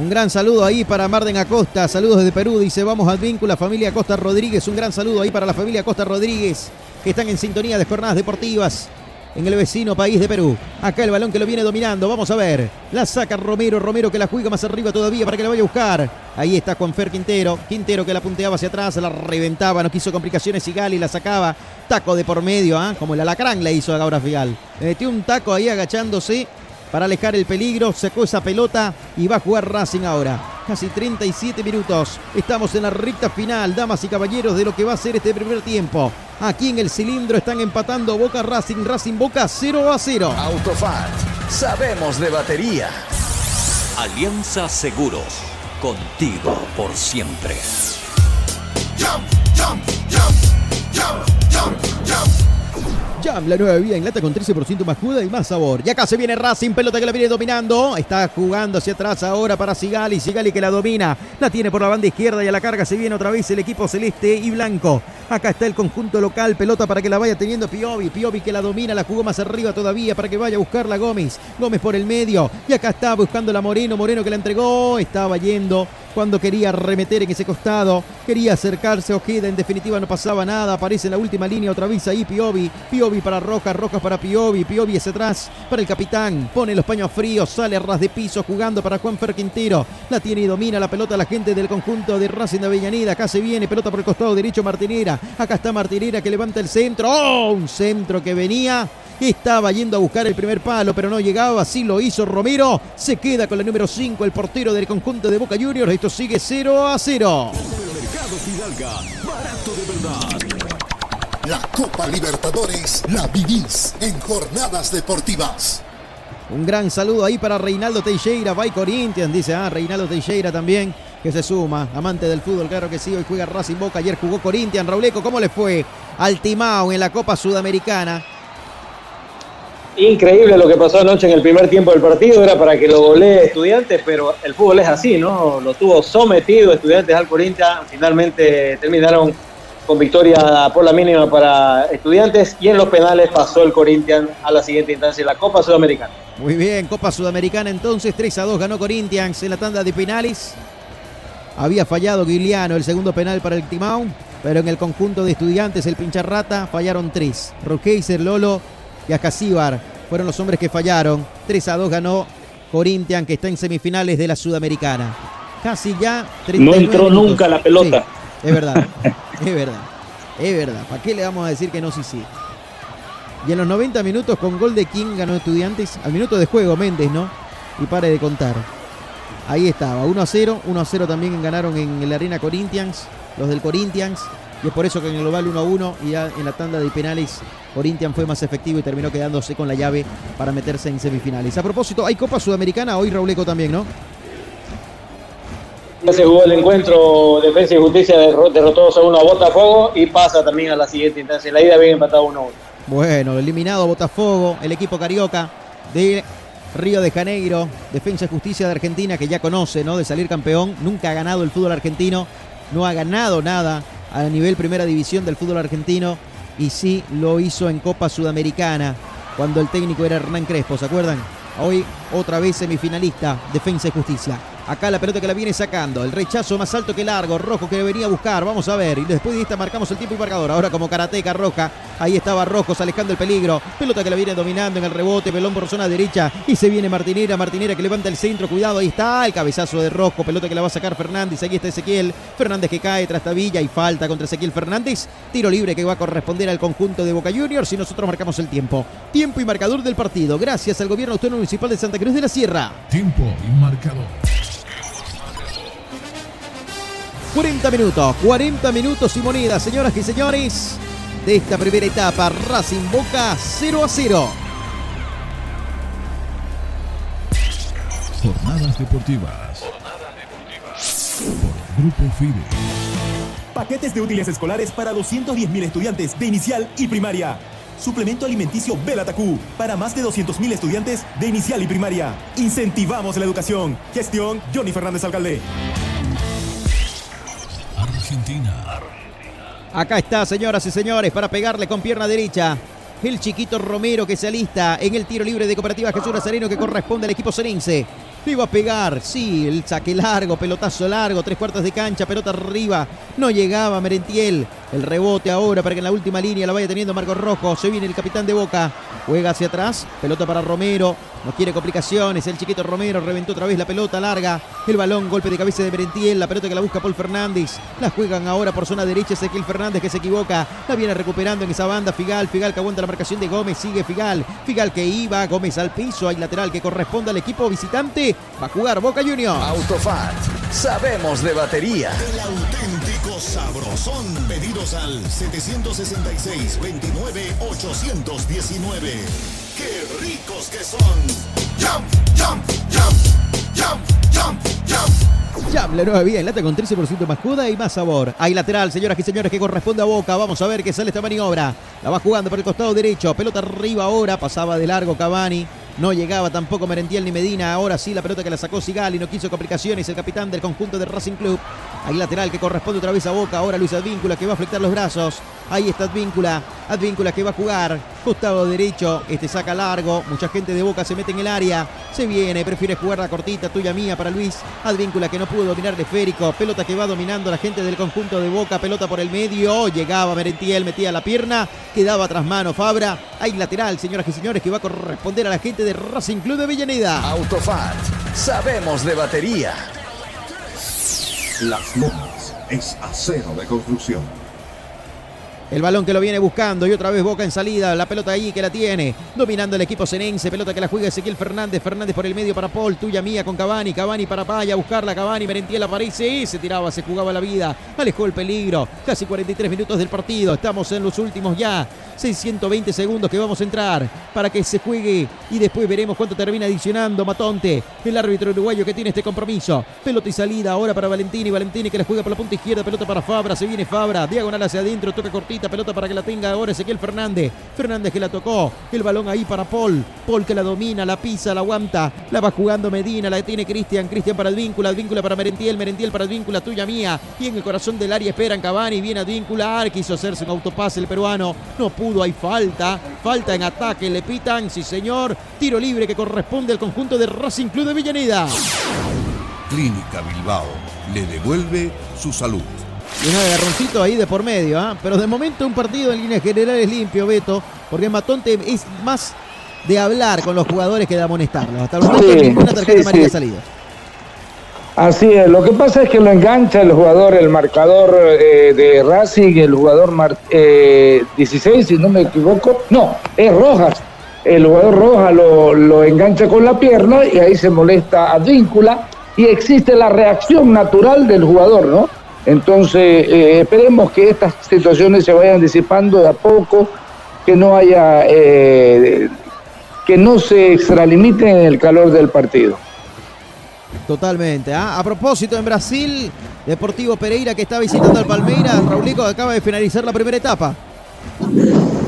Un gran saludo ahí para Marden Acosta, saludos desde Perú, dice vamos al vínculo, familia Acosta Rodríguez, un gran saludo ahí para la familia Acosta Rodríguez, que están en sintonía de jornadas deportivas en el vecino país de Perú. Acá el balón que lo viene dominando. Vamos a ver. La saca Romero. Romero que la juega más arriba todavía para que la vaya a buscar. Ahí está Juanfer Quintero. Quintero que la punteaba hacia atrás. La reventaba. No quiso complicaciones. y Gali la sacaba. Taco de por medio. ¿ah? Como el alacrán le hizo a Gaura Figal. metió un taco ahí agachándose para alejar el peligro. Sacó esa pelota y va a jugar Racing ahora. Casi 37 minutos. Estamos en la recta final, damas y caballeros, de lo que va a ser este primer tiempo. Aquí en el cilindro están empatando Boca Racing, Racing Boca 0 a 0. Autofat, sabemos de batería. Alianza Seguros, contigo por siempre. La nueva bebida en lata con 13% más juda y más sabor. Y acá se viene Racing, pelota que la viene dominando. Está jugando hacia atrás ahora para Sigali. Sigali que la domina. La tiene por la banda izquierda y a la carga se viene otra vez el equipo celeste y blanco. Acá está el conjunto local. Pelota para que la vaya teniendo Piovi. Piovi que la domina, la jugó más arriba todavía para que vaya a buscarla Gómez. Gómez por el medio. Y acá está buscando la Moreno. Moreno que la entregó. Estaba yendo cuando quería remeter en ese costado. Quería acercarse Ojeda. En definitiva no pasaba nada. Aparece en la última línea otra vez ahí Piovi. Piovi para Rojas, Rojas para Piovi, Piovi es atrás para el capitán, pone los paños fríos, sale a ras de piso jugando para Juan Fer Quintero, la tiene y domina la pelota la gente del conjunto de Racing de Avellaneda, acá se viene, pelota por el costado derecho Martinera, acá está Martinera que levanta el centro, ¡oh! un centro que venía estaba yendo a buscar el primer palo, pero no llegaba. Así lo hizo Romero. Se queda con la número 5, el portero del conjunto de Boca Juniors. Esto sigue 0 a 0. barato de verdad. La Copa Libertadores la vivís en jornadas deportivas. Un gran saludo ahí para Reinaldo Teixeira, by Corinthians, dice, ah, Reinaldo Teixeira también, que se suma, amante del fútbol, claro que sí, hoy juega Racing Boca, ayer jugó Corinthians, Rauleco, ¿cómo le fue al Timao en la Copa Sudamericana? Increíble lo que pasó anoche en el primer tiempo del partido, era para que lo golee Estudiantes, pero el fútbol es así, ¿no? Lo tuvo sometido Estudiantes al Corinthians, finalmente terminaron con victoria por la mínima para estudiantes y en los penales pasó el Corinthians a la siguiente instancia, la Copa Sudamericana. Muy bien, Copa Sudamericana entonces 3 a 2 ganó Corinthians en la tanda de penales. Había fallado Guiliano el segundo penal para el Timao, pero en el conjunto de estudiantes, el Pincharrata, fallaron tres. Roqueiser, Lolo y Acasíbar fueron los hombres que fallaron. 3 a 2 ganó Corinthians, que está en semifinales de la Sudamericana. Casi ya. No entró nunca la pelota. Es verdad, (laughs) es verdad, es verdad. ¿Para qué le vamos a decir que no sí sí? Y en los 90 minutos con gol de King ganó Estudiantes. Al minuto de juego Méndez, ¿no? Y pare de contar. Ahí estaba, 1 a 0. 1 a 0 también ganaron en la Arena Corinthians, los del Corinthians. Y es por eso que en el global 1 a 1 y ya en la tanda de penales Corinthians fue más efectivo y terminó quedándose con la llave para meterse en semifinales. A propósito, hay Copa Sudamericana, hoy Rauleco también, ¿no? Ya se jugó el encuentro Defensa y Justicia derrotó a uno a Botafogo y pasa también a la siguiente instancia. La ida bien empatado 1 1. Bueno, eliminado Botafogo, el equipo carioca de Río de Janeiro, Defensa y Justicia de Argentina, que ya conoce, ¿no? De salir campeón. Nunca ha ganado el fútbol argentino, no ha ganado nada a nivel primera división del fútbol argentino. y sí lo hizo en Copa Sudamericana cuando el técnico era Hernán Crespo, ¿se acuerdan? Hoy otra vez semifinalista, Defensa y Justicia. Acá la pelota que la viene sacando. El rechazo más alto que largo. Rojo que venía a buscar. Vamos a ver. Y después de esta marcamos el tiempo y marcador. Ahora como karateca roja. Ahí estaba Rojos alejando el peligro. Pelota que la viene dominando en el rebote. Pelón por zona derecha. Y se viene Martinera. Martinera que levanta el centro. Cuidado. Ahí está el cabezazo de Rojo. Pelota que la va a sacar Fernández. Ahí está Ezequiel. Fernández que cae tras Tabilla. Y falta contra Ezequiel Fernández. Tiro libre que va a corresponder al conjunto de Boca Juniors. Y nosotros marcamos el tiempo. Tiempo y marcador del partido. Gracias al gobierno autónomo municipal de Santa Cruz de la Sierra. Tiempo y marcador. 40 minutos, 40 minutos y monedas, señoras y señores, de esta primera etapa. Racing Boca 0 a 0. Jornadas deportivas. Por Grupo FIDE. Paquetes de útiles escolares para 210.000 estudiantes de inicial y primaria. Suplemento alimenticio Belatacú para más de 200.000 estudiantes de inicial y primaria. Incentivamos la educación. Gestión Johnny Fernández Alcalde. Argentina. Acá está, señoras y señores, para pegarle con pierna derecha. El chiquito Romero que se alista en el tiro libre de Cooperativa Jesús Nazareno que corresponde al equipo serense. Iba a pegar, sí, el saque largo, pelotazo largo, tres cuartos de cancha, pelota arriba. No llegaba Merentiel. El rebote ahora para que en la última línea la vaya teniendo Marcos Rojo. Se viene el capitán de Boca. Juega hacia atrás. Pelota para Romero. No quiere complicaciones. El chiquito Romero reventó otra vez la pelota larga. El balón, golpe de cabeza de Merentiel. La pelota que la busca Paul Fernández. La juegan ahora por zona derecha. Ezequiel Fernández que se equivoca. La viene recuperando en esa banda. Figal. Figal que aguanta la marcación de Gómez. Sigue Figal. Figal que iba. Gómez al piso. Hay lateral que corresponde al equipo visitante. Va a jugar Boca Juniors. Autofat. Sabemos de batería. El auténtico sabrosón. Pedidos al 766 29 819. ¡Qué ricos que son! ¡Jump, jump, jump! ¡Jump, jump, jump! Jam, la nueva vía en lata con 13% más juda y más sabor. Hay lateral, señoras y señores, que corresponde a Boca. Vamos a ver qué sale esta maniobra. La va jugando por el costado derecho. Pelota arriba ahora. Pasaba de largo Cavani. No llegaba tampoco Merentiel ni Medina. Ahora sí la pelota que la sacó Sigali. No quiso complicaciones el capitán del conjunto de Racing Club. Hay lateral que corresponde otra vez a Boca. Ahora Luis Advíncula que va a flectar los brazos. Ahí está Advíncula. Advíncula que va a jugar. Costado derecho. Este saca largo. Mucha gente de Boca se mete en el área. Se viene. Prefiere jugar la cortita. Tuya mía para Luis. Advíncula que no pudo dominar el esférico. Pelota que va dominando la gente del conjunto de Boca. Pelota por el medio. Llegaba Merentiel. Metía la pierna. Quedaba tras mano Fabra. Hay lateral, señoras y señores, que va a corresponder a la gente de Racing Club de Avellaneda. Autofat. Sabemos de batería. Las Lomas es acero de construcción. El balón que lo viene buscando y otra vez Boca en salida. La pelota ahí que la tiene. Dominando el equipo senense. Pelota que la juega Ezequiel Fernández. Fernández por el medio para Paul. Tuya mía con Cavani. Cavani para Paya. Buscarla. Cavani. Merentiel aparece. Y se tiraba, se jugaba la vida. Alejó el peligro. Casi 43 minutos del partido. Estamos en los últimos ya. 620 segundos que vamos a entrar para que se juegue y después veremos cuánto termina adicionando Matonte, el árbitro uruguayo que tiene este compromiso. Pelota y salida ahora para Valentini, Valentini que la juega por la punta izquierda, pelota para Fabra, se viene Fabra, diagonal hacia adentro, toca pelota para que la tenga ahora Ezequiel Fernández. Fernández que la tocó, el balón ahí para Paul, Paul que la domina, la pisa, la aguanta, la va jugando Medina, la tiene Cristian, Cristian para Advíncula, Advíncula para Merentiel, Merentiel para Advíncula, tuya mía, y en el corazón del área esperan Cavani, viene Advíncula, quiso hacerse un autopase el peruano, no pudo hay falta, falta en ataque, le pitan, sí señor, tiro libre que corresponde al conjunto de Racing Club de Villaneda. Clínica Bilbao le devuelve su salud. Y un agarroncito ahí de por medio, ¿ah? pero de momento un partido en líneas generales limpio, Beto, porque Matonte es más de hablar con los jugadores que de amonestarlos. Hasta el momento Sí, ninguna tarjeta sí, amarilla sí. ha salido. Así es, lo que pasa es que lo engancha el jugador, el marcador eh, de Racing, el jugador mar- eh, 16, si no me equivoco, no, es Rojas. El jugador Rojas lo, lo engancha con la pierna y ahí se molesta Advíncula y existe la reacción natural del jugador, ¿no? Entonces, eh, esperemos que estas situaciones se vayan disipando de a poco, que no haya, eh, que no se extralimiten en el calor del partido. Totalmente. ¿ah? A propósito, en Brasil, Deportivo Pereira que está visitando al Palmeiras, Raulico acaba de finalizar la primera etapa.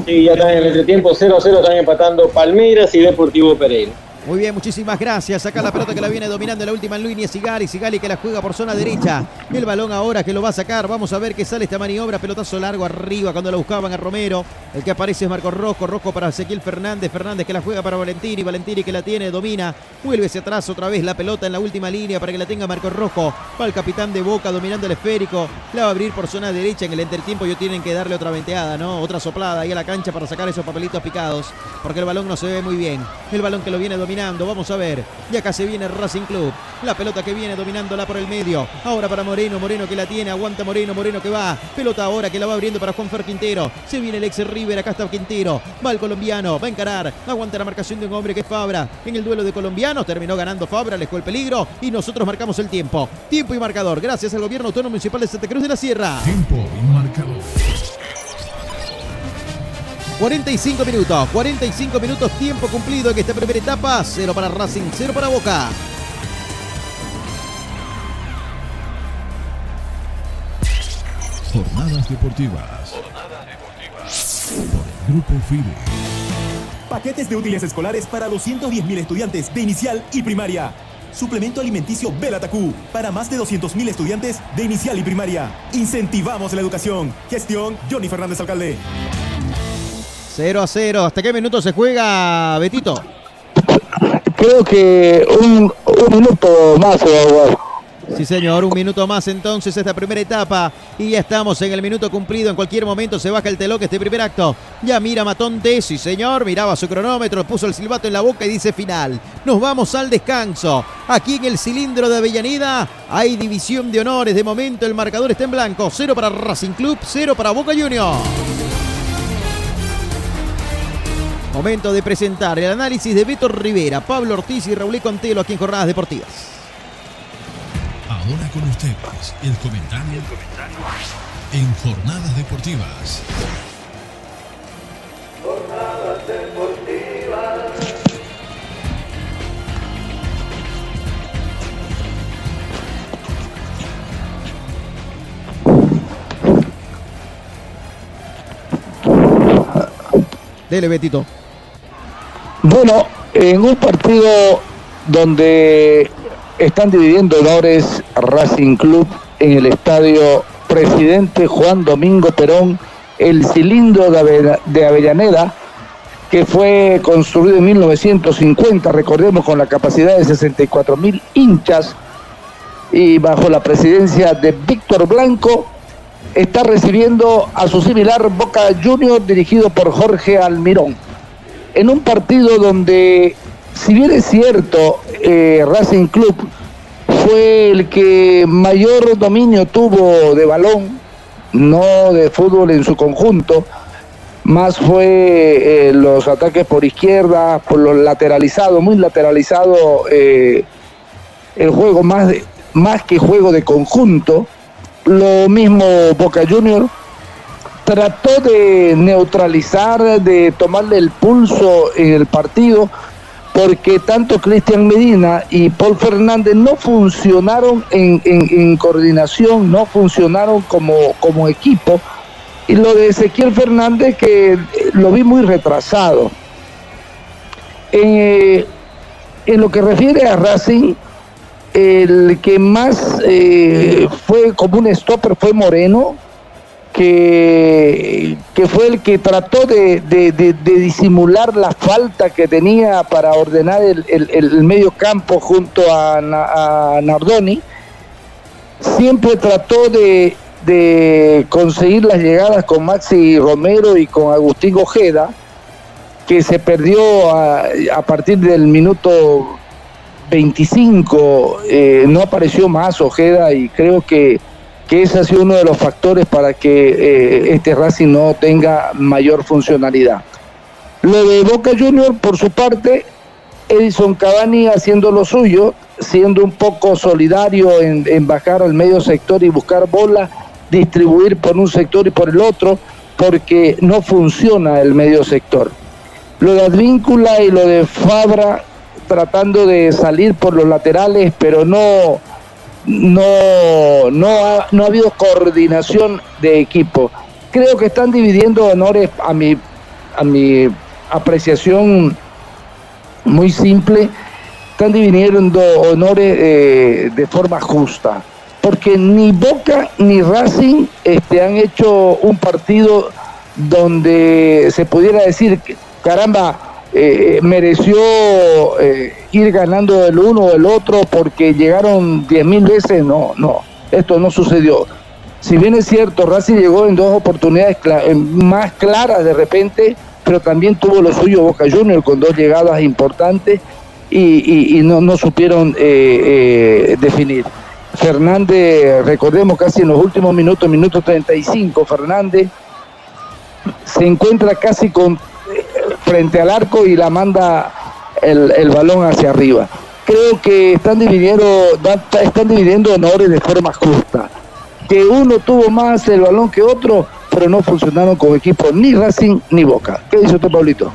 Sí, ya están en el entretiempo 0-0, están empatando Palmeiras y Deportivo Pereira. Muy bien, muchísimas gracias. Acá la pelota que la viene dominando en la última línea Sigali. Sigali que la juega por zona derecha. El balón ahora que lo va a sacar. Vamos a ver qué sale esta maniobra. Pelotazo largo arriba cuando la buscaban a Romero. El que aparece es Marco Rojo. Rojo para Ezequiel Fernández. Fernández que la juega para Valentini. Valentini que la tiene, domina. Vuelve hacia atrás otra vez la pelota en la última línea para que la tenga Marco Rojo. Va el capitán de Boca dominando el esférico. La va a abrir por zona derecha. En el entretiempo yo tienen que darle otra venteada, ¿no? Otra soplada ahí a la cancha para sacar esos papelitos picados. Porque el balón no se ve muy bien. El balón que lo viene dominando. Vamos a ver. Y acá se viene Racing Club. La pelota que viene dominándola por el medio. Ahora para Moreno. Moreno que la tiene. Aguanta Moreno. Moreno que va. Pelota ahora que la va abriendo para Juan Fer Quintero. Se viene el ex River. Acá está Quintero. Va el colombiano. Va a encarar. Aguanta la marcación de un hombre que es Fabra. En el duelo de colombianos terminó ganando Fabra. Alejó el peligro. Y nosotros marcamos el tiempo. Tiempo y marcador. Gracias al gobierno autónomo municipal de Santa Cruz de la Sierra. Tiempo y marcador. 45 minutos, 45 minutos, tiempo cumplido en esta primera etapa. Cero para Racing, cero para Boca. Jornadas deportivas. Por Grupo FIDE. Paquetes de útiles escolares para 210.000 estudiantes de inicial y primaria. Suplemento alimenticio Belatacú para más de 200.000 estudiantes de inicial y primaria. Incentivamos la educación. Gestión Johnny Fernández Alcalde. 0 a 0. ¿Hasta qué minuto se juega, Betito? Creo que un, un minuto más se va a jugar. Sí, señor, un minuto más entonces esta primera etapa y ya estamos en el minuto cumplido. En cualquier momento se baja el telón este primer acto. Ya mira Matonte, sí señor, miraba su cronómetro, puso el silbato en la boca y dice final. Nos vamos al descanso. Aquí en el cilindro de Avellaneda hay división de honores. De momento el marcador está en blanco. Cero para Racing Club, cero para Boca Juniors. Momento de presentar el análisis de Beto Rivera, Pablo Ortiz y Raúl Contelo aquí en Jornadas Deportivas. Ahora con ustedes el comentario, en Jornadas Deportivas. Jornadas deportivas. Dele, Betito. Bueno, en un partido donde están dividiendo honores Racing Club en el estadio Presidente Juan Domingo Perón, el cilindro de, Ave- de Avellaneda, que fue construido en 1950, recordemos, con la capacidad de 64 mil hinchas y bajo la presidencia de Víctor Blanco, está recibiendo a su similar Boca Junior dirigido por Jorge Almirón. En un partido donde, si bien es cierto, eh, Racing Club fue el que mayor dominio tuvo de balón, no de fútbol en su conjunto, más fue eh, los ataques por izquierda, por los lateralizados, muy lateralizado eh, el juego, más, de- más que juego de conjunto. Lo mismo Boca Junior trató de neutralizar, de tomarle el pulso en el partido, porque tanto Cristian Medina y Paul Fernández no funcionaron en, en- coordinación, no funcionaron como, como equipo. Y lo de Ezequiel Fernández que lo vi muy retrasado. Eh, en lo que refiere a Racing, el que más eh, fue como un stopper fue Moreno, que, que fue el que trató de, de- de- disimular la falta que tenía para ordenar el, el- el medio campo junto a, a Nardoni. Siempre trató de, de conseguir las llegadas con Maxi Romero y con Agustín Ojeda, que se perdió a, a partir del minuto 25 eh, no apareció más Ojeda y creo que, que ese ha sido uno de los factores para que eh, este Racing no tenga mayor funcionalidad. Lo de Boca Junior, por su parte, Edison Cavani haciendo lo suyo, siendo un poco solidario en, bajar al medio sector y buscar bola, distribuir por un sector y por el otro, porque no funciona el medio sector. Lo de Advíncula y lo de Fabra tratando de salir por los laterales, pero no, no, no, ha, no ha habido coordinación de equipo. Creo que están dividiendo honores a mi, a mi apreciación muy simple, están dividiendo honores eh, de forma justa. Porque ni Boca ni Racing este, han hecho un partido donde se pudiera decir caramba, eh, mereció eh, ir ganando el uno o el otro porque llegaron diez mil veces. No, no, esto no sucedió. Si bien es cierto, Racing llegó en dos oportunidades más claras de repente, pero también tuvo lo suyo Boca Juniors con dos llegadas importantes y, no, no, supieron eh, definir. Fernández, recordemos casi en los últimos minutos, minuto 35, Fernández se encuentra casi con frente al arco y la manda el, balón hacia arriba. Creo que están dividiendo, están dividiendo honores de forma justa. Que uno tuvo más el balón que otro, pero no funcionaron como equipo ni Racing ni Boca. ¿Qué dice usted, Pablito?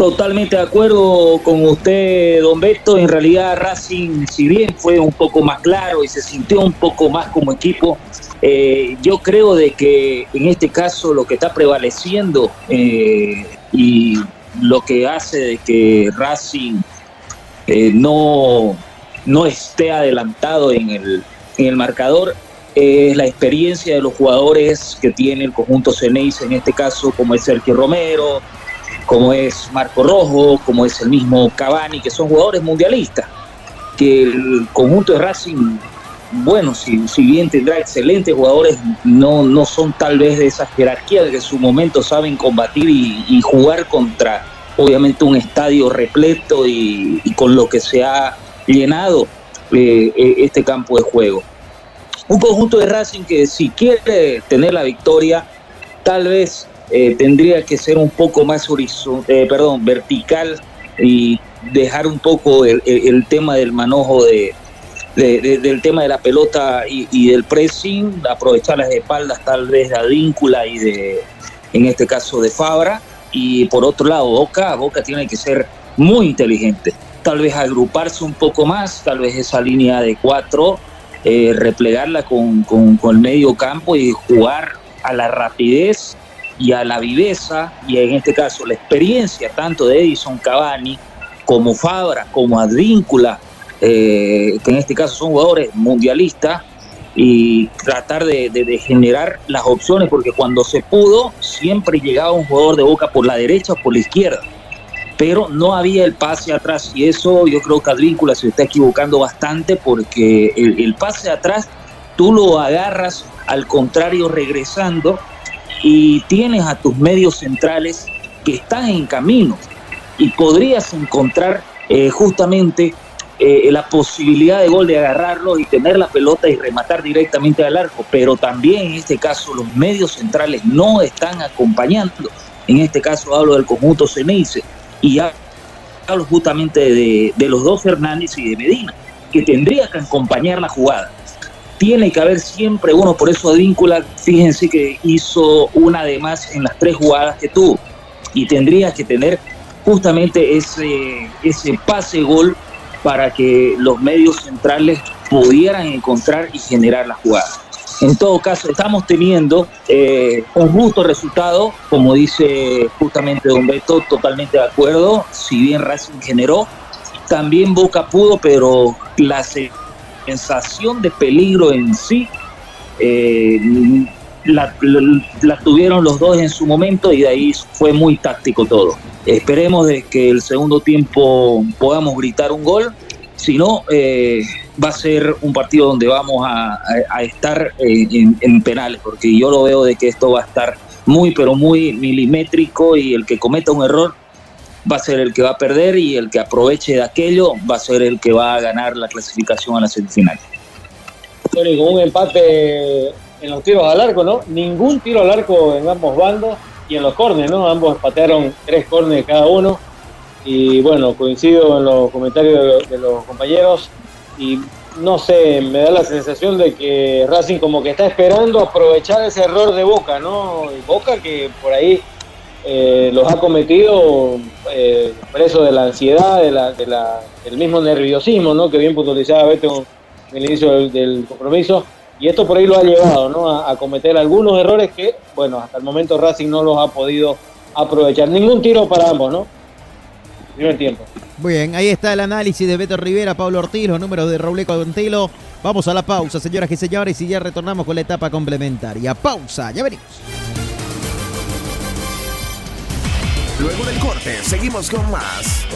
Totalmente de acuerdo con usted, don Beto. En realidad Racing, si bien fue un poco más claro y se sintió un poco más como equipo, eh, yo creo de que en este caso lo que está prevaleciendo eh, y lo que hace de que Racing eh, no, no esté adelantado en el, en el marcador es la experiencia de los jugadores que tiene el conjunto Ceneis, en este caso como es Sergio Romero, como es Marco Rojo, como es el mismo Cavani, que son jugadores mundialistas, que el conjunto de Racing, bueno, si, bien tendrá excelentes jugadores, no, no son tal vez de esa jerarquía que en su momento saben combatir y, jugar contra, obviamente, un estadio repleto y, con lo que se ha llenado eh, eh, este campo de juego. Un conjunto de Racing que si quiere tener la victoria, tal vez eh, tendría que ser un poco más eh, perdón, vertical y dejar un poco el, tema del manojo de, del tema de la pelota y, del pressing, aprovechar las espaldas tal vez de Adíncula y de, en este caso, de Fabra. Y por otro lado, Boca, Boca tiene que ser muy inteligente. Tal vez agruparse un poco más, tal vez esa línea de cuatro, eh, replegarla con, con, con el medio campo y jugar a la rapidez y a la viveza y en este caso la experiencia tanto de Edison Cavani como Fabra, como Advíncula, eh, que en este caso son jugadores mundialistas, y tratar de, generar las opciones, porque cuando se pudo, siempre llegaba un jugador de boca por la derecha o por la izquierda, pero no había el pase atrás, y eso yo creo que Advíncula se está equivocando bastante, porque el, el pase atrás tú lo agarras al contrario regresando y tienes a tus medios centrales que están en camino y podrías encontrar eh, justamente eh, la posibilidad de gol de agarrarlo y tener la pelota y rematar directamente al arco, pero también en este caso los medios centrales no están acompañando. En este caso hablo del conjunto Ceneice y hablo justamente de, de los dos Fernández y de Medina, que tendría que acompañar la jugada tiene que haber siempre uno, por eso Advíncula, fíjense que hizo una de más en las tres jugadas que tuvo y tendría que tener justamente ese, ese pase gol para que los medios centrales pudieran encontrar y generar la jugada. En todo caso, estamos teniendo eh, un justo resultado, como dice justamente Don Beto, totalmente de acuerdo. Si bien Racing generó, también Boca pudo, pero la sensación de peligro en sí eh, la, tuvieron los dos en su momento y de ahí fue muy táctico todo. Esperemos de que el segundo tiempo podamos gritar un gol, si no eh, va a ser un partido donde vamos a, estar eh, en, en, penales, porque yo lo veo de que esto va a estar muy pero muy milimétrico y el que cometa un error va a ser el que va a perder y el que aproveche de aquello va a ser el que va a ganar la clasificación a la semifinal. Con un empate en los tiros al arco, ¿no? Ningún tiro al arco en ambos bandos y en los cornes, ¿no? Ambos patearon tres cornes cada uno. Y bueno, coincido en los comentarios de, los compañeros y no sé, me da la sensación de que Racing como que está esperando aprovechar ese error de Boca, ¿no? Boca que por ahí eh, los ha cometido eh, preso de la ansiedad, de la, del mismo nerviosismo, ¿no? que bien puntualizaba Beto en el inicio del, compromiso, y esto por ahí lo ha llevado ¿no? a, cometer algunos errores que, bueno, hasta el momento Racing no los ha podido aprovechar. Ningún tiro para ambos, ¿no? Primer tiempo. Muy bien, ahí está el análisis de Beto Rivera, Pablo Ortiz, los números de Raúl Contelo. Vamos a la pausa, señoras y señores, y ya retornamos con la etapa complementaria. Pausa, ya venimos. Luego del corte, seguimos con más.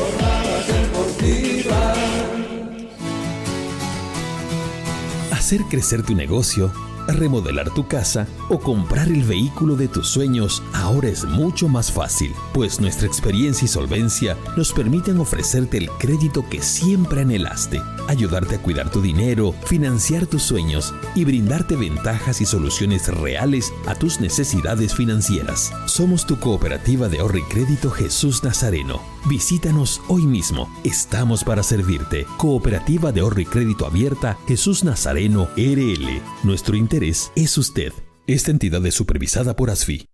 Hacer crecer tu negocio remodelar tu casa o comprar el vehículo de tus sueños ahora es mucho más fácil, pues nuestra experiencia y solvencia nos permiten ofrecerte el crédito que siempre anhelaste, ayudarte a cuidar tu dinero, financiar tus sueños y brindarte ventajas y soluciones reales a tus necesidades financieras. Somos tu cooperativa de ahorro y crédito Jesús Nazareno. Visítanos hoy mismo. Estamos para servirte. Cooperativa de ahorro y crédito abierta Jesús Nazareno RL. Nuestro interés es usted. Esta entidad es supervisada por ASFI.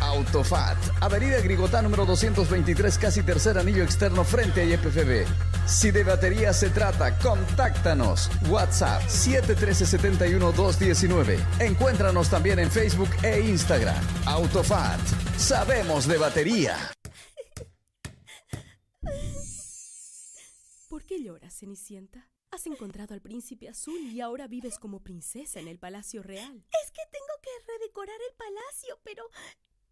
Autofat, Avenida Grigotá número 223, casi tercer anillo externo frente a IPFB. Si de batería se trata, contáctanos. WhatsApp 713-71-219. Encuéntranos también en Facebook e Instagram. Autofat, sabemos de batería. ¿Por qué lloras, Cenicienta? Has encontrado al príncipe azul y ahora vives como princesa en el palacio real. Es que tengo que redecorar el palacio, pero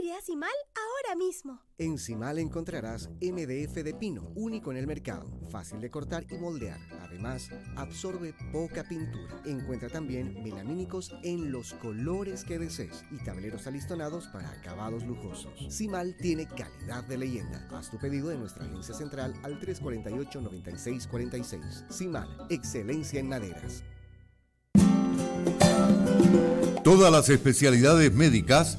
Iré a Simal ahora mismo. En Simal encontrarás MDF de pino, único en el mercado, fácil de cortar y moldear. Además, absorbe poca pintura. Encuentra también melamínicos en los colores que desees y tableros alistonados para acabados lujosos. Simal tiene calidad de leyenda. Haz tu pedido en nuestra agencia central al 348-9646. Simal, excelencia en maderas. Todas las especialidades médicas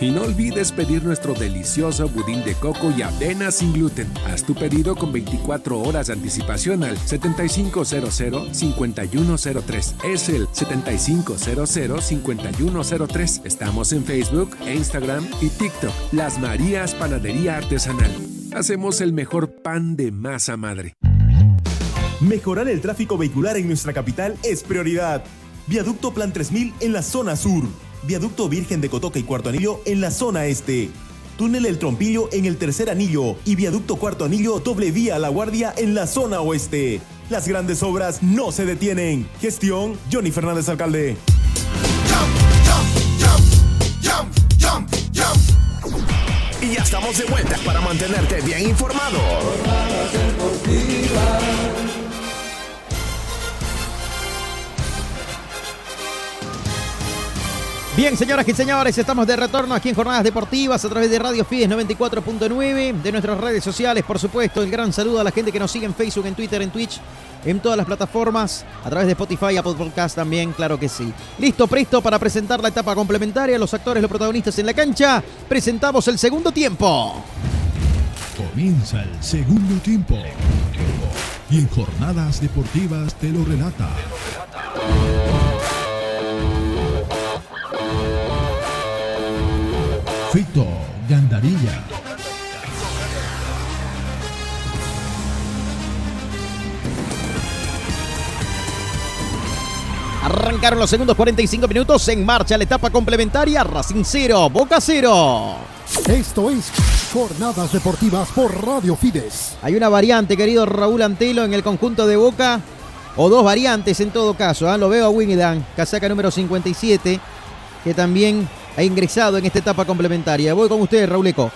Y no olvides pedir nuestro delicioso budín de coco y avena sin gluten. Haz tu pedido con 24 horas de anticipación al 7500-5103. Es el 7500-5103. Estamos en Facebook, Instagram y TikTok. Las Marías Panadería Artesanal. Hacemos el mejor pan de masa madre. Mejorar el tráfico vehicular en nuestra capital es prioridad. Viaducto Plan 3000 en la zona sur. Viaducto Virgen de Cotoca y Cuarto Anillo en la zona este. Túnel El Trompillo en el tercer anillo y Viaducto Cuarto Anillo doble vía a La Guardia en la zona oeste. Las grandes obras no se detienen. Gestión Johnny Fernández Alcalde. Y ya estamos de vuelta para mantenerte bien informado. Bien, señoras y señores, estamos de retorno aquí en Jornadas Deportivas a través de Radio Fides 94.9, de nuestras redes sociales, por supuesto. El gran saludo a la gente que nos sigue en Facebook, en Twitter, en Twitch, en todas las plataformas, a través de Spotify, Apple Podcast también, claro que sí. Listo, presto para presentar la etapa complementaria, los actores, los protagonistas en la cancha. Presentamos el segundo tiempo. Comienza el segundo tiempo. Y en Jornadas Deportivas te lo relata. Fito Gandarilla. Arrancaron los segundos 45 minutos en marcha la etapa complementaria. Racing 0, Boca 0. Esto es Jornadas Deportivas por Radio Fides. Hay una variante, querido Raúl Antelo, en el conjunto de Boca. O dos variantes en todo caso. ¿ah? Lo veo a Wingedan, casaca número 57, que también ha ingresado en esta etapa complementaria. Voy con usted, Raúl Eco.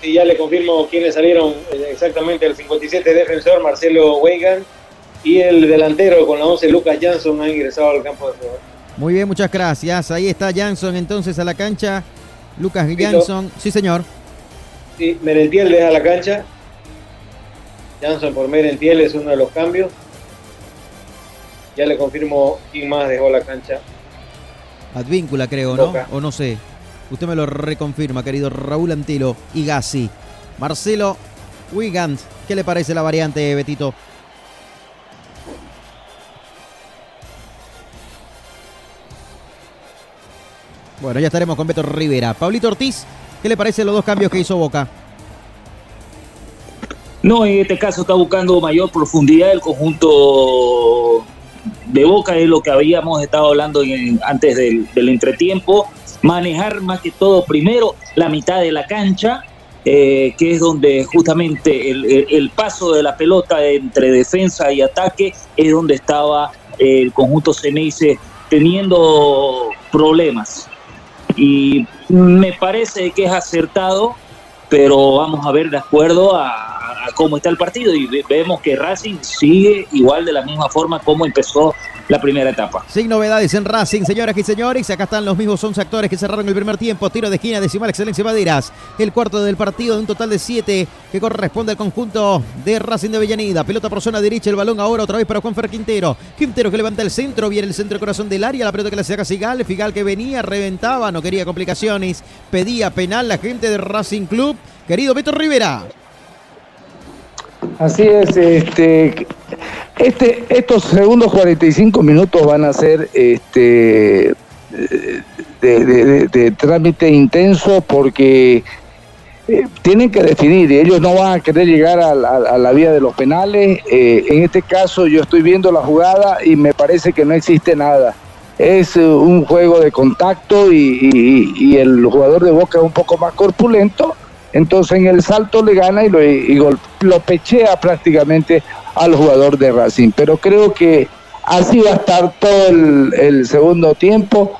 Sí, ya le confirmo quiénes salieron eh, exactamente. El 57 defensor, Marcelo Weigan. Y el delantero con la 11, Lucas Jansson, ha ingresado al campo de juego. Muy bien, muchas gracias. Ahí está Jansson entonces a la cancha. Lucas Jansson. Sí, señor. Sí, Merentiel deja la cancha. Jansson por Merentiel es uno de los cambios. Ya le confirmo quién más dejó la cancha. Advíncula, creo, ¿no? Boca. O no sé. Usted me lo reconfirma, querido Raúl Antilo y Gassi. Marcelo Wigand. ¿Qué le parece la variante, Betito? Bueno, ya estaremos con Beto Rivera. Pablito Ortiz, ¿qué le parece los dos cambios que hizo Boca? No, en este caso está buscando mayor profundidad el conjunto de Boca, es lo que habíamos estado hablando antes del, entretiempo. Manejar más que todo primero la mitad de la cancha, eh, que es donde justamente el paso de la pelota entre defensa y ataque es donde estaba eh, el conjunto Ceneice teniendo problemas. Y me parece que es acertado, pero vamos a ver de acuerdo a, cómo está el partido y vemos que Racing sigue igual de la misma forma como empezó la primera etapa. Sin novedades en Racing, señoras y señores. Acá están los mismos 11 actores que cerraron el primer tiempo. Tiro de esquina, decimal, excelencia Maderas. El cuarto del partido de un total de 7 que corresponde al conjunto de Racing de Avellaneda. Pelota por zona derecha, el balón ahora otra vez para Juanfer Quintero. Quintero que levanta el centro, viene el centro corazón del área. La pelota que le saca Figal. Figal que venía, reventaba, no quería complicaciones. Pedía penal la gente de Racing Club. Querido Beto Rivera. Así es, este, este, estos segundos 45 minutos van a ser este, de, trámite intenso porque eh, tienen que definir y ellos no van a querer llegar a, la vía de los penales. Eh, en este caso yo estoy viendo la jugada y me parece que no existe nada. Es eh, un juego de contacto y el jugador de Boca es un poco más corpulento entonces en el salto le gana y lo, lo pechea prácticamente al jugador de Racing. Pero creo que así va a estar todo el, segundo tiempo,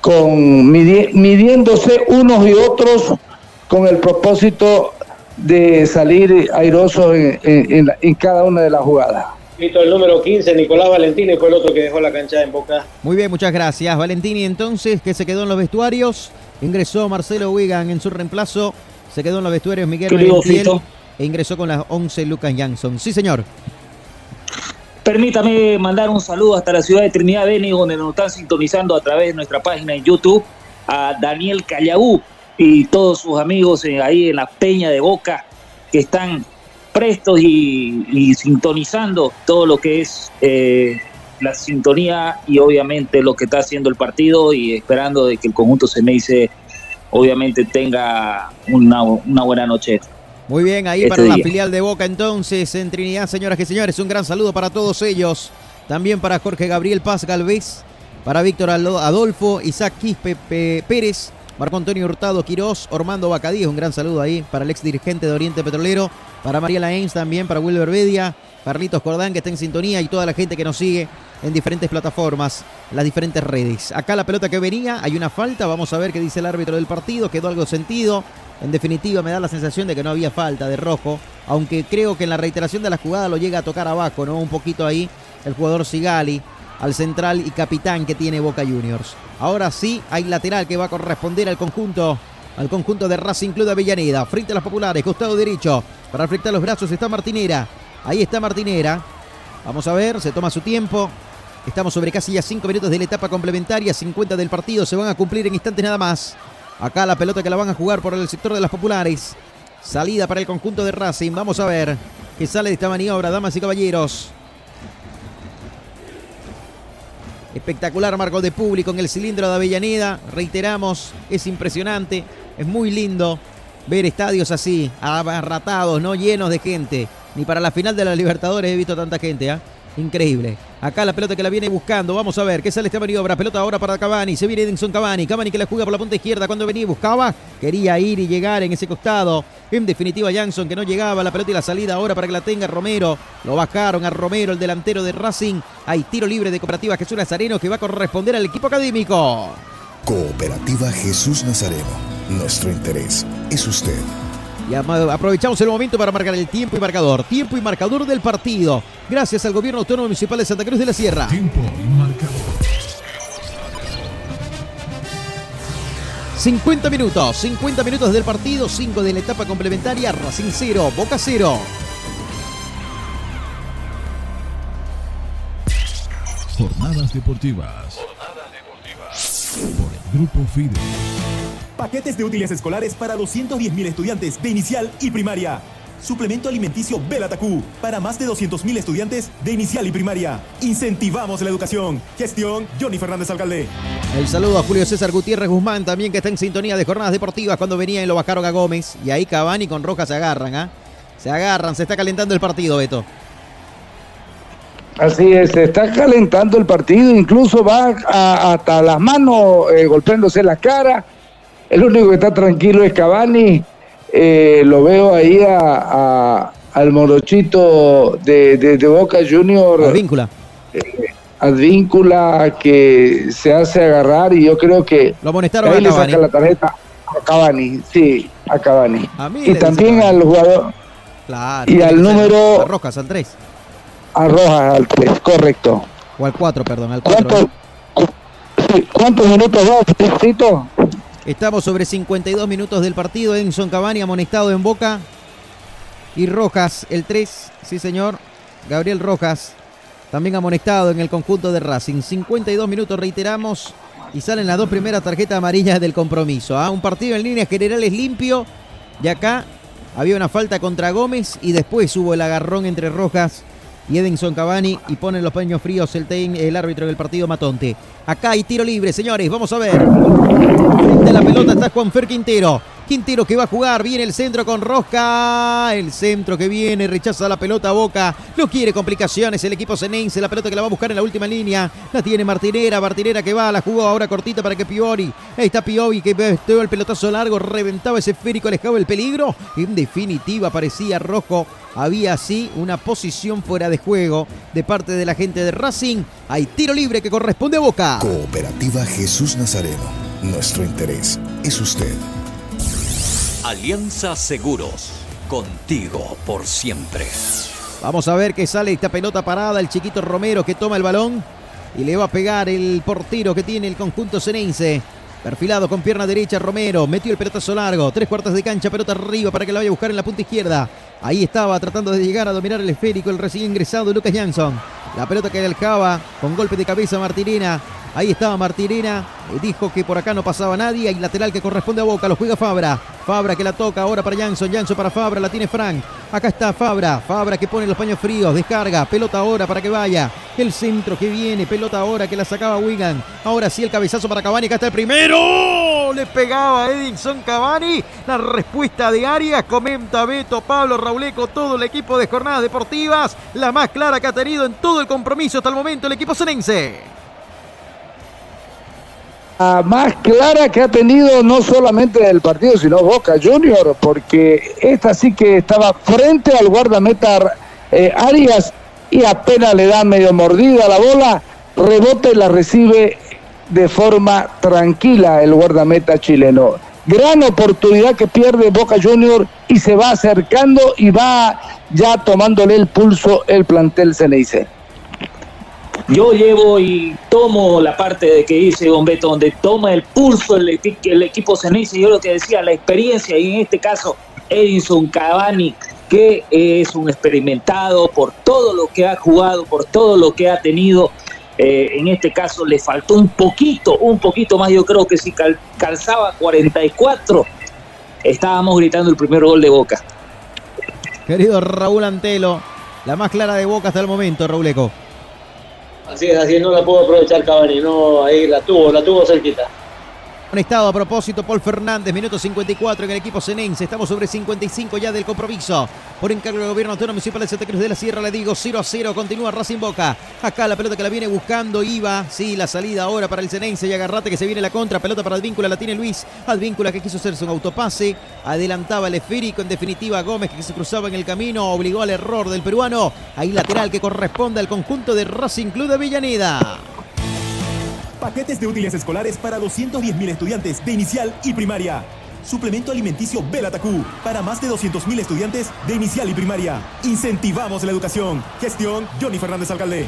con midiéndose unos y otros con el propósito de salir airosos en, cada una de las jugadas. el número 15, Nicolás Valentini, fue el otro que dejó la cancha en boca. Muy bien, muchas gracias. Valentini entonces, que se quedó en los vestuarios. Ingresó Marcelo Wigan en su reemplazo. Se quedó en los vestuarios Miguel Valentiel e ingresó con las 11 Lucas Jansson. Sí, señor. Permítame mandar un saludo hasta la ciudad de Trinidad Beni, donde nos están sintonizando a través de nuestra página en YouTube, a Daniel Callaú y todos sus amigos eh, ahí en la Peña de Boca, que están prestos y, sintonizando todo lo que es eh, la sintonía y obviamente lo que está haciendo el partido y esperando de que el conjunto se me dice obviamente tenga una, buena noche. Muy bien, ahí este para la filial de Boca entonces en Trinidad, señoras y señores, un gran saludo para todos ellos. También para Jorge Gabriel Paz Galvez, para Víctor Adolfo, Isaac Quispe Pérez, Marco Antonio Hurtado Quirós, Ormando Bacadíes, un gran saludo ahí para el ex dirigente de Oriente Petrolero, para María Laens también, para Wilber Bedia, Carlitos Cordán que está en sintonía y toda la gente que nos sigue en diferentes plataformas, las diferentes redes. Acá la pelota que venía, hay una falta, vamos a ver qué dice el árbitro del partido, quedó algo sentido. En definitiva me da la sensación de que no había falta de rojo, aunque creo que en la reiteración de la jugada lo llega a tocar abajo, ¿no? Un poquito ahí el jugador Sigali al central y capitán que tiene Boca Juniors. Ahora sí hay lateral que va a corresponder al conjunto al conjunto de Racing Club de Avellaneda, frente a los populares, costado derecho, para afectar los brazos está Martinera, ahí está Martinera, vamos a ver, se toma su tiempo, Estamos sobre casi ya 5 minutos de la etapa complementaria, 50 del partido, se van a cumplir en instantes nada más. Acá la pelota que la van a jugar por el sector de las populares. Salida para el conjunto de Racing. Vamos a ver qué sale de esta maniobra, damas y caballeros. Espectacular marco de público en el cilindro de Avellaneda. Reiteramos, es impresionante, es muy lindo ver estadios así, abarratados, no llenos de gente. Ni para la final de la Libertadores he visto tanta gente, ¿ah? Increíble. Acá la pelota que la viene buscando. Vamos a ver qué sale esta maniobra. Pelota ahora para Cavani. Se viene Edinson Cavani. Cavani que la juega por la punta izquierda. Cuando venía buscaba. Quería ir y llegar en ese costado. En definitiva, Jansson que no llegaba. La pelota y la salida ahora para que la tenga Romero. Lo bajaron a Romero, el delantero de Racing. Hay tiro libre de Cooperativa Jesús Nazareno que va a corresponder al equipo académico. Cooperativa Jesús Nazareno. Nuestro interés es usted. Y aprovechamos el momento para marcar el tiempo y marcador. Tiempo y marcador del partido. Gracias al Gobierno Autónomo Municipal de Santa Cruz de la Sierra. Tiempo y marcador. 50 minutos, 50 minutos del partido, 5 de la etapa complementaria, Racing 0, Boca 0. Jornadas deportivas. Jornadas deportivas. Por el Grupo FIDE. Paquetes de útiles escolares para 210.000 estudiantes de inicial y primaria. Suplemento alimenticio Belatacú para más de 200.000 estudiantes de inicial y primaria. Incentivamos la educación. Gestión Johnny Fernández Alcalde. El saludo a Julio César Gutiérrez Guzmán también que está en sintonía de jornadas deportivas cuando venía y lo bajaron a Gómez. Y ahí Cavani con Roja se agarran, ¿ah? Se agarran, se está calentando el partido, Beto. Así es, se está calentando el partido, incluso va hasta las manos eh, golpeándose la cara el único que está tranquilo es Cavani. Eh, lo veo ahí a, al morochito de, Boca Junior. Advíncula. Eh, advíncula que se hace agarrar y yo creo que lo amonestaron ahí le saca la tarjeta a Cavani, sí, a Cavani. y también al jugador Claro. Y al número... A Rojas, al 3. A Rojas, al 3, correcto. O al 4, perdón, al 4. ¿Cuántos, ¿Cuántos minutos va, Tito? Estamos sobre 52 minutos del partido. Edinson Cavani amonestado en Boca. Y Rojas, el 3, sí señor. Gabriel Rojas, también amonestado en el conjunto de Racing. 52 minutos, reiteramos. Y salen las dos primeras tarjetas amarillas del compromiso. ¿ah? Un partido en líneas generales limpio. Y acá había una falta contra Gómez. Y después hubo el agarrón entre Rojas y Edinson Cavani. Y ponen los paños fríos el, el árbitro del partido Matonte. Acá hay tiro libre, señores. Vamos a ver. Frente la pelota está Juan Fer Quintero. Quintero que va a jugar, viene el centro con Rosca, el centro que viene, rechaza la pelota a Boca, no quiere complicaciones el equipo Cenense, la pelota que la va a buscar en la última línea, la tiene Martinera, Martinera que va, la jugó ahora cortita para que Piori, ahí está Piori que todo el pelotazo largo, reventaba ese esférico, alejaba el peligro, en definitiva parecía rojo, había así una posición fuera de juego de parte de la gente de Racing, hay tiro libre que corresponde a Boca. Cooperativa Jesús Nazareno, nuestro interés es usted. Alianza Seguros, contigo por siempre. Vamos a ver que sale esta pelota parada, el chiquito Romero que toma el balón y le va a pegar el portero que tiene el conjunto cenense. Perfilado con pierna derecha Romero, metió el pelotazo largo, tres cuartas de cancha, pelota arriba para que la vaya a buscar en la punta izquierda. Ahí estaba tratando de llegar a dominar el esférico el recién ingresado Lucas Jansson. La pelota que alejaba con golpe de cabeza Martirena. Ahí estaba Martirena, eh, dijo que por acá no pasaba nadie. Hay lateral que corresponde a Boca, lo juega Fabra. Fabra que la toca ahora para Jansson, Jansson para Fabra, la tiene Frank. Acá está Fabra, Fabra que pone los paños fríos, descarga, pelota ahora para que vaya. El centro que viene, pelota ahora que la sacaba Wigan. Ahora sí el cabezazo para Cavani, acá está el primero. Le pegaba Edinson Cavani. La respuesta de Arias, comenta Beto, Pablo Rauleco, todo el equipo de jornadas deportivas. La más clara que ha tenido en todo el compromiso hasta el momento el equipo senense más clara que ha tenido no solamente el partido, sino Boca Junior, porque esta sí que estaba frente al guardameta eh, Arias y apenas le da medio mordida la bola, rebota y la recibe de forma tranquila el guardameta chileno. Gran oportunidad que pierde Boca Junior y se va acercando y va ya tomándole el pulso el plantel Ceneice. Yo llevo y tomo la parte de que dice Don Beto, donde toma el pulso el, el equipo Ceneice, yo lo que decía, la experiencia, y en este caso Edison Cavani, que es un experimentado por todo lo que ha jugado, por todo lo que ha tenido. Eh, en este caso le faltó un poquito, un poquito más. Yo creo que si calzaba 44, estábamos gritando el primer gol de Boca. Querido Raúl Antelo, la más clara de Boca hasta el momento, Raúl Eco. Así es, así no la pudo aprovechar Cavani, no, ahí la tuvo, la tuvo cerquita. Conectado a propósito, Paul Fernández, minuto 54 en el equipo Cenense. Estamos sobre 55 ya del compromiso. Por encargo del gobierno autónomo municipal de Santa Cruz de la Sierra, le digo 0 a 0. Continúa Racing Boca. Acá la pelota que la viene buscando Iba. Sí, la salida ahora para el Cenense y agarrate que se viene la contra. Pelota para Advíncula, la tiene Luis. Advíncula que quiso hacerse un autopase. Adelantaba el esférico. En definitiva, Gómez que se cruzaba en el camino. Obligó al error del peruano. Ahí lateral que corresponde al conjunto de Racing Club de Villaneda. Paquetes de útiles escolares para 210.000 estudiantes de inicial y primaria. Suplemento alimenticio Belatacú para más de 200.000 estudiantes de inicial y primaria. Incentivamos la educación. Gestión Johnny Fernández Alcalde.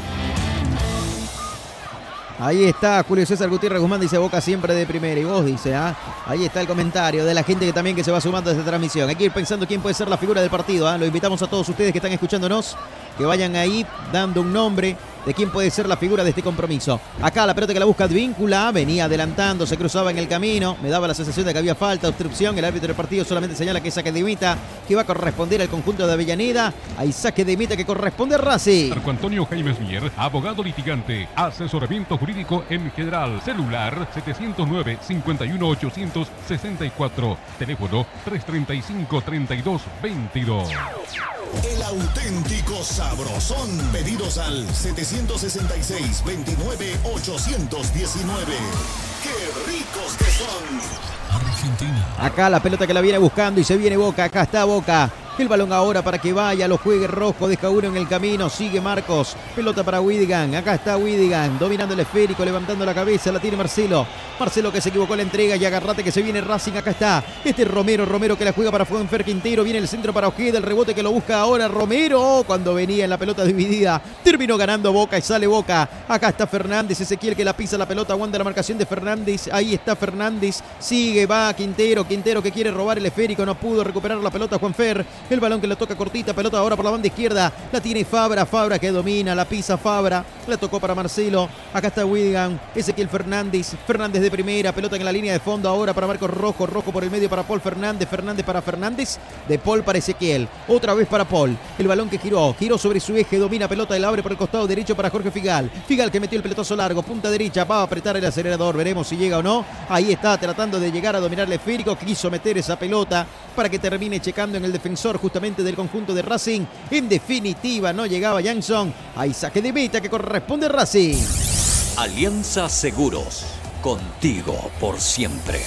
Ahí está Julio César Gutiérrez Guzmán, dice Boca siempre de primera. Y vos dice, ¿ah? Ahí está el comentario de la gente que también que se va sumando a esta transmisión. Hay que ir pensando quién puede ser la figura del partido. ¿ah? Lo invitamos a todos ustedes que están escuchándonos, que vayan ahí dando un nombre de quién puede ser la figura de este compromiso. Acá la pelota que la busca Advíncula, venía adelantando, se cruzaba en el camino, me daba la sensación de que había falta, obstrucción, el árbitro del partido solamente señala que saque de Mita, que va a corresponder al conjunto de Avellaneda, hay saque de Mita que corresponde a Racing. Marco Antonio Jaime Mier, abogado litigante, asesoramiento jurídico en general, celular 709 51 864, teléfono 335 32 22. El auténtico sabrosón. Pedidos al 766 29 819. ¡Qué ricos que son! Argentina. Acá la pelota que la viene buscando y se viene Boca. Acá está Boca. El balón ahora para que vaya, lo juegue Rojo, deja uno en el camino, sigue Marcos. Pelota para Widigan, acá está Widigan, dominando el esférico, levantando la cabeza, la tiene Marcelo. Marcelo que se equivocó la entrega y agarrate que se viene Racing, acá está. Este Romero, Romero que la juega para Fuenfer Quintero, viene el centro para Ojeda, el rebote que lo busca ahora Romero, cuando venía en la pelota dividida, terminó ganando Boca y sale Boca. Acá está Fernández, Ezequiel que la pisa la pelota, aguanta la marcación de Fernández, ahí está Fernández, sigue, va Quintero, Quintero que quiere robar el esférico, no pudo recuperar la pelota Juanfer, el balón que le toca cortita, pelota ahora por la banda izquierda, la tiene Fabra, Fabra que domina, la pisa Fabra, la tocó para Marcelo, acá está Wigan, Ezequiel Fernández, Fernández de primera, pelota en la línea de fondo ahora para Marcos Rojo, Rojo por el medio para Paul Fernández, Fernández para Fernández, de Paul para Ezequiel, otra vez para Paul, el balón que giró, giró sobre su eje, domina pelota y la abre por el costado derecho para Jorge Figal, Figal que metió el pelotazo largo, punta derecha, va a apretar el acelerador, veremos si llega o no, ahí está tratando de llegar a dominar el esférico, quiso meter esa pelota para que termine checando en el defensor justamente del conjunto de Racing. En definitiva, no llegaba Jansson. Hay saque de meta que corresponde a Racing. Alianza Seguros. Contigo por siempre.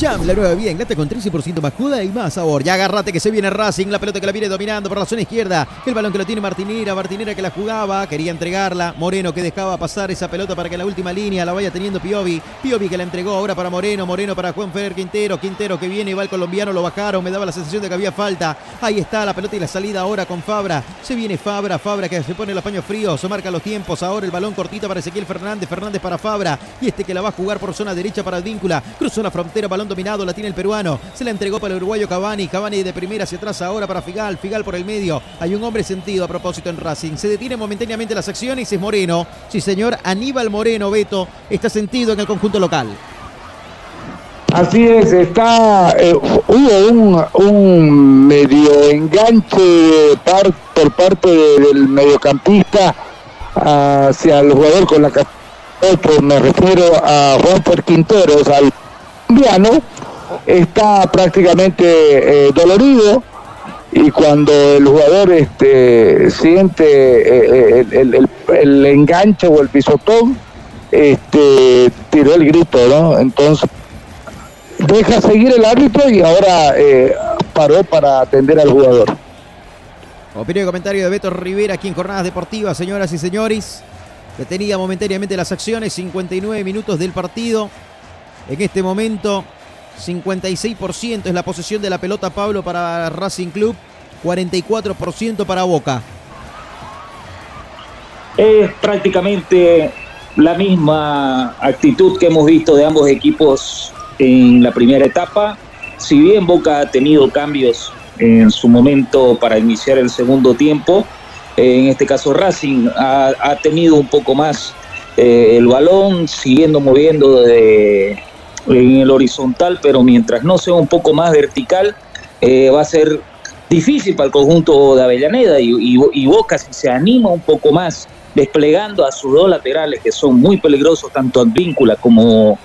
Jam, la nueva vía Inglata con 13% más juda y más sabor. Ya agarrate que se viene Racing, la pelota que la viene dominando por la zona izquierda. El balón que lo tiene Martinera, Martinera que la jugaba, quería entregarla. Moreno que dejaba pasar esa pelota para que la última línea la vaya teniendo Piovi. Piovi que la entregó ahora para Moreno, Moreno para Juan Fer Quintero, Quintero que viene y va el colombiano, lo bajaron, me daba la sensación de que había falta. Ahí está la pelota y la salida ahora con Fabra. Se viene Fabra, Fabra que se pone los paños fríos, se marca los tiempos. Ahora el balón cortito para Ezequiel Fernández, Fernández para Fabra. Y este que la va a jugar por zona derecha para Víncula. Cruzó la frontera, balón dominado, la tiene el peruano. Se la entregó para el uruguayo Cavani. Cavani de primera hacia atrás ahora para Figal. Figal por el medio. Hay un hombre sentido a propósito en Racing. Se detiene momentáneamente las acciones. Es Moreno. Sí, señor. Aníbal Moreno, Beto, está sentido en el conjunto local. Así es, está, eh, hubo un, un medio enganche por parte de- del mediocampista hacia el jugador con la ca- otro, me refiero a Juan Quinteros, al está prácticamente eh, dolorido y cuando el jugador este, siente eh, el, el- el- el enganche o el pisotón, este, tiró el grito, ¿no? Entonces deja seguir el árbitro y ahora eh, paró para atender al jugador. Opinión y comentario de Beto Rivera aquí en Jornadas Deportivas, señoras y señores. Detenida momentáneamente las acciones, 59 minutos del partido. En este momento, 56% es la posesión de la pelota Pablo para Racing Club, 44% para Boca. Es prácticamente la misma actitud que hemos visto de ambos equipos en la primera etapa. Si bien Boca ha tenido cambios en su momento para iniciar el segundo tiempo, en este caso Racing ha, tenido un poco más eh, el balón, siguiendo moviendo de- en el horizontal, pero mientras no sea un poco más vertical, eh, va a ser difícil para el conjunto de Avellaneda y, y- Boca si se anima un poco más desplegando a sus dos laterales que son muy peligrosos, tanto Advíncula como,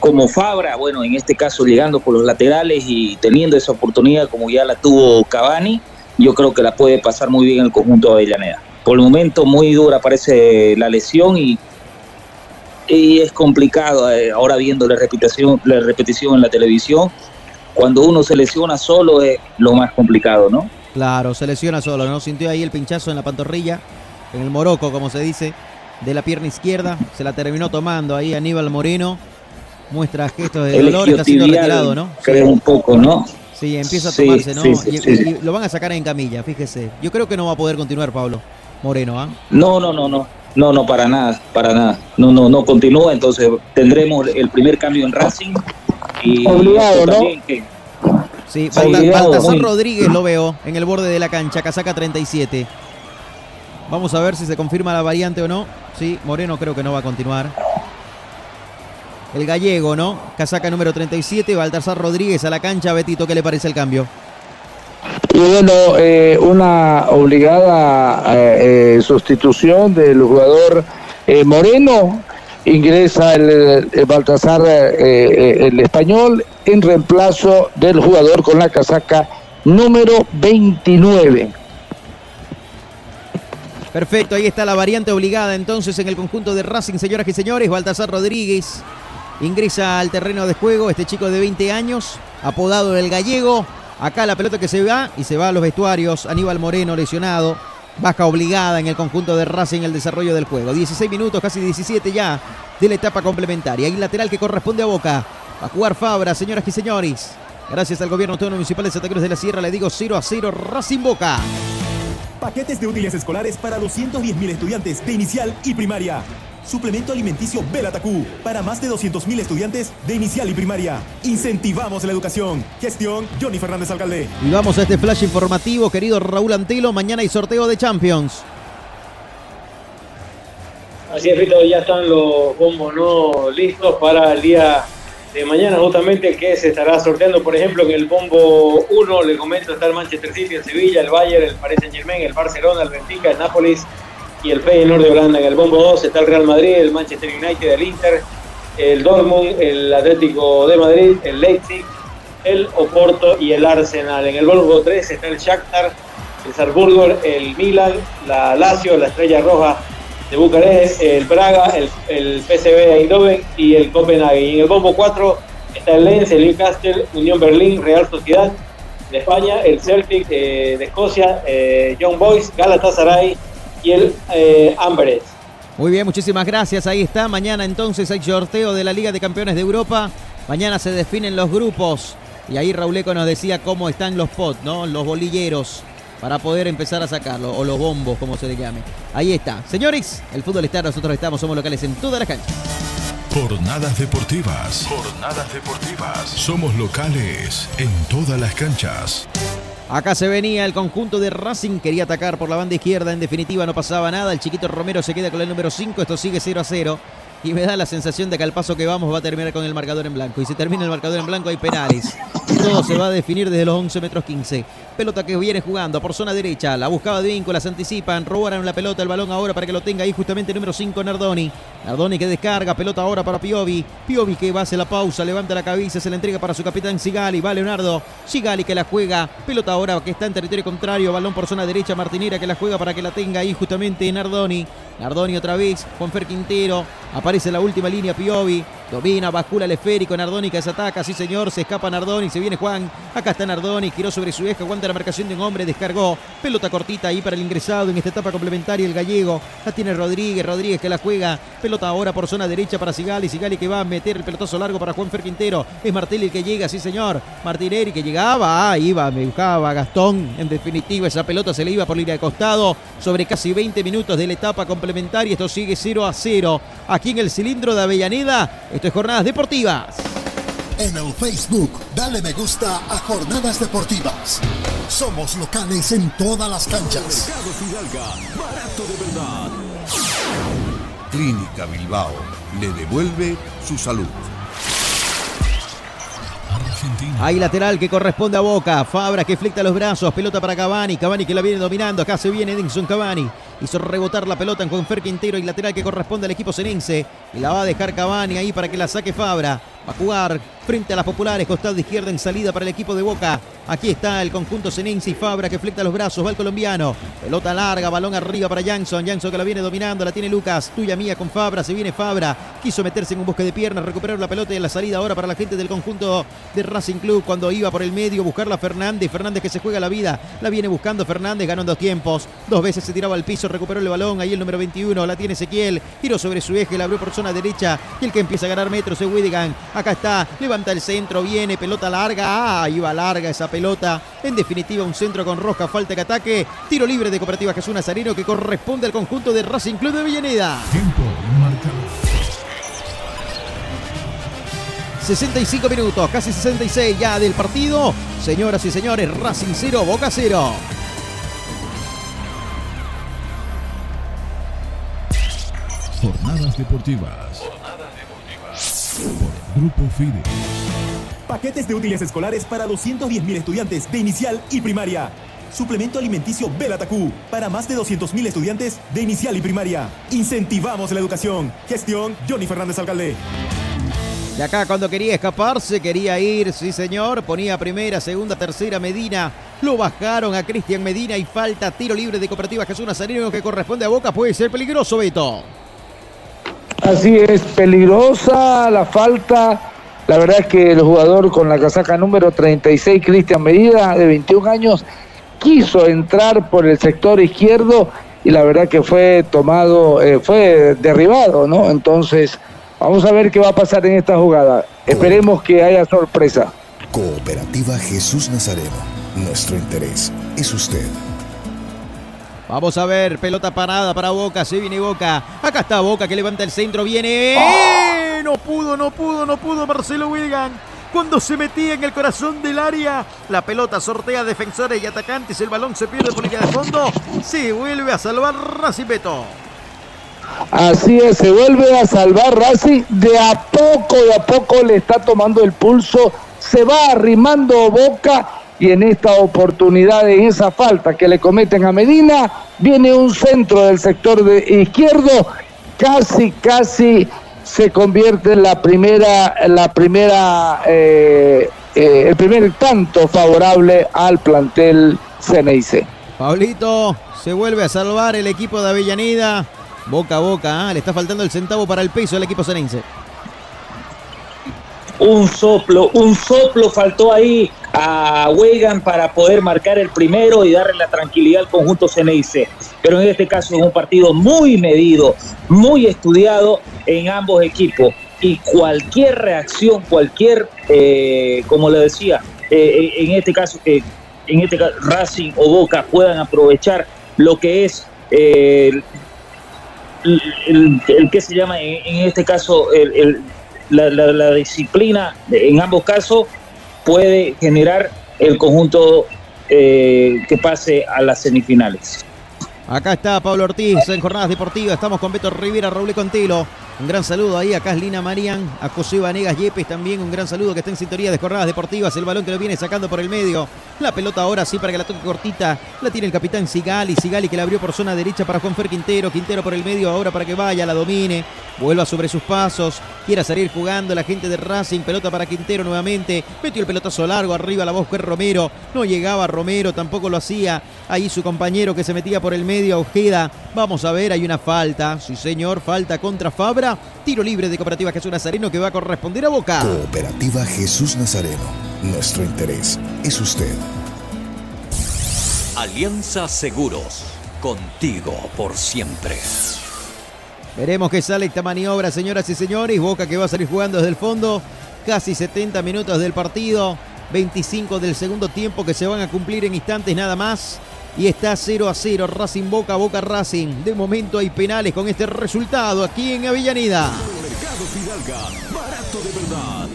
como Fabra, bueno, en este caso llegando por los laterales y teniendo esa oportunidad como ya la tuvo Cavani, yo creo que la puede pasar muy bien el conjunto de Avellaneda. Por el momento muy dura parece la lesión y, y es complicado eh, ahora viendo la repetición, la repetición en la televisión. Cuando uno se lesiona solo es lo más complicado, ¿no? Claro, se lesiona solo, ¿no? Sintió ahí el pinchazo en la pantorrilla, en el moroco, como se dice, de la pierna izquierda. Se la terminó tomando ahí Aníbal Moreno. Muestra gestos de El dolor, está siendo retirado, ¿no? Creo un poco, ¿no? Sí, empieza a tomarse, ¿no? sí, sí, y lo van a sacar en camilla, fíjese. Yo creo que no va a poder continuar Pablo Moreno, ¿ah? No, no, no, no. No, no, para nada, para nada. No, no, no continúa, entonces tendremos el primer cambio en Racing. Y Obligado, ¿no? que- Sí, obligado, Baltasar muy- Rodríguez lo veo en el borde de la cancha, casaca 37. Vamos a ver si se confirma la variante o no. Sí, Moreno creo que no va a continuar. El gallego, ¿no? Casaca número 37, Baltasar Rodríguez a la cancha. Betito, ¿qué le parece el cambio? Y bueno, eh, una obligada eh, sustitución del jugador eh, Moreno. Ingresa el, el Baltasar, eh, eh, el español, en reemplazo del jugador con la casaca número 29. Perfecto, ahí está la variante obligada entonces en el conjunto de Racing, señoras y señores. Baltasar Rodríguez Ingresa al terreno de juego este chico de 20 años, apodado el gallego. Acá la pelota que se va y se va a los vestuarios. Aníbal Moreno lesionado. Baja obligada en el conjunto de Racing el desarrollo del juego. 16 minutos, casi 17 ya de la etapa complementaria. Y lateral que corresponde a Boca. Va a jugar Fabra, señoras y señores. Gracias al gobierno autónomo municipal de Santa Cruz de la Sierra, le digo 0 a 0 Racing Boca. Paquetes de útiles escolares para 210.000 estudiantes de inicial y primaria. Suplemento alimenticio Belatacú para más de 200.000 estudiantes de inicial y primaria. Incentivamos la educación. Gestión Johnny Fernández Alcalde. Y vamos a este flash informativo, querido Raúl Antelo. Mañana hay sorteo de Champions. Así es, Fito, ya están los bombos no listos para el día de mañana, justamente que se estará sorteando, por ejemplo, en el bombo 1, le comento, está el Manchester City, el Sevilla, el Bayern, el Paris Saint Germain, el Barcelona, el Benfica, el Nápoles, y el Feyenoord de Holanda. En el bombo 2 está el Real Madrid, el Manchester United, el Inter, el Dortmund, el Atlético de Madrid, el Leipzig, el Oporto y el Arsenal. En el bombo 3 está el Shakhtar, el Salzburgo, el Milan, la Lazio, la Estrella Roja de Bucarest, el Praga, el, el PSV Eindhoven y el Copenhague. Y en el bombo 4 está el Lens, el Newcastle, Unión Berlín, Real Sociedad de España, el Celtic eh, de Escocia, eh, Young Boys, Galatasaray, y el eh, Amberes. Muy bien, muchísimas gracias. Ahí está. Mañana entonces hay sorteo de la Liga de Campeones de Europa. Mañana se definen los grupos. Y ahí Rauleco nos decía cómo están los pots, ¿no? Los bolilleros. Para poder empezar a sacarlo. O los bombos, como se le llame. Ahí está. Señores, el fútbol está. Nosotros estamos, somos locales en todas las canchas. Jornadas deportivas. Jornadas deportivas. Somos locales en todas las canchas. Acá se venía el conjunto de Racing, quería atacar por la banda izquierda, en definitiva no pasaba nada, el chiquito Romero se queda con el número 5, esto sigue 0 a 0 y me da la sensación de que al paso que vamos va a terminar con el marcador en blanco. Y si termina el marcador en blanco hay penales. Todo se va a definir desde los 11 metros 15. Pelota que viene jugando por zona derecha. La buscaba de vínculo, las anticipan. Robaron la pelota, el balón ahora para que lo tenga ahí justamente el número 5 Nardoni. Nardoni que descarga, pelota ahora para Piovi. Piovi que va a hacer la pausa, levanta la cabeza, se la entrega para su capitán Sigali. Va Leonardo. Sigali que la juega. Pelota ahora que está en territorio contrario. Balón por zona derecha. Martinera que la juega para que la tenga ahí justamente Nardoni. Nardoni otra vez. Juanfer Quintero. Aparece la última línea Piovi. Domina, bascula el esférico. Nardoni que se ataca. Sí, señor. Se escapa Nardoni. Se viene Juan. Acá está Nardoni. Giró sobre su eje. Aguanta la marcación de un hombre. Descargó. Pelota cortita ahí para el ingresado en esta etapa complementaria. El gallego. La tiene Rodríguez. Rodríguez que la juega. Pelota ahora por zona derecha para Sigali. Sigali que va a meter el pelotazo largo para Juan Quintero. Es Martelli el que llega. Sí, señor. Martinelli que llegaba. Ah, iba. Me buscaba Gastón. En definitiva, esa pelota se le iba por línea de costado. Sobre casi 20 minutos de la etapa complementaria. Esto sigue 0 a 0. Aquí en el cilindro de Avellaneda. Esto es Jornadas Deportivas. En el Facebook, dale me gusta a Jornadas Deportivas. Somos locales en todas las canchas. barato de verdad. Clínica Bilbao le devuelve su salud. Hay lateral que corresponde a Boca. Fabra que flecta los brazos. Pelota para Cavani. Cavani que la viene dominando. Acá se viene Edinson Cavani. Hizo rebotar la pelota con Fer Quintero y lateral que corresponde al equipo senense. Y la va a dejar Cavani ahí para que la saque Fabra. Va a jugar frente a las populares, costado izquierda en salida para el equipo de Boca. Aquí está el conjunto Senense y Fabra que flecta los brazos, va el colombiano. Pelota larga, balón arriba para Jansson. Jansson que la viene dominando, la tiene Lucas. Tuya mía con Fabra, se viene Fabra. Quiso meterse en un bosque de piernas, recuperar la pelota y en la salida ahora para la gente del conjunto de Racing Club cuando iba por el medio, buscarla Fernández. Fernández que se juega la vida, la viene buscando Fernández, ganó en dos tiempos. Dos veces se tiraba al piso, recuperó el balón. Ahí el número 21, la tiene Ezequiel. Giró sobre su eje, la abrió por zona derecha. Y el que empieza a ganar metros es Widigan. Acá está, levanta el centro, viene, pelota larga. Ah, iba larga esa pelota. En definitiva, un centro con roja, falta que ataque. Tiro libre de Cooperativa Jesús Nazareno que corresponde al conjunto de Racing Club de Villaneda. Tiempo marcado. 65 minutos, casi 66 ya del partido. Señoras y señores, Racing 0, Boca 0. Jornadas deportivas. Por el Grupo FIDE. Paquetes de útiles escolares para 210.000 estudiantes de inicial y primaria. Suplemento alimenticio Belatacú para más de 200.000 estudiantes de inicial y primaria. Incentivamos la educación. Gestión Johnny Fernández Alcalde. De acá cuando quería escaparse, quería ir, sí señor, ponía primera, segunda, tercera Medina. Lo bajaron a Cristian Medina y falta tiro libre de Cooperativa Jesús Nazareno que corresponde a Boca. Puede ser peligroso, Beto. Así es, peligrosa la falta. La verdad es que el jugador con la casaca número 36, Cristian Medida, de 21 años, quiso entrar por el sector izquierdo y la verdad que fue tomado, eh, fue derribado, ¿no? Entonces, vamos a ver qué va a pasar en esta jugada. Esperemos que haya sorpresa. Cooperativa Jesús Nazareno. Nuestro interés es usted. Vamos a ver, pelota parada para Boca, se viene Boca. Acá está Boca que levanta el centro, viene. ¡Eh! No pudo, no pudo, no pudo Marcelo Wigan. Cuando se metía en el corazón del área, la pelota sortea defensores y atacantes, el balón se pierde por línea de fondo, se vuelve a salvar Racing Beto. Así es, se vuelve a salvar Racing, de a poco, de a poco le está tomando el pulso, se va arrimando Boca y en esta oportunidad, en esa falta que le cometen a Medina, viene un centro del sector de izquierdo, casi, casi se convierte en la primera, la primera, eh, eh, el primer tanto favorable al plantel Ceneice. Pablito, se vuelve a salvar el equipo de Avellaneda. Boca a boca, ¿ah? le está faltando el centavo para el peso al equipo Ceneice. Un soplo, un soplo faltó ahí a Wegan para poder marcar el primero y darle la tranquilidad al conjunto Ceneice. Pero en este caso es un partido muy medido, muy estudiado en ambos equipos. Y cualquier reacción, cualquier, eh, como le decía, eh, en este caso que en este Racing o Boca puedan aprovechar lo que es eh, el, que se llama en, este caso el, la, disciplina en ambos casos puede generar el conjunto eh, que pase a las semifinales. Acá está Pablo Ortiz en Jornadas Deportivas. Estamos con Beto Rivera, Raúl Contilo. Un gran saludo ahí a Caslina Marian, a José Vanegas Yepes también. Un gran saludo que está en sintonía de Jornadas Deportivas. El balón que lo viene sacando por el medio. La pelota ahora sí para que la toque cortita. La tiene el capitán Sigali. Sigali que la abrió por zona derecha para Juanfer Quintero. Quintero por el medio ahora para que vaya, la domine. Vuelva sobre sus pasos. Quiera salir jugando la gente de Racing. Pelota para Quintero nuevamente. Metió el pelotazo largo arriba la voz que Romero. No llegaba Romero, tampoco lo hacía. Ahí su compañero que se metía por el medio, Ojeda. Vamos a ver, hay una falta. Sí, señor, falta contra Fabra. Tiro libre de Cooperativa Jesús Nazareno que va a corresponder a Boca. Cooperativa Jesús Nazareno. Nuestro interés es usted. Alianza Seguros. Contigo por siempre. Veremos qué sale esta maniobra, señoras y señores. Boca que va a salir jugando desde el fondo. Casi 70 minutos del partido. 25 del segundo tiempo que se van a cumplir en instantes nada más y está 0 a 0. Racing Boca, Boca Racing. De momento hay penales con este resultado aquí en Avellaneda. Mercado Fidalga, barato de verdad.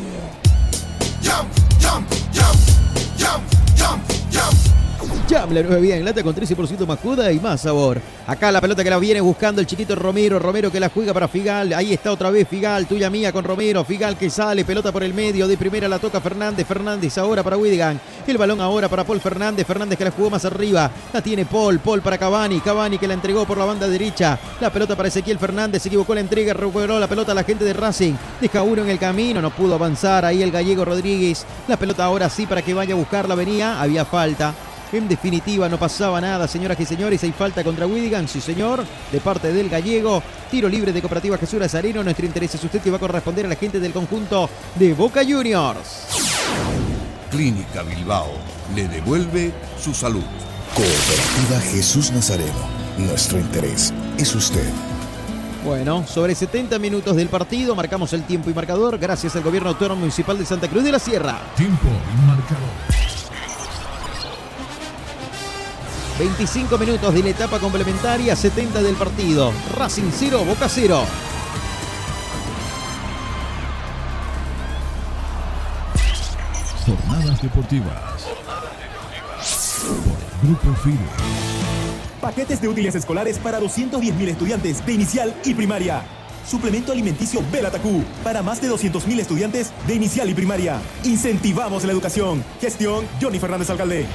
Jam, la nueva vida en lata con 13% más cuda y más sabor. Acá la pelota que la viene buscando el chiquito Romero. Romero que la juega para Figal. Ahí está otra vez Figal, tuya mía con Romero. Figal que sale, pelota por el medio. De primera la toca Fernández. Fernández ahora para Widigan. El balón ahora para Paul Fernández. Fernández que la jugó más arriba. La tiene Paul. Paul para Cavani. Cavani que la entregó por la banda derecha. La pelota para Ezequiel Fernández. Se equivocó la entrega. Recuperó la pelota a la gente de Racing. Deja uno en el camino. No pudo avanzar. Ahí el gallego Rodríguez. La pelota ahora sí para que vaya a buscarla. Venía. Había falta. En definitiva, no pasaba nada, señoras y señores. Hay falta contra Widigan, sí señor, de parte del gallego. Tiro libre de Cooperativa Jesús Nazareno. Nuestro interés es usted que va a corresponder a la gente del conjunto de Boca Juniors. Clínica Bilbao le devuelve su salud. Cooperativa Jesús Nazareno. Nuestro interés es usted. Bueno, sobre 70 minutos del partido, marcamos el tiempo y marcador gracias al Gobierno Autónomo Municipal de Santa Cruz de la Sierra. Tiempo y marcador. 25 minutos de la etapa complementaria, 70 del partido. Racing 0, Boca 0. Jornadas deportivas. Grupo FIDE. Paquetes de útiles escolares para 210.000 estudiantes de inicial y primaria. Suplemento alimenticio Belatacú para más de 200.000 estudiantes de inicial y primaria. Incentivamos la educación. Gestión Johnny Fernández Alcalde.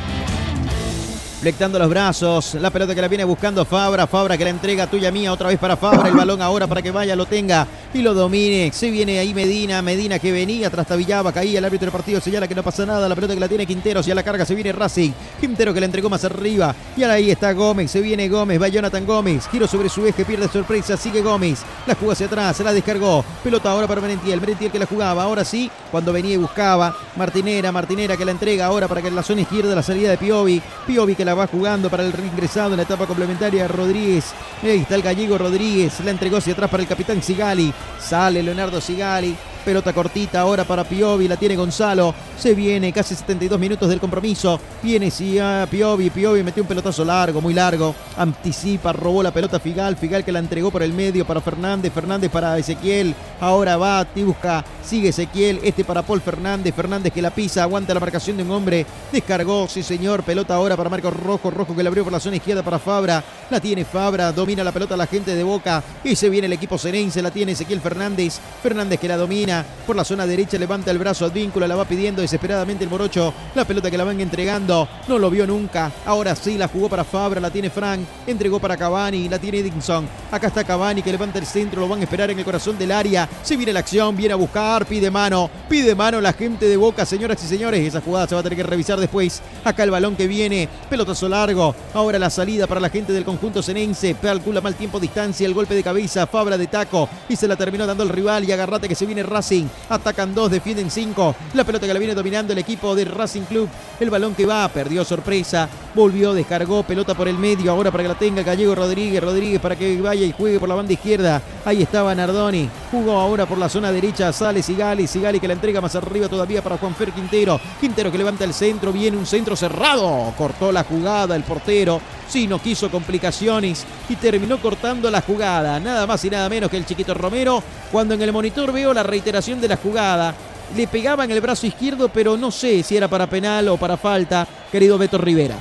Flectando los brazos, la pelota que la viene buscando Fabra, Fabra que la entrega tuya mía otra vez para Fabra, el balón ahora para que vaya, lo tenga y lo domine. Se viene ahí Medina, Medina que venía, trastabillaba, caía el árbitro del partido, señala que no pasa nada, la pelota que la tiene Quinteros y a la carga se viene Racing. Quintero que la entregó más arriba y ahora ahí está Gómez, se viene Gómez, va Jonathan Gómez, giro sobre su eje, pierde sorpresa, sigue Gómez, la jugó hacia atrás, se la descargó, pelota ahora para Merentiel, Merentiel que la jugaba, ahora sí, cuando venía y buscaba, Martinera, Martinera que la entrega ahora para que en la zona izquierda la salida de Piovi, Piovi que la va jugando para el reingresado en la etapa complementaria Rodríguez, ahí está el gallego Rodríguez, la entregó hacia atrás para el capitán Sigali, sale Leonardo Sigali, Pelota cortita ahora para Piovi, la tiene Gonzalo. Se viene casi 72 minutos del compromiso. Viene a Piovi, Piovi metió un pelotazo largo, muy largo. Anticipa, robó la pelota Figal, Figal que la entregó por el medio para Fernández, Fernández para Ezequiel. Ahora va, busca, sigue Ezequiel, este para Paul Fernández, Fernández que la pisa, aguanta la marcación de un hombre. Descargó, sí señor, pelota ahora para Marcos Rojo, Rojo que la abrió por la zona izquierda para Fabra. La tiene Fabra, domina la pelota la gente de Boca. Y se viene el equipo Cenense, la tiene Ezequiel Fernández. Fernández que la domina por la zona derecha, levanta el brazo Advíncula, la va pidiendo desesperadamente el Morocho. La pelota que la van entregando, no lo vio nunca. Ahora sí, la jugó para Fabra, la tiene Frank, entregó para Cavani, la tiene Edinson. Acá está Cavani que levanta el centro, lo van a esperar en el corazón del área. Se viene la acción, viene a buscar, pide mano, pide mano la gente de Boca, señoras y señores. Esa jugada se va a tener que revisar después. Acá el balón que viene, pelotazo largo. Ahora la salida para la gente del conjunto senense. Calcula mal tiempo, distancia, el golpe de cabeza, Fabra de taco y se la terminó dando el rival y agarrate que se viene Racing. Atacan dos, defienden cinco. La pelota que la viene dominando el equipo de Racing Club. El balón que va, perdió sorpresa. Volvió, descargó, pelota por el medio. Ahora para que la tenga Gallego Rodríguez. Rodríguez para que vaya y juegue por la banda izquierda. Ahí estaba Nardoni. Jugó ahora por la zona derecha. Sale Sigali. Sigali que la entrega más arriba todavía para Juanfer Quintero. Quintero que levanta el centro. Viene un centro cerrado. Cortó la jugada el portero. Sí, no quiso complicaciones y terminó cortando la jugada. Nada más y nada menos que el chiquito Romero. Cuando en el monitor veo la reiteración de la jugada, le pegaba en el brazo izquierdo, pero no sé si era para penal o para falta, querido Beto Rivera.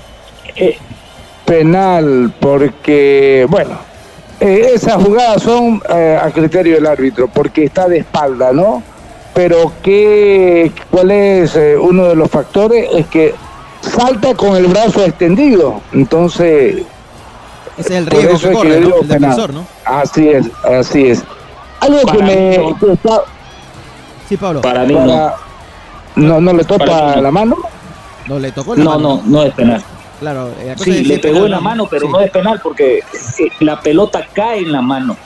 Eh, penal, porque, bueno, eh, esas jugadas son eh, a criterio del árbitro, porque está de espalda, ¿no? Pero ¿qué, ¿cuál es uno de los factores? Es que salta con el brazo extendido. Entonces. Ese es el riesgo que corre, ¿no? el defensor, ¿no? Así es, así es. Algo que me. Sí, Pablo. Para mí no. no. ¿No le toca la mano? No le tocó la no, mano. No, no es penal. Claro, eh, sí, le pegó en la mano, pero no es penal porque eh, la pelota cae en la mano.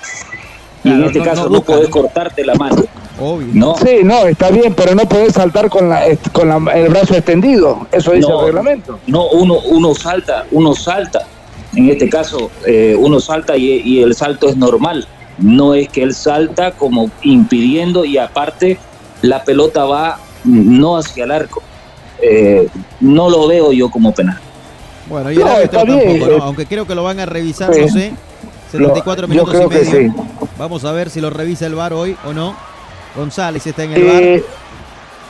Y en este caso no, puedes cortarte la mano. Obvio. ¿no? Sí, no, está bien, pero no puedes saltar con, la, con el brazo extendido. Eso dice el reglamento. No, uno, uno salta, uno salta. En este caso, eh, uno salta y, el salto es normal. No es que él salta como impidiendo y aparte la pelota va no hacia el arco. Eh, no lo veo yo como penal. Bueno, yo tampoco, aunque creo que lo van a revisar, no sé. 74 minutos y medio. Vamos a ver si lo revisa el VAR hoy o no. González está en el bar. Eh,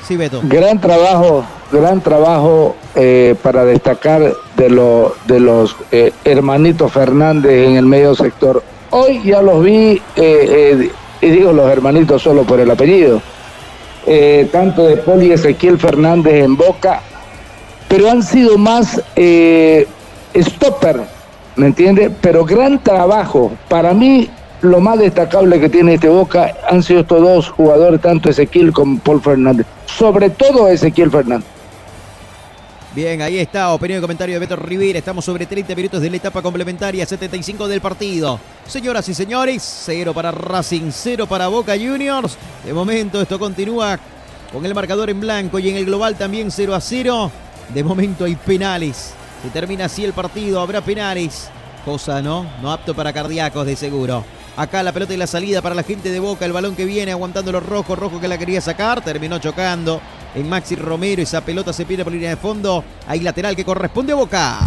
sí, Beto. Gran trabajo, gran trabajo eh, para destacar de, lo, de los eh, hermanitos Fernández en el medio sector. Hoy ya los vi, y digo los hermanitos solo por el apellido, tanto de Poli Ezequiel Fernández en Boca, pero han sido más stopper, ¿me entiende? Pero gran trabajo. Para mí, lo más destacable que tiene este Boca han sido estos dos jugadores, tanto Ezequiel como Paul Fernández. Sobre todo Ezequiel Fernández. Bien, ahí está, opinión y comentario de Beto Rivera. Estamos sobre 30 minutos de la etapa complementaria, 75 del partido. Señoras y señores, cero para Racing, cero para Boca Juniors. De momento esto continúa con el marcador en blanco y en el global también 0 a 0. De momento hay penales. Se termina así el partido, habrá penales. Cosa, ¿no? No apto para cardíacos de seguro. Acá la pelota y la salida para la gente de Boca. El balón que viene aguantando los rojos. Rojo que la quería sacar. Terminó chocando en Maxi Romero. Esa pelota se pierde por línea de fondo. Hay lateral que corresponde a Boca.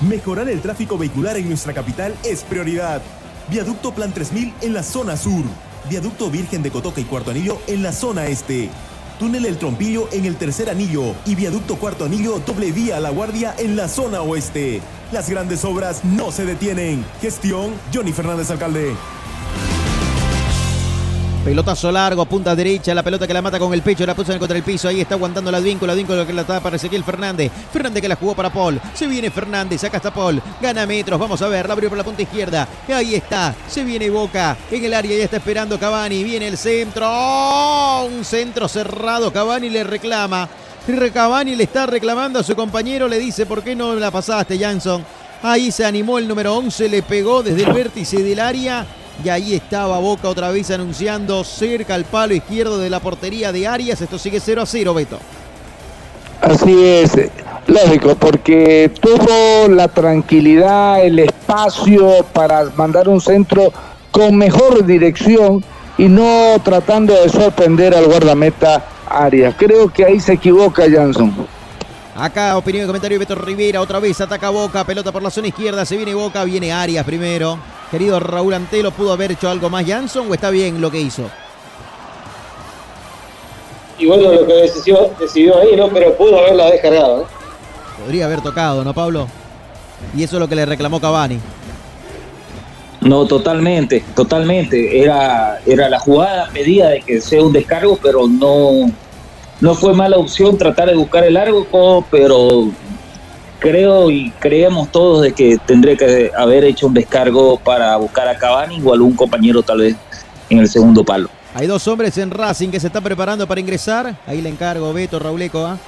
Mejorar el tráfico vehicular en nuestra capital es prioridad. Viaducto Plan 3000 en la zona sur. Viaducto Virgen de Cotoca y Cuarto Anillo en la zona este. Túnel El Trompillo en el tercer anillo y viaducto cuarto anillo doble vía a la guardia en la zona oeste. Las grandes obras no se detienen. Gestión Johnny Fernández Alcalde. Pelotazo largo, punta derecha, la pelota que la mata con el pecho, la puso contra el piso, ahí está aguantando la Advíncula, Advíncula que la tapa para Ezequiel Fernández, Fernández que la jugó para Paul, se viene Fernández, acá está Paul, gana metros, vamos a ver, la abrió por la punta izquierda, ahí está, se viene Boca, en el área ya está esperando Cavani, viene el centro, ¡Oh! un centro cerrado, Cavani le reclama, Cavani le está reclamando a su compañero, le dice, ¿por qué no la pasaste, Jansson? Ahí se animó el número 11, le pegó desde el vértice del área y ahí estaba Boca otra vez anunciando cerca al palo izquierdo de la portería de Arias. Esto sigue 0 a 0, Beto. Así es, lógico, porque tuvo la tranquilidad, el espacio para mandar un centro con mejor dirección y no tratando de sorprender al guardameta Arias. Creo que ahí se equivoca Jansson. Acá, opinión y comentario de Beto Rivera. Otra vez ataca Boca. Pelota por la zona izquierda. Se viene Boca. Viene Arias primero. Querido Raúl Antelo, ¿pudo haber hecho algo más Jansson o está bien lo que hizo? Y bueno, lo que decidió, decidió ahí, ¿no? Pero pudo haberla descargado, ¿eh? Podría haber tocado, ¿no, Pablo? Y eso es lo que le reclamó Cavani. No, totalmente, totalmente. Era, era la jugada pedida de que sea un descargo, pero no, no fue mala opción tratar de buscar el largo, pero creo y creemos todos de que tendría que haber hecho un descargo para buscar a Cavani o algún compañero tal vez en el segundo palo. Hay dos hombres en Racing que se están preparando para ingresar. Ahí le encargo Beto Rauleco a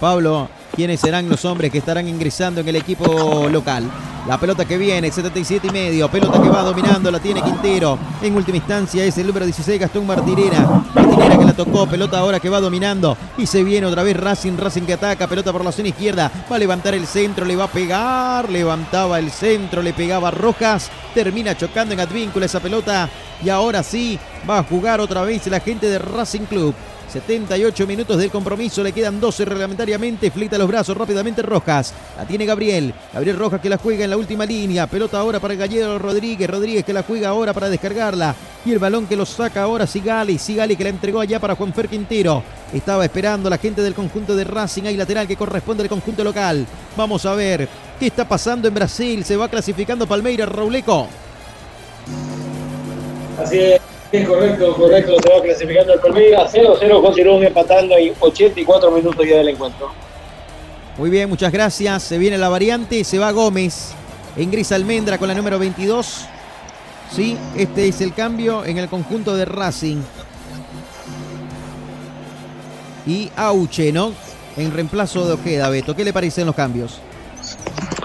Pablo quiénes serán los hombres que estarán ingresando en el equipo local. La pelota que viene, 77 y medio, pelota que va dominando, la tiene Quintero. En última instancia es el número 16, Gastón Martinera. Martinera que la tocó, pelota ahora que va dominando. Y se viene otra vez Racing, Racing que ataca, pelota por la zona izquierda. Va a levantar el centro, le va a pegar, levantaba el centro, le pegaba Rojas. Termina chocando en Advíncula esa pelota. Y ahora sí, va a jugar otra vez la gente de Racing Club. 78 minutos del compromiso, le quedan 12 reglamentariamente, flita los brazos rápidamente Rojas, la tiene Gabriel, Gabriel Rojas que la juega en la última línea, pelota ahora para gallero Rodríguez, Rodríguez que la juega ahora para descargarla, y el balón que lo saca ahora Sigali, Sigali que la entregó allá para Juanfer Quintero, estaba esperando la gente del conjunto de Racing, hay lateral que corresponde al conjunto local, vamos a ver qué está pasando en Brasil, se va clasificando Palmeiras, Rauleco. Así es. Sí, correcto, correcto. Se va clasificando el Palmeiras. 0-0 continúan empatando y 84 minutos ya del encuentro. Muy bien, muchas gracias. Se viene la variante, se va Gómez. Ingresa Almendra con la número 22. Sí, este es el cambio en el conjunto de Racing. Y Auche, ¿no? En reemplazo de Ojeda, Beto. ¿Qué le parecen los cambios?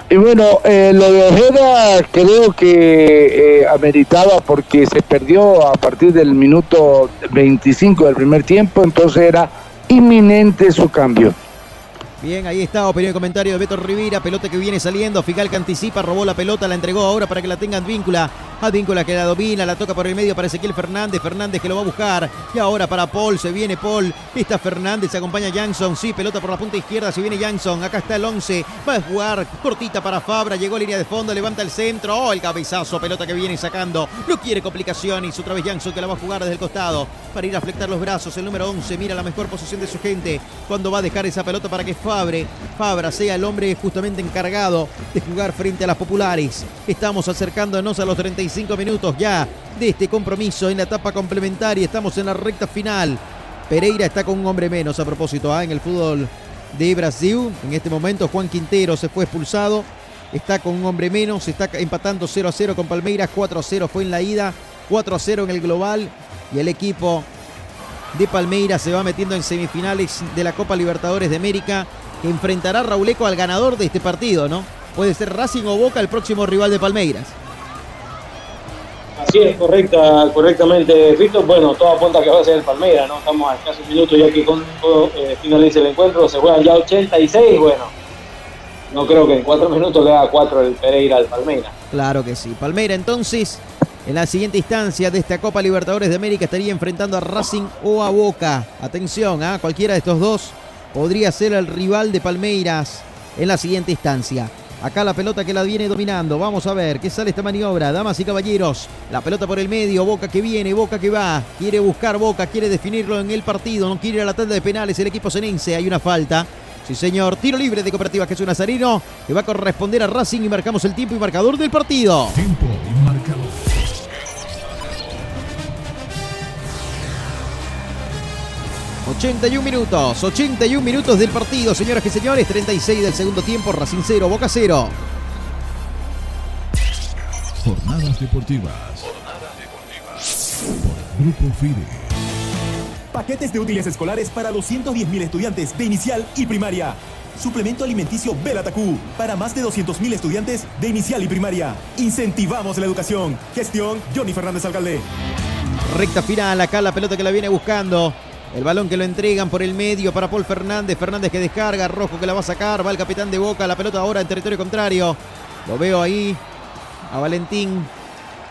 Y bueno, eh, lo de Ojeda creo que eh, ameritaba porque se perdió a partir del minuto 25 del primer tiempo, entonces era inminente su cambio. Bien, ahí está, opinión y comentario de Beto Rivera, pelota que viene saliendo, Figal que anticipa, robó la pelota, la entregó ahora para que la tenga Advíncula, Advíncula que la domina, la toca por el medio para Ezequiel Fernández, Fernández que lo va a buscar, y ahora para Paul, se viene Paul, está Fernández, se acompaña Jansson, sí, pelota por la punta izquierda, se viene Jansson, acá está el 11, va a jugar, cortita para Fabra, llegó a línea de fondo, levanta el centro, oh, el cabezazo, pelota que viene sacando, no quiere complicaciones, otra vez Jansson que la va a jugar desde el costado, para ir a flectar los brazos, el número 11, mira la mejor posición de su gente, cuando va a dejar esa pelota para que Fabre, Fabra sea el hombre justamente encargado de jugar frente a las populares. Estamos acercándonos a los 35 minutos ya de este compromiso en la etapa complementaria. Estamos en la recta final. Pereira está con un hombre menos a propósito ¿ah? en el fútbol de Brasil. En este momento Juan Quintero se fue expulsado. Está con un hombre menos. Está empatando 0 a 0 con Palmeiras. 4 a 0 fue en la ida. 4 a 0 en el global. Y el equipo de Palmeiras se va metiendo en semifinales de la Copa Libertadores de América que enfrentará Rauleco al ganador de este partido, ¿no? Puede ser Racing o Boca el próximo rival de Palmeiras. Así es, correcta, correctamente, Fito. Bueno, todo apunta que va a ser el Palmeiras, ¿no? Estamos a escasos minutos ya que con todo eh, finalice el encuentro. Se juegan ya 86, bueno. No creo que en cuatro minutos le haga cuatro el Pereira al Palmeiras. Claro que sí. Palmeira entonces, en la siguiente instancia de esta Copa Libertadores de América estaría enfrentando a Racing o a Boca. Atención, ¿ah? cualquiera de estos dos podría ser el rival de Palmeiras en la siguiente instancia. Acá la pelota que la viene dominando. Vamos a ver qué sale esta maniobra. Damas y caballeros. La pelota por el medio. Boca que viene, Boca que va. Quiere buscar Boca, quiere definirlo en el partido. No quiere ir a la tanda de penales el equipo senense. Hay una falta. Sí, señor. Tiro libre de Cooperativa Jesús Nazarino. Que va a corresponder a Racing y marcamos el tiempo y marcador del partido. Tiempo y marcador. 81 minutos, 81 minutos del partido, señoras y señores, 36 del segundo tiempo, Racing 0, Boca 0. Jornadas deportivas. Jornadas deportivas. Por Grupo FIDE. Paquetes de útiles escolares para 210.000 estudiantes de inicial y primaria. Suplemento alimenticio Belatacú para más de 200.000 estudiantes de inicial y primaria. Incentivamos la educación. Gestión Johnny Fernández Alcalde. Recta final, acá la pelota que la viene buscando. El balón que lo entregan por el medio para Paul Fernández. Fernández que descarga, Rojo que la va a sacar. Va el capitán de Boca. La pelota ahora en territorio contrario. Lo veo ahí a Valentín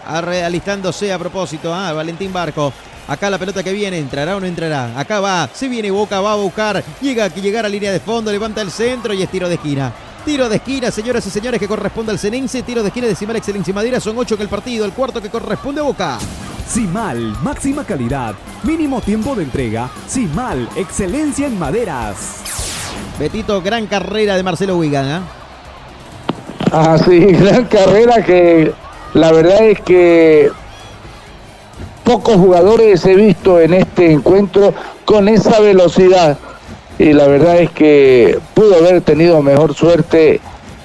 alistándose a propósito. Ah, Valentín Barco. Acá la pelota que viene, ¿entrará o no entrará? Acá va, se viene Boca, va a buscar, llega a llegar a línea de fondo, levanta el centro y es tiro de esquina. Tiro de esquina, señoras y señores, que corresponde al Cenense. Tiro de esquina decimal excelencia Madera. Son ocho en el partido. El cuarto que corresponde a Boca. Simal, máxima calidad, mínimo tiempo de entrega. Simal, excelencia en maderas. Betito, gran carrera de Marcelo Wigan. ¿eh? Ah, sí, (laughs) gran carrera que la verdad es que pocos jugadores he visto en este encuentro con esa velocidad y la verdad es que pudo haber tenido mejor suerte.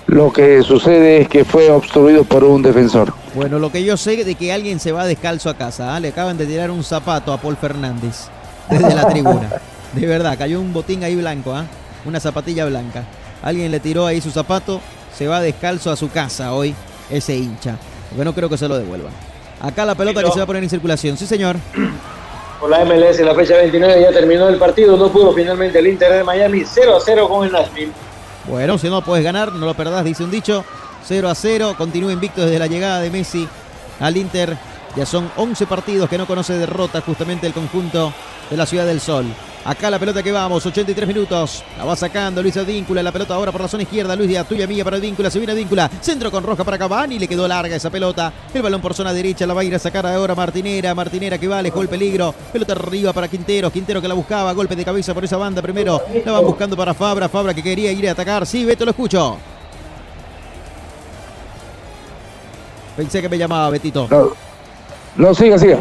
Lo que sucede es que fue obstruido por un defensor. Bueno, lo que yo sé de que alguien se va descalzo a casa. ¿ah? Le acaban de tirar un zapato a Paul Fernández desde la tribuna. (laughs) De verdad, cayó un botín ahí blanco, ¿ah? una zapatilla blanca. Alguien le tiró ahí su zapato, se va descalzo a su casa hoy ese hincha. Porque no creo que se lo devuelvan. Acá la pelota que se va a poner en circulación. Sí, señor. (clears throat) Por la MLS en la fecha 29 ya terminó el partido. No pudo finalmente el Inter de Miami 0 a 0 con el Nashville. Bueno, si no puedes ganar, no lo perdás, dice un dicho. 0 a 0. Continúa invicto desde la llegada de Messi al Inter. Ya son 11 partidos que no conoce derrota justamente el conjunto de la Ciudad del Sol. Acá la pelota que vamos, 83 minutos. La va sacando Luis Advíncula. La pelota ahora por la zona izquierda. Luis Díaz, tuya mía para Advíncula. Se viene Advíncula. Centro con Roja para Cavani. Le quedó larga esa pelota. El balón por zona derecha. La va a ir a sacar ahora Martinera. Martinera que va, alejó el peligro. Pelota arriba para Quintero. Quintero que la buscaba. Golpe de cabeza por esa banda primero. La van buscando para Fabra. Fabra que quería ir a atacar. Sí, Beto, lo escucho. Pensé que me llamaba Betito. No, no siga, siga.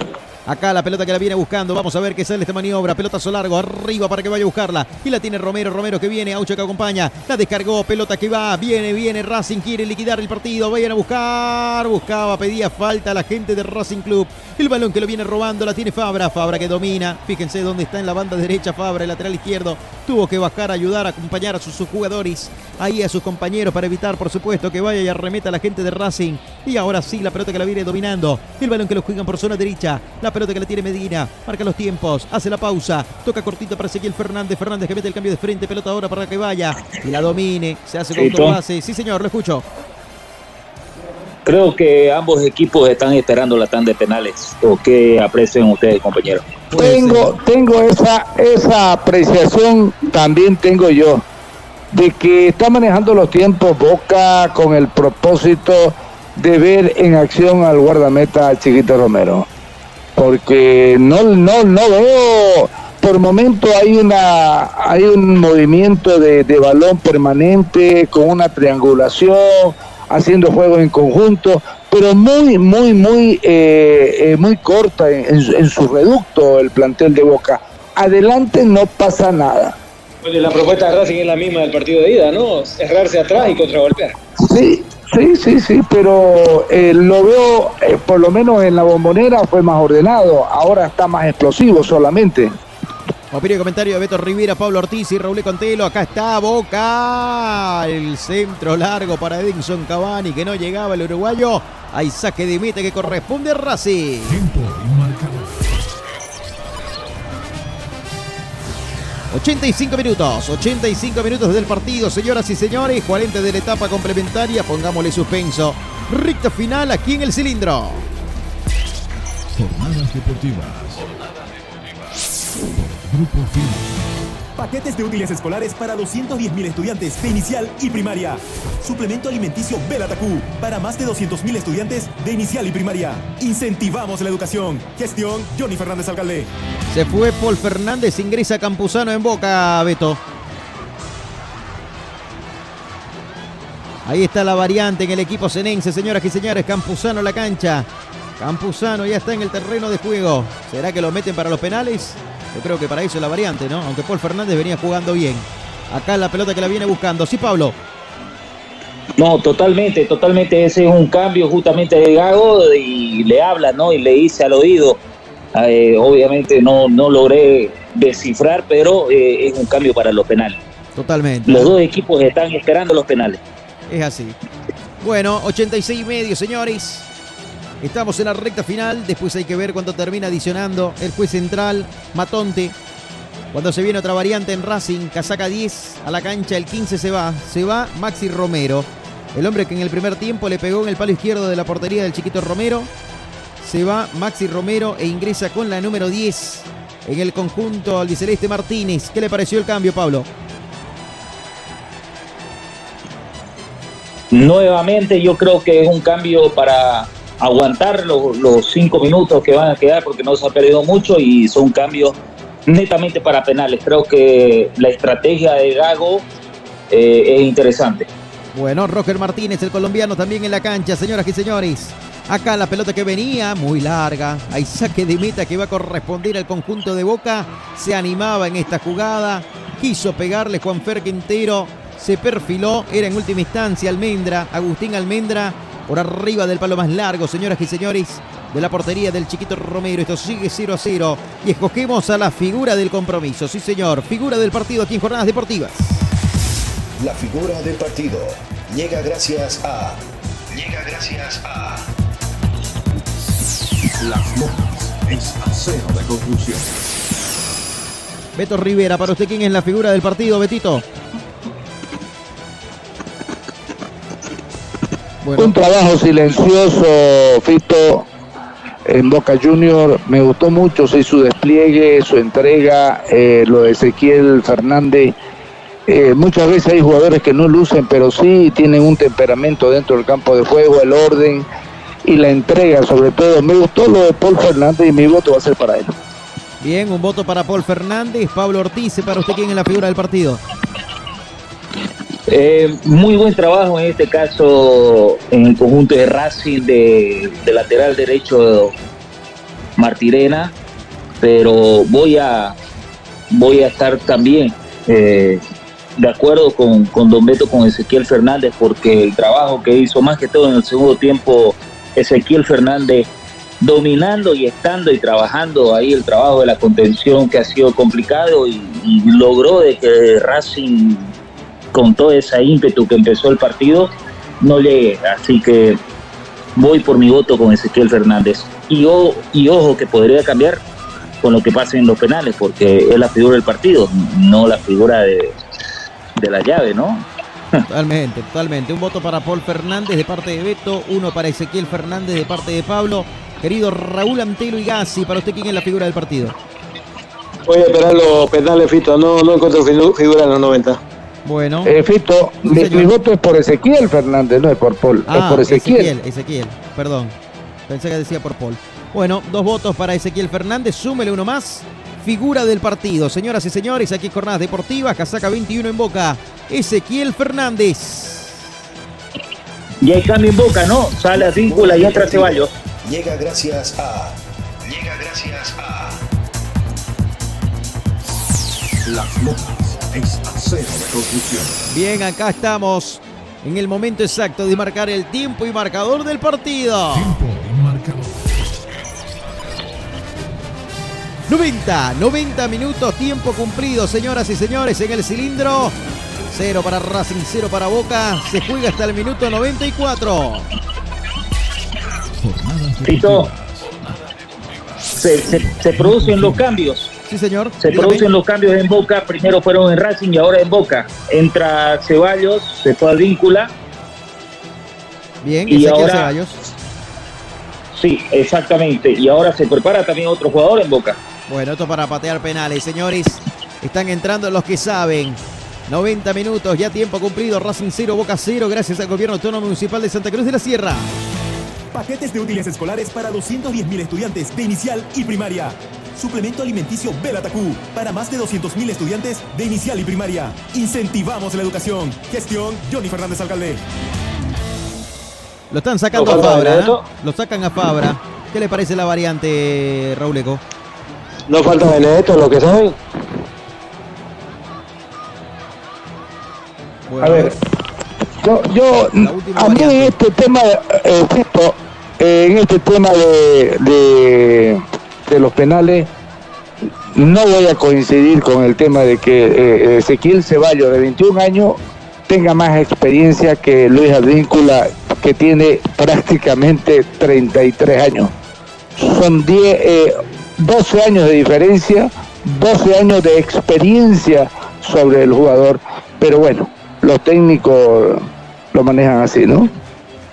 Acá la pelota que la viene buscando. Vamos a ver qué sale esta maniobra. Pelotazo largo arriba para que vaya a buscarla. Y la tiene Romero. Romero que viene. Aucho que acompaña. La descargó. Pelota que va. Viene, viene. Racing quiere liquidar el partido. Vayan a buscar. Buscaba, pedía falta a la gente de Racing Club. El balón que lo viene robando la tiene Fabra. Fabra que domina. Fíjense dónde está en la banda derecha Fabra, el lateral izquierdo. Tuvo que bajar, ayudar, acompañar a sus, jugadores. Ahí a sus compañeros para evitar, por supuesto, que vaya y arremeta a la gente de Racing. Y ahora sí, la pelota que la viene dominando. El balón que lo juegan por zona derecha. La que la tiene Medina. Marca los tiempos. Hace la pausa. Toca cortito para Ezequiel Fernández. Fernández que mete el cambio de frente. Pelota ahora para que vaya. Y la domine. Se hace con todo base. Sí, señor, lo escucho. Creo que ambos equipos están esperando la tanda de penales. ¿O qué aprecian ustedes, compañeros? Tengo, tengo esa, esa apreciación, también tengo yo, de que está manejando los tiempos Boca con el propósito de ver en acción al guardameta Chiquito Romero. Porque no, no, no veo, por momento hay una hay un movimiento de, de balón permanente con una triangulación haciendo juegos en conjunto, pero muy, muy, muy, eh, eh, muy corta en, su reducto el plantel de Boca. Adelante no pasa nada. La propuesta de Racing es la misma del partido de ida, ¿no? Cerrarse atrás y contragolpear. Sí, sí, sí, sí, pero eh, lo veo, por lo menos en la bombonera fue más ordenado, ahora está más explosivo solamente. Opinión y comentario de Beto Rivera, Pablo Ortiz y Raúl Contelo. Acá está Boca. El centro largo para Edinson Cavani que no llegaba el uruguayo. Hay saque de meta que corresponde a Racing. Tiempo 85 minutos, 85 minutos del partido, señoras y señores. 40 de la etapa complementaria. Pongámosle suspenso. Recta final aquí en el cilindro. Jornadas deportivas. Grupo Paquetes de útiles escolares para 210.000 estudiantes de inicial y primaria. Suplemento alimenticio Belatacú para más de 200.000 estudiantes de inicial y primaria. Incentivamos la educación. Gestión Johnny Fernández Alcalde. Se fue Paul Fernández, ingresa Campuzano en boca, Beto. Ahí está la variante en el equipo senense, señoras y señores. Campuzano la cancha. Campuzano ya está en el terreno de juego. ¿Será que lo meten para los penales? Yo creo que para eso es la variante, ¿no? Aunque Paul Fernández venía jugando bien. Acá la pelota que la viene buscando. Sí, Pablo. No, totalmente, totalmente. Ese es un cambio justamente de Gago y le habla, ¿no? Y le dice al oído. Eh, obviamente no, no logré descifrar, pero eh, es un cambio para los penales. Totalmente. Los dos equipos están esperando los penales. Es así. Bueno, 86 y medio, señores. Estamos en la recta final. Después hay que ver cuánto termina adicionando el juez central, Matonte. Cuando se viene otra variante en Racing, casaca 10 a la cancha, el 15 se va. Se va Maxi Romero. El hombre que en el primer tiempo le pegó en el palo izquierdo de la portería del chiquito Romero. Se va Maxi Romero e ingresa con la número 10 en el conjunto albiceleste Martínez. ¿Qué le pareció el cambio, Pablo? Nuevamente yo creo que es un cambio para aguantar los, cinco minutos que van a quedar porque no se ha perdido mucho y son cambios netamente para penales. Creo que la estrategia de Gago eh, es interesante. Bueno, Roger Martínez, el colombiano, también en la cancha, señoras y señores. Acá la pelota que venía, muy larga. Hay saque de meta que va a corresponder al conjunto de Boca. Se animaba en esta jugada. Quiso pegarle Juan Fer Quintero. Se perfiló. Era en última instancia Almendra. Agustín Almendra. Por arriba del palo más largo, señoras y señores. De la portería del chiquito Romero. Esto sigue 0 a 0. Y escogemos a la figura del compromiso. Sí, señor. Figura del partido aquí en Jornadas Deportivas. La figura del partido llega gracias a. Llega gracias a. Las Locas es acero de conclusión. Beto Rivera, para usted, ¿quién es la figura del partido, Betito? Un trabajo silencioso, Fito, en Boca Junior. Me gustó mucho sí, su despliegue, su entrega, eh, lo de Ezequiel Fernández. Eh, muchas veces hay jugadores que no lucen, pero sí tienen un temperamento dentro del campo de juego, el orden y la entrega sobre todo. Me gustó lo de Paul Fernández y mi voto va a ser para él. Bien, un voto para Paul Fernández. Pablo Ortiz, para usted, ¿quién es la figura del partido? Eh, muy buen trabajo en este caso en el conjunto de Racing de, lateral derecho Martirena, pero voy a voy a estar también eh, de acuerdo con, con Don Beto, con Ezequiel Fernández, porque el trabajo que hizo más que todo en el segundo tiempo Ezequiel Fernández dominando y estando y trabajando ahí el trabajo de la contención que ha sido complicado y, y logró de que Racing con todo ese ímpetu que empezó el partido no llegue. Así que voy por mi voto con Ezequiel Fernández. Y, o- y ojo que podría cambiar con lo que pase en los penales, porque es la figura del partido, no la figura de, de la llave, ¿no? Totalmente, totalmente. Un voto para Paul Fernández de parte de Beto, uno para Ezequiel Fernández de parte de Pablo. Querido Raúl Antelo y Gassi, para usted, ¿quién es la figura del partido? Voy a esperar los penales, Fito. No, no encuentro figu- figura en los 90. Bueno. Eh, Fito, mi, mi voto es por Ezequiel Fernández, no es por Paul, es Ah, por Ezequiel. Ezequiel, Ezequiel, perdón. Pensé que decía por Paul. Bueno, dos votos para Ezequiel Fernández, súmele uno más. Figura del partido. Señoras y señores, aquí Jornadas Deportivas, Casaca 21 en Boca. Ezequiel Fernández. Y hay cambio en boca, ¿no? Sale a Víncula y entra Ceballos. Llega gracias a. Llega gracias a. Las Locas es acero de conclusión. Bien, acá estamos en el momento exacto de marcar el tiempo y marcador del partido. 90, 90 minutos, tiempo cumplido, señoras y señores, en el cilindro. Cero para Racing, cero para Boca. Se juega hasta el minuto 94. Tito, se, se- se producen los cambios. Sí, señor. Se Dígame. producen los cambios en Boca. Primero fueron en Racing y ahora en Boca. Entra Ceballos, se fue al Víncula. Bien, y ahora- Ceballos. Sí, exactamente. Y ahora se prepara también otro jugador en Boca. Bueno, esto para patear penales, señores. Están entrando los que saben. 90 minutos, ya tiempo cumplido. Racing 0, Boca 0, gracias al Gobierno Autónomo Municipal de Santa Cruz de la Sierra. Paquetes de útiles escolares para 210.000 estudiantes de inicial y primaria. Suplemento alimenticio Belatacú para más de 200.000 estudiantes de inicial y primaria. Incentivamos la educación. Gestión Johnny Fernández Alcalde. Lo están sacando a Fabra. ¿no? ¿eh? Lo sacan a Fabra. ¿Qué le parece la variante, Rauleco? No falta Benedetto, lo que saben. A ver, yo, yo a mí en este tema, eh, Fito, eh, en este tema de, de, de los penales, no voy a coincidir con el tema de que eh, Ezequiel Ceballos, de 21 años, tenga más experiencia que Luis Advíncula, que tiene prácticamente 33 años. Son 10, 12 años de diferencia, 12 años de experiencia sobre el jugador. Pero bueno, los técnicos lo manejan así, ¿no?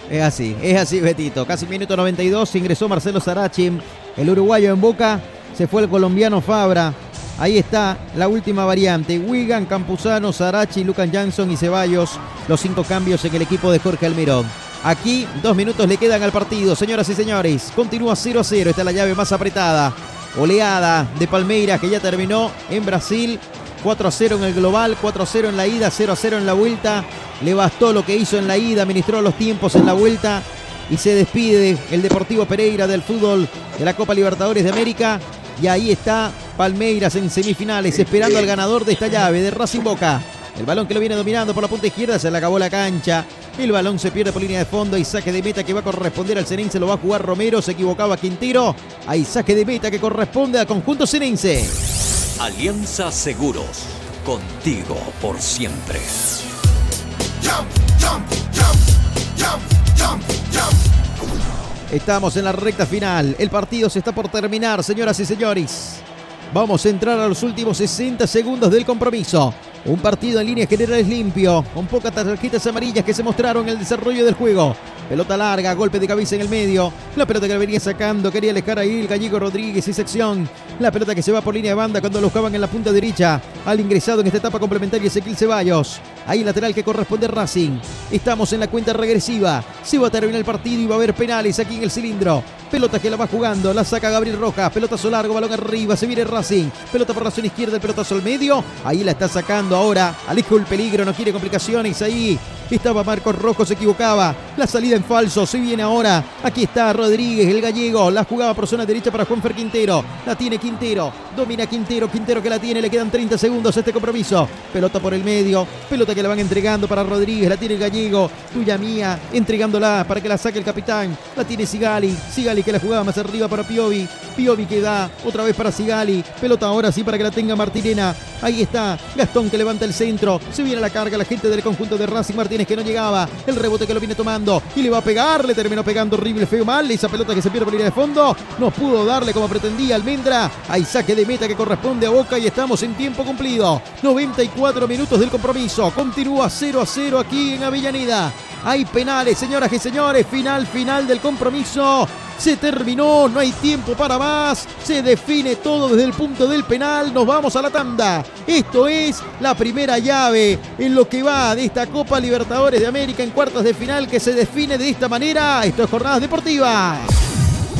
Es así, es así, Betito. Casi minuto 92 ingresó Marcelo Sarachi, el uruguayo en boca. Se fue el colombiano Fabra. Ahí está la última variante. Wigan, Campuzano, Sarachi, Lucan Jansson y Ceballos. Los cinco cambios en el equipo de Jorge Almirón. Aquí dos minutos le quedan al partido, señoras y señores. Continúa 0 a 0. Esta es la llave más apretada. Oleada de Palmeiras que ya terminó en Brasil. 4 a 0 en el global, 4 a 0 en la ida, 0 a 0 en la vuelta. Le bastó lo que hizo en la ida, administró los tiempos en la vuelta y se despide el Deportivo Pereira del fútbol de la Copa Libertadores de América. Y ahí está Palmeiras en semifinales, esperando al ganador de esta llave de Racing Boca. El balón que lo viene dominando por la punta izquierda se le acabó la cancha. El balón se pierde por línea de fondo y saque de meta que va a corresponder al Cenense. Lo va a jugar Romero. Se equivocaba Quintero. Hay saque de meta que corresponde al conjunto Cenense. Alianza Seguros. Contigo por siempre. Estamos en la recta final. El partido se está por terminar, señoras y señores. Vamos a entrar a los últimos 60 segundos del compromiso. Un partido en líneas generales limpio, con pocas tarjetas amarillas que se mostraron en el desarrollo del juego. Pelota larga, golpe de cabeza en el medio. La pelota que la venía sacando, quería alejar ahí el gallego Rodríguez y sección. La pelota que se va por línea de banda cuando lo buscaban en la punta derecha. Al ingresado en esta etapa complementaria Ezequiel Ceballos. Ahí lateral que corresponde a Racing. Estamos en la cuenta regresiva. Se va a terminar el partido y va a haber penales aquí en el cilindro. Pelota que la va jugando, la saca Gabriel Rojas. Pelotazo largo, balón arriba, se viene Racing. Pelota por la zona izquierda, el pelotazo al medio. Ahí la está sacando ahora. Alejo el peligro, no quiere complicaciones ahí. Estaba Marcos Rojo, se equivocaba. La salida en falso, se viene ahora. Aquí está Rodríguez, el gallego. La jugaba por zona derecha para Juanfer Quintero. La tiene Quintero. Domina Quintero. Quintero que la tiene. Le quedan 30 segundos a este compromiso. Pelota por el medio. Pelota que la van entregando para Rodríguez. La tiene el gallego. Tuya mía. Entregándola para que la saque el capitán. La tiene Sigali. Sigali que la jugaba más arriba para Piovi. Piovi que da otra vez para Sigali. Pelota ahora sí para que la tenga Martirena. Ahí está. Gastón que levanta el centro. Se viene la carga la gente del conjunto de Racing Martínez que no llegaba. El rebote que lo viene tomando. Y le va a pegar. Le terminó pegando horrible, feo, mal. Esa pelota que se pierde por línea de fondo. No pudo darle como pretendía Almendra. Hay saque de meta que corresponde a Boca y estamos en tiempo cumplido. 94 minutos del compromiso. Continúa 0 a 0 aquí en Avellaneda. Hay penales, señoras y señores. Final, final del compromiso. Se terminó, no hay tiempo para más. Se define todo desde el punto del penal. Nos vamos a la tanda. Esto es la primera llave en lo que va de esta Copa Libertadores de América en cuartos de final que se define de esta manera. Esto es Jornadas Deportivas.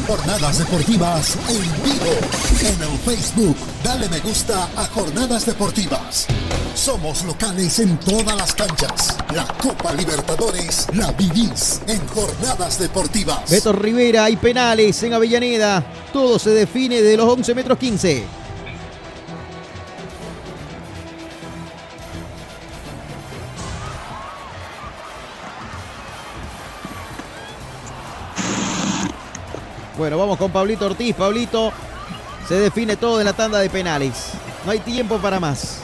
Jornadas Deportivas en vivo en el Facebook. Dale me gusta a Jornadas Deportivas. Somos locales en todas las canchas. La Copa Libertadores la vivís en Jornadas Deportivas. Beto Rivera, hay penales en Avellaneda. Todo se define de los 11 metros 15. Bueno, vamos con Pablito Ortiz. Pablito, se define todo en la tanda de penales. No hay tiempo para más.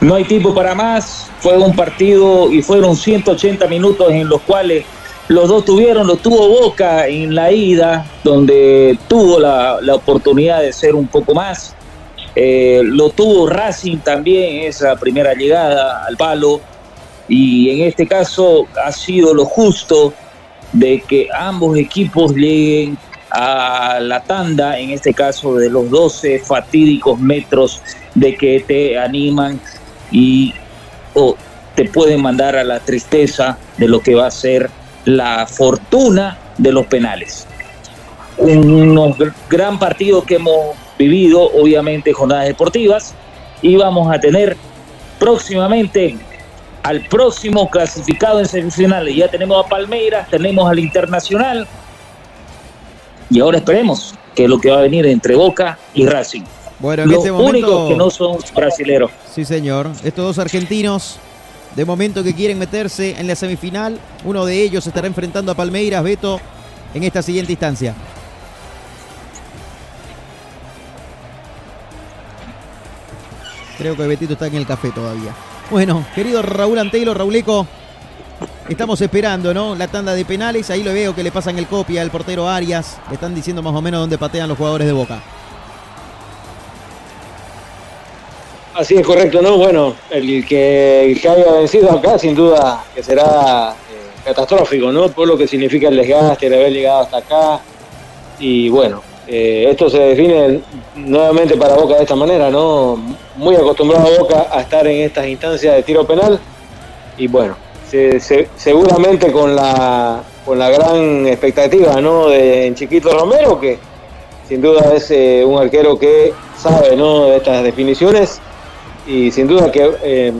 No hay tiempo para más. Fue un partido y fueron 180 minutos en los cuales los dos tuvieron, lo tuvo Boca en la ida, donde tuvo la, la oportunidad de ser un poco más. Eh, lo tuvo Racing también, esa primera llegada al palo. Y en este caso ha sido lo justo de que ambos equipos lleguen a la tanda, en este caso de los 12 fatídicos metros de que te animan y te pueden mandar a la tristeza de lo que va a ser la fortuna de los penales. Un gran partido que hemos vivido, obviamente, jornadas deportivas, y vamos a tener próximamente al próximo clasificado en semifinales. Ya tenemos a Palmeiras, tenemos al Internacional, y ahora esperemos que es lo que va a venir entre Boca y Racing. Bueno, en Los este momento... únicos que no son brasileros. Sí, señor. Estos dos argentinos, de momento que quieren meterse en la semifinal, uno de ellos estará enfrentando a Palmeiras, Beto, en esta siguiente instancia. Creo que Betito está en el café todavía. Bueno, querido Raúl Antelo, Rauleco, estamos esperando, ¿no? La tanda de penales. Ahí lo veo que le pasan el copia al portero Arias. Le están diciendo más o menos dónde patean los jugadores de Boca. Así es correcto, ¿no? Bueno, el que, el que haya vencido acá sin duda que será eh, catastrófico, ¿no? Por lo que significa el desgaste de haber llegado hasta acá. Y bueno, eh, esto se define nuevamente para Boca de esta manera, ¿no? Muy acostumbrado Boca a estar en estas instancias de tiro penal. Y bueno, se- se- seguramente con la, con la gran expectativa, ¿no? De Chiquito Romero, que sin duda es eh, un arquero que sabe, ¿no? De estas definiciones y sin duda que eh,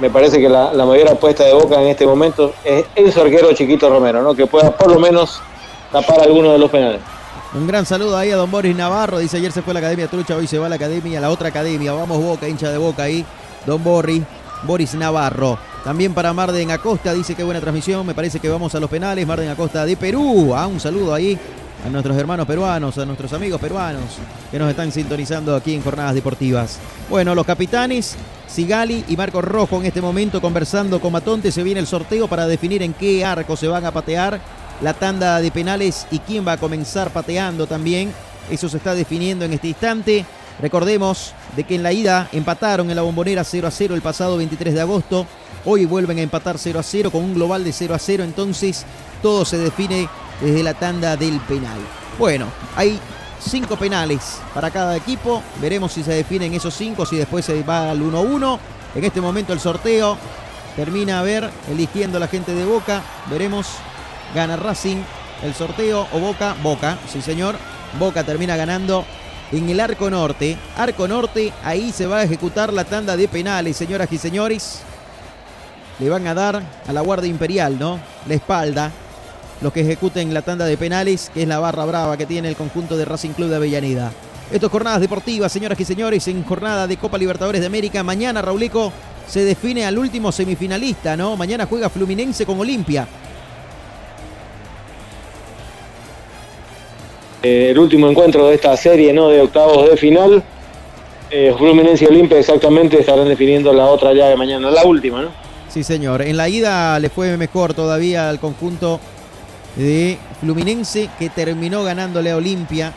me parece que la, mayor apuesta de Boca en este momento es su arquero Chiquito Romero, ¿no? que pueda por lo menos tapar alguno de los penales. Un gran saludo ahí a don Boris Navarro. Dice ayer se fue a la Academia Trucha, hoy se va a la Academia, a la otra Academia. Vamos Boca, hincha de Boca ahí. Don Boris, Boris Navarro. También para Marden Acosta, dice que buena transmisión. Me parece que vamos a los penales. Marden Acosta de Perú. Ah, un saludo ahí a nuestros hermanos peruanos, a nuestros amigos peruanos que nos están sintonizando aquí en Jornadas Deportivas. Bueno, los capitanes, Sigali y Marco Rojo en este momento conversando con Matonte. Se viene el sorteo para definir en qué arco se van a patear la tanda de penales y quién va a comenzar pateando también. Eso se está definiendo en este instante. Recordemos de que en la ida empataron en la bombonera 0 a 0 el pasado 23 de agosto. Hoy vuelven a empatar 0 a 0 con un global de 0 a 0. Entonces todo se define desde la tanda del penal. Bueno, hay cinco penales para cada equipo. Veremos si se definen esos cinco, si después se va al 1-1. En este momento el sorteo termina a ver, eligiendo la gente de Boca. Veremos, gana Racing el sorteo o Boca, Boca, sí señor. Boca termina ganando en el arco norte. Arco norte, ahí se va a ejecutar la tanda de penales, señoras y señores. Le van a dar a la Guardia Imperial, ¿no? La espalda. Los que ejecuten la tanda de penales, que es la barra brava que tiene el conjunto de Racing Club de Avellaneda. Esto es jornadas deportivas, señoras y señores, en jornada de Copa Libertadores de América. Mañana, Rauleco, se define al último semifinalista, ¿no? Mañana juega Fluminense con Olimpia. Eh, el último encuentro de esta serie ¿no? de octavos de final. Eh, Fluminense y Olimpia exactamente estarán definiendo la otra llave mañana, la última, ¿no? Sí, señor. En la ida le fue mejor todavía al conjunto de Fluminense que terminó ganándole a Olimpia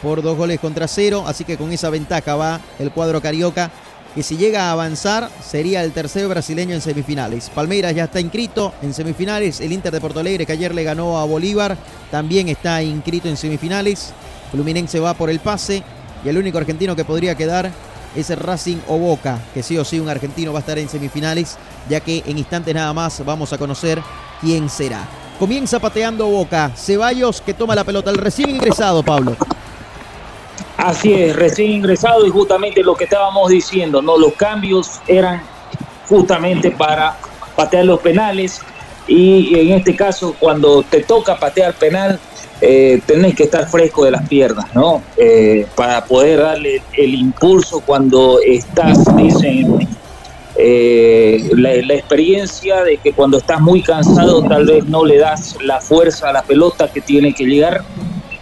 por dos goles contra cero. Así que con esa ventaja va el cuadro carioca que si llega a avanzar sería el tercer brasileño en semifinales. Palmeiras ya está inscrito en semifinales. El Inter de Porto Alegre que ayer le ganó a Bolívar también está inscrito en semifinales. Fluminense va por el pase y el único argentino que podría quedar es el Racing o Boca, que sí o sí un argentino va a estar en semifinales, ya que en instantes nada más vamos a conocer quién será. Comienza pateando Boca. Ceballos que toma la pelota. El recién ingresado, Pablo. Así es, recién ingresado y justamente lo que estábamos diciendo, ¿no? Los cambios eran justamente para patear los penales y en este caso cuando te toca patear penal eh, tenés que estar fresco de las piernas, ¿no? Eh, para poder darle el impulso cuando estás, dicen, eh, la, la experiencia de que cuando estás muy cansado tal vez no le das la fuerza a la pelota que tiene que llegar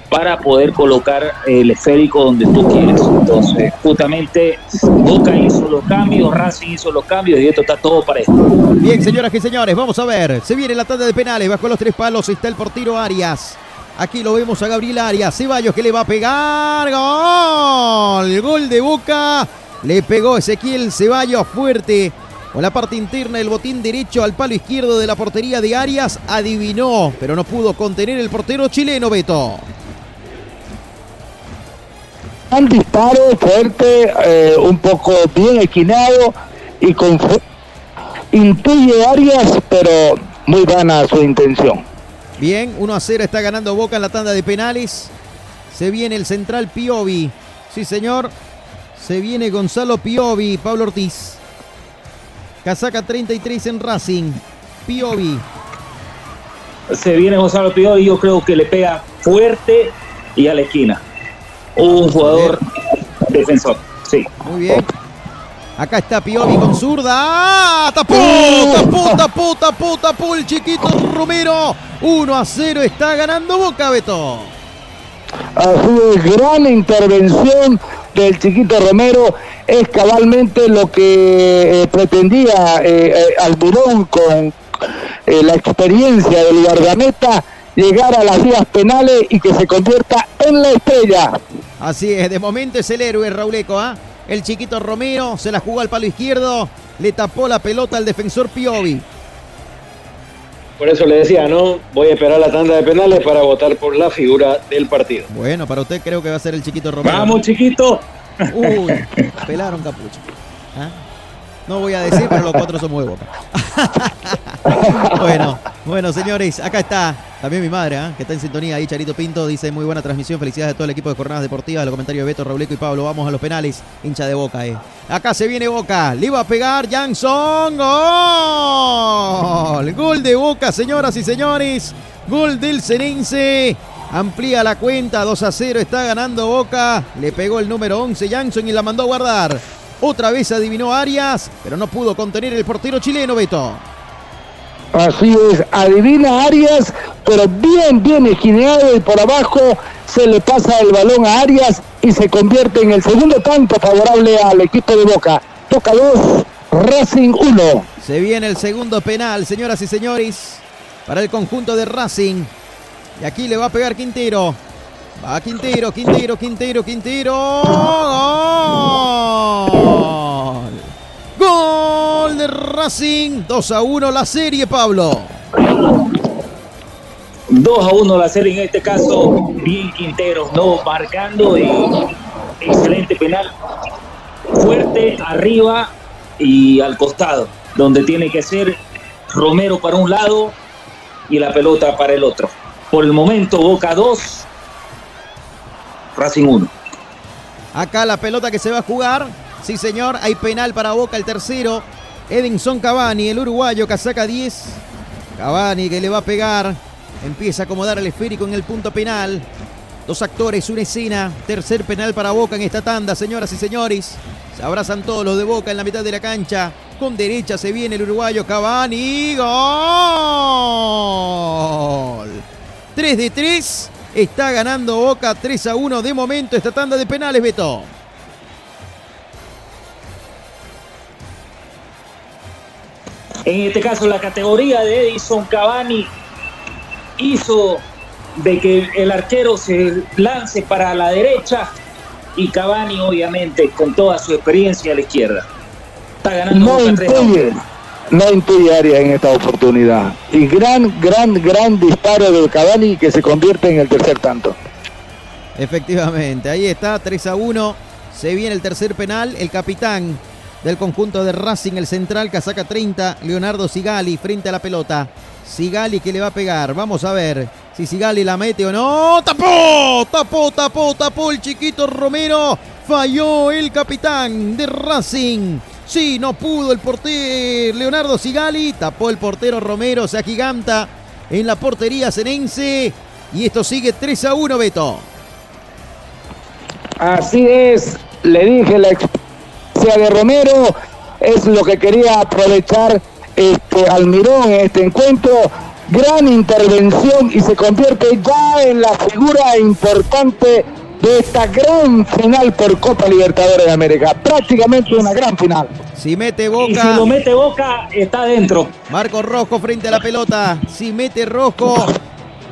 para poder colocar el esférico donde tú quieres. Entonces, justamente Boca hizo los cambios, Racing hizo los cambios y esto está todo para esto. Bien, señoras y señores, vamos a ver. Se viene la tanda de penales. Bajo los tres palos está el portero Arias. Aquí lo vemos a Gabriel Arias. Ceballos que le va a pegar. ¡Gol! Gol de Boca. Le pegó Ezequiel Ceballos fuerte. Con la parte interna del botín derecho al palo izquierdo de la portería de Arias. Adivinó, pero no pudo contener el portero chileno Beto. Un disparo fuerte, eh, un poco bien equinado y con intuye Arias, pero muy vana su intención. Bien, 1 a 0 está ganando Boca en la tanda de penales. Se viene el central Piovi. Sí, señor. Se viene Gonzalo Piovi, Pablo Ortiz. Casaca 33 en Racing. Piovi. Se viene Gonzalo y yo creo que le pega fuerte y a la esquina. Un jugador defensor. Sí. Muy bien. Acá está Piovi con zurda. ¡Ah! ¡Tapó! ¡Tapó, tapó, tapó, tapó el chiquito Romero! 1 a 0 está ganando Boca, Beto. Así es, gran intervención del chiquito Romero. Es cabalmente lo que eh, pretendía eh, eh, Almirón con eh, la experiencia del guardameta llegar a las vías penales y que se convierta en la estrella. Así es, de momento es el héroe Rauleco, ¿ah? El chiquito Romero se la jugó al palo izquierdo, le tapó la pelota al defensor Piovi. Por eso le decía, ¿no? Voy a esperar la tanda de penales para votar por la figura del partido. Bueno, para usted creo que va a ser el chiquito Romero. Vamos, chiquito. Uy, pelaron capucho. ¿Ah? No voy a decir, pero los cuatro somos de boca. (laughs) (laughs) bueno, bueno, señores, acá está también mi madre, ¿ah? que está en sintonía ahí, Charito Pinto, dice muy buena transmisión, felicidades a todo el equipo de Jornadas Deportivas, los comentarios de Beto, Rauleco y Pablo, vamos a los penales, hincha de Boca, eh. Acá se viene Boca, le iba a pegar Jansson, gol, gol de Boca, señoras y señores, gol del Cenense, amplía la cuenta, 2 a 0, está ganando Boca, le pegó el número 11 Jansson y la mandó a guardar. Otra vez adivinó Arias, pero no pudo contener el portero chileno, Beto. Así es, adivina Arias, pero bien, bien esquineado y por abajo se le pasa el balón a Arias y se convierte en el segundo tanto favorable al equipo de Boca. Boca 2, Racing 1. Se viene el segundo penal, señoras y señores, para el conjunto de Racing. Y aquí le va a pegar Quintero. Va Quintero, Quintero, Quintero, Quintero. ¡Gol! Gol de Racing. 2 a 1 la serie, Pablo. 2 a 1 la serie en este caso. Bien Quintero, no marcando y excelente penal. Fuerte arriba y al costado, donde tiene que ser Romero para un lado y la pelota para el otro. Por el momento, Boca 2, Racing 1. Acá la pelota que se va a jugar. Sí, señor. Hay penal para Boca, el tercero. Edinson Cavani, el uruguayo, casaca 10. Cavani que le va a pegar. Empieza a acomodar el esférico en el punto penal. Dos actores, una escena. Tercer penal para Boca en esta tanda, señoras y señores. Se abrazan todos los de Boca en la mitad de la cancha. Con derecha se viene el uruguayo Cavani. ¡Gol! 3 de 3. Está ganando Boca 3 a 1 de momento esta tanda de penales, Beto. En este caso, la categoría de Edison Cavani hizo de que el arquero se lance para la derecha y Cavani, obviamente, con toda su experiencia a la izquierda. Está ganando No Boca 3 a 1. impide, no impide Arias en esta oportunidad. Y gran, gran, gran disparo del Cavani que se convierte en el tercer tanto. Efectivamente, ahí está, 3 a 1. Se viene el tercer penal. El capitán del conjunto de Racing, el central, casaca 30, Leonardo Sigali, frente a la pelota. Sigali que le va a pegar. Vamos a ver si Sigali la mete o no. ¡Tapó! ¡Tapó, tapó, tapó el chiquito Romero! Falló el capitán de Racing. Sí, no pudo el portero Leonardo Sigali. Tapó el portero Romero, se agiganta en la portería cenense. Y esto sigue 3 a 1, Beto. Así es, le dije la experiencia de Romero, es lo que quería aprovechar este Almirón en este encuentro. Gran intervención y se convierte ya en la figura importante de esta gran final por Copa Libertadores de América. Prácticamente una gran final. Si mete Y Boca. si lo mete Boca, está adentro. Marco Rojo frente a la pelota. Si mete Rojo.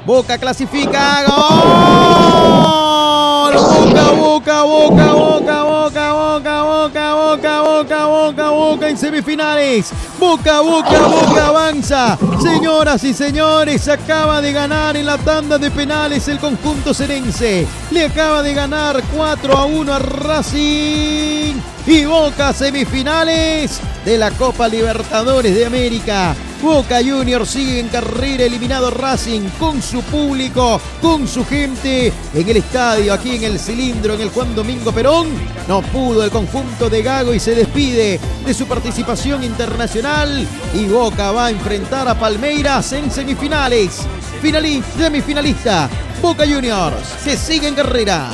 Boca clasifica. ¡Gol! Boca, boca, boca, boca, boca, boca, boca, boca, boca, boca, boca en semifinales. Boca, boca, boca avanza. Señoras y señores, acaba de ganar en la tanda de penales el conjunto serense. Le acaba de ganar 4 a 1 a Racing. Y Boca semifinales de la Copa Libertadores de América. Boca Juniors sigue en carrera eliminado Racing con su público, con su gente en el estadio, aquí en el cilindro, en el Juan Domingo Perón. No pudo el conjunto de Gago y se despide de su participación internacional y Boca va a enfrentar a Palmeiras en semifinales. Finalista, semifinalista, Boca Juniors, que sigue en carrera.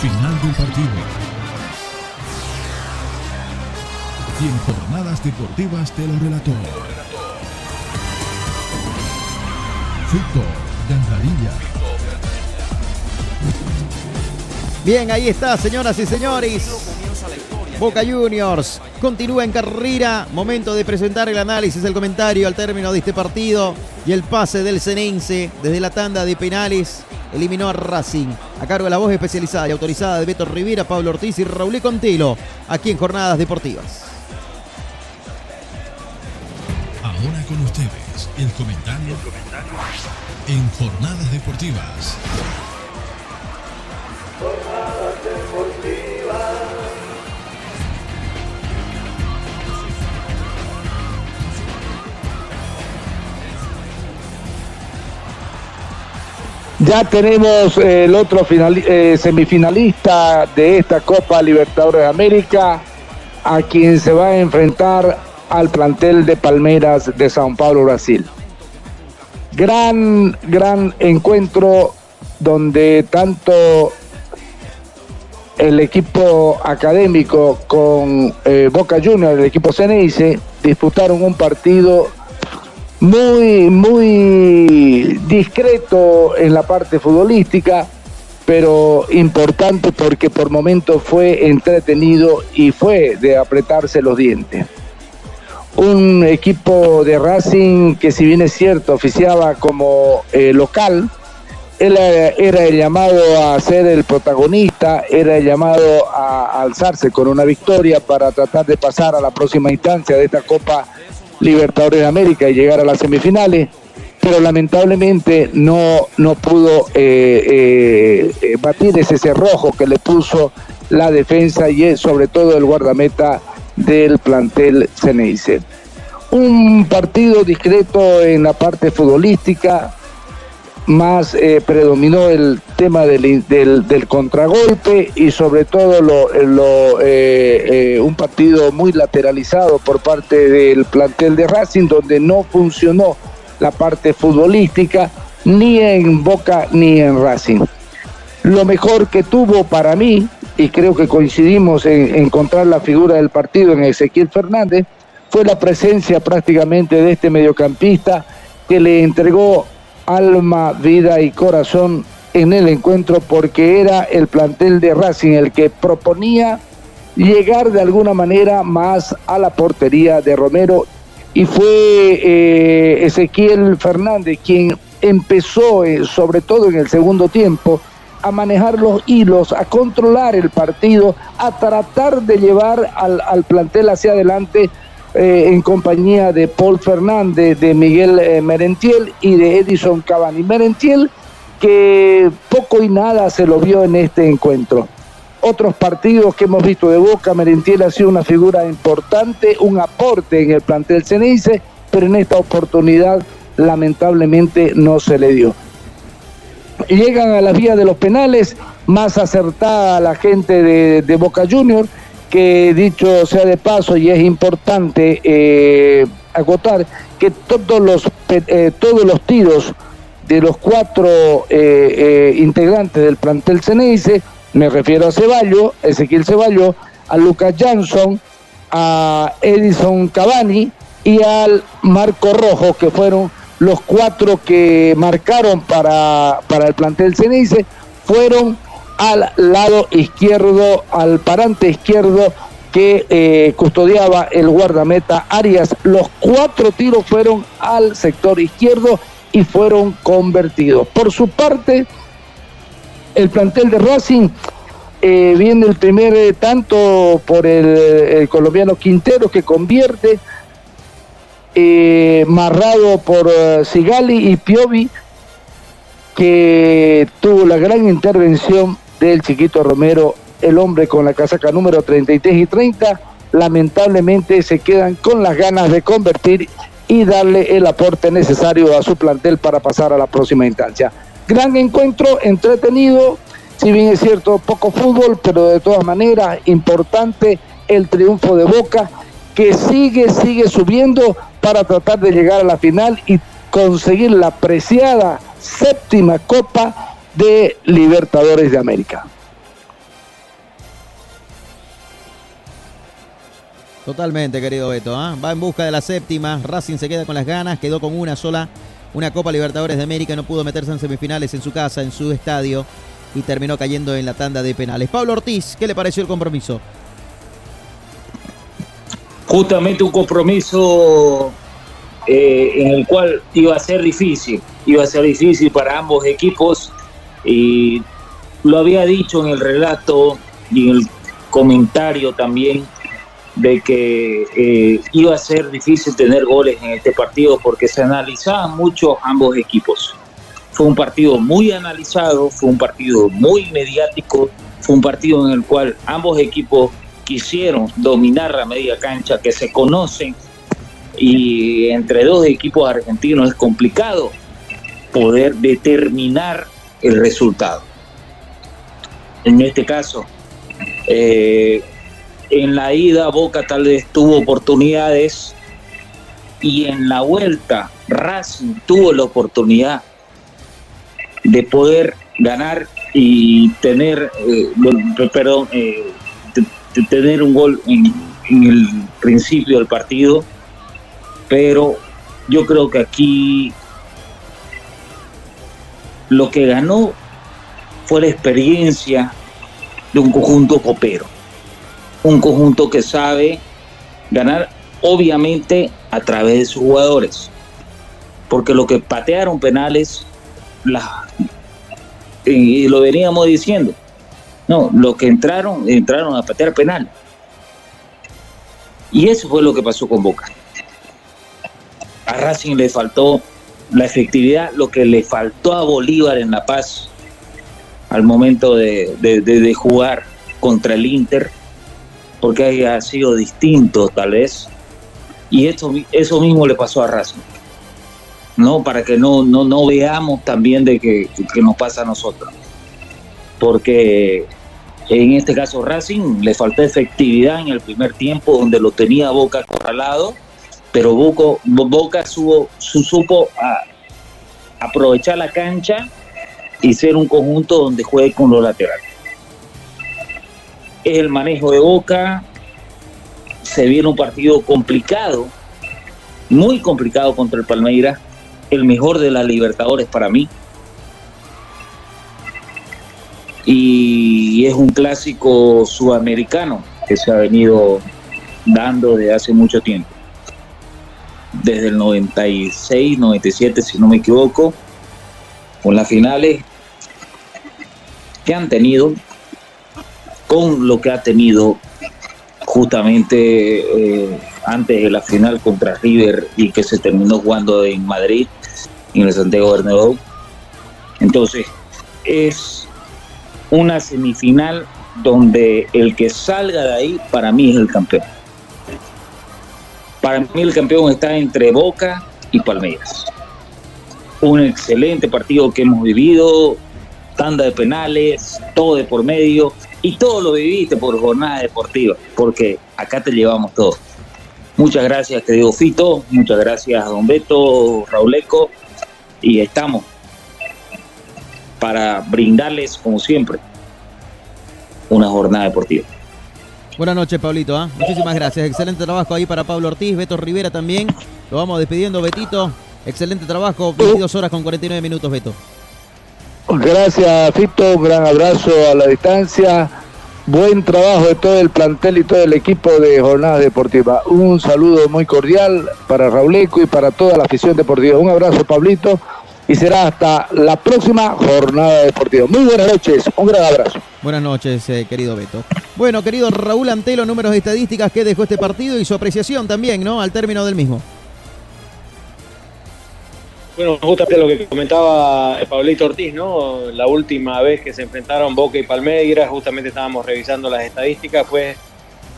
Final del partido. Y en jornadas deportivas te lo relató. Fito Ganjarilla. Bien, ahí está, señoras y señores. Boca Juniors continúa en carrera. Momento de presentar el análisis, el comentario al término de este partido y el pase del Cenense desde la tanda de penales. Eliminó a Racing. A cargo de la voz especializada y autorizada de Beto Rivera, Pablo Ortiz y Raúl Contelo. Aquí en Jornadas Deportivas. Ahora con ustedes, el comentario, en Jornadas Deportivas. Ya tenemos eh, el otro eh, semifinalista de esta Copa Libertadores de América, a quien se va a enfrentar al plantel de Palmeiras de Sao Paulo, Brasil. Gran, gran encuentro donde tanto el equipo académico con eh, Boca Juniors, el equipo Ceneice, disputaron un partido muy, muy discreto en la parte futbolística, pero importante porque por momentos fue entretenido y fue de apretarse los dientes. Un equipo de Racing que si bien es cierto oficiaba como eh, local, él era, era el llamado a ser el protagonista, era el llamado a alzarse con una victoria para tratar de pasar a la próxima instancia de esta Copa Libertadores de América y llegar a las semifinales, pero lamentablemente no, no pudo eh, eh, eh, batir ese cerrojo que le puso la defensa y sobre todo el guardameta del plantel Ceneice. Un partido discreto en la parte futbolística, más eh, predominó el tema del, del- contragolpe y sobre todo lo, lo, eh, eh, un partido muy lateralizado por parte del plantel de Racing donde no funcionó la parte futbolística ni en Boca ni en Racing. Lo mejor que tuvo para mí, y creo que coincidimos en encontrar la figura del partido en Ezequiel Fernández, fue la presencia prácticamente de este mediocampista que le entregó alma, vida y corazón en el encuentro porque era el plantel de Racing el que proponía llegar de alguna manera más a la portería de Romero y fue eh, Ezequiel Fernández quien empezó, eh, sobre todo en el segundo tiempo, a manejar los hilos, a controlar el partido, a tratar de llevar al, al plantel hacia adelante eh, en compañía de Paul Fernández, de Miguel eh, Merentiel y de Edison Cavani. Merentiel que poco y nada se lo vio en este encuentro. Otros partidos que hemos visto de Boca, Merentiel ha sido una figura importante, un aporte en el plantel Ceneice, pero en esta oportunidad lamentablemente no se le dio. Llegan a las vías de los penales, más acertada la gente de, Boca Juniors, que dicho sea de paso y es importante eh, agotar que todos los, eh, todos los tiros de los cuatro eh, eh, integrantes del plantel Ceneice, me refiero a Ceballo, Ezequiel Ceballo, a Lucas Jansson, a Edison Cavani y al Marco Rojo, que fueron los cuatro que marcaron para, para el plantel Ceneice, fueron al lado izquierdo, al parante izquierdo que eh, custodiaba el guardameta Arias. Los cuatro tiros fueron al sector izquierdo y fueron convertidos. Por su parte, el plantel de Racing eh, viene el primer tanto por el colombiano Quintero que convierte, eh, marrado por eh, Sigali y Piovi que tuvo la gran intervención del chiquito Romero, el hombre con la casaca número 33 y 30, lamentablemente se quedan con las ganas de convertir y darle el aporte necesario a su plantel para pasar a la próxima instancia. Gran encuentro, entretenido, si bien es cierto, poco fútbol, pero de todas maneras importante el triunfo de Boca, que sigue, sigue subiendo para tratar de llegar a la final y conseguir la preciada séptima Copa de Libertadores de América. Totalmente, querido Beto. ¿ah? Va en busca de la séptima. Racing se queda con las ganas. Quedó con una sola, una Copa Libertadores de América. No pudo meterse en semifinales en su casa, en su estadio. Y terminó cayendo en la tanda de penales. Pablo Ortiz, ¿qué le pareció el compromiso? Justamente un compromiso eh, en el cual iba a ser difícil. Iba a ser difícil para ambos equipos. Y lo había dicho en el relato y en el comentario también de que eh, iba a ser difícil tener goles en este partido porque se analizaban mucho ambos equipos. Fue un partido muy analizado, fue un partido muy mediático, fue un partido en el cual ambos equipos quisieron dominar la media cancha, que se conocen y entre dos equipos argentinos es complicado poder determinar el resultado. En este caso, eh, en la ida Boca tal vez tuvo oportunidades y en la vuelta Racing tuvo la oportunidad de poder ganar y tener, eh, perdón, eh, tener un gol en, el principio del partido, pero yo creo que aquí lo que ganó fue la experiencia de un conjunto copero un conjunto que sabe ganar obviamente a través de sus jugadores. Porque lo que patearon penales, y lo veníamos diciendo, no, lo que entraron, entraron a patear penal. Y eso fue lo que pasó con Boca. A Racing le faltó la efectividad, lo que le faltó a Bolívar en La Paz al momento de, de jugar contra el Inter porque haya sido distinto tal vez. Y esto, eso mismo le pasó a Racing. ¿no? Para que no, no, no veamos también de que, que nos pasa a nosotros. Porque en este caso Racing le faltó efectividad en el primer tiempo donde lo tenía Boca acorralado, pero Boca, Boca supo, supo aprovechar la cancha y ser un conjunto donde juegue con los laterales es el manejo de Boca. Se viene un partido complicado, muy complicado contra el Palmeiras, el mejor de las Libertadores para mí. Y es un clásico sudamericano que se ha venido dando desde hace mucho tiempo. Desde el 96, 97, si no me equivoco, con las finales que han tenido con lo que ha tenido justamente eh, antes de la final contra River y que se terminó jugando en Madrid, en el Santiago Bernabéu. Entonces, es una semifinal donde el que salga de ahí para mí es el campeón. Para mí el campeón está entre Boca y Palmeiras. Un excelente partido que hemos vivido, tanda de penales, todo de por medio, y todo lo viviste por jornada deportiva, porque acá te llevamos todo. Muchas gracias, querido Fito, muchas gracias, don Beto, Rauleco, y estamos para brindarles, como siempre, una jornada deportiva. Buenas noches, Pablito. ¿ah? Muchísimas gracias. Excelente trabajo ahí para Pablo Ortiz, Beto Rivera también. Lo vamos despidiendo, Betito. Excelente trabajo. 22 horas con 49 minutos, Beto. Gracias, Fito. Un gran abrazo a la distancia. Buen trabajo de todo el plantel y todo el equipo de Jornadas Deportivas. Un saludo muy cordial para Rauleco y para toda la afición deportiva. Un abrazo, Pablito. Y será hasta la próxima jornada deportiva. Muy buenas noches, un gran abrazo. Buenas noches, eh, querido Beto. Bueno, querido Raúl Antelo, números de estadísticas que dejó este partido y su apreciación también, ¿no? Al término del mismo. Bueno, justamente lo que comentaba Pablito Ortiz, ¿no? La última vez que se enfrentaron Boca y Palmeiras, justamente estábamos revisando las estadísticas, fue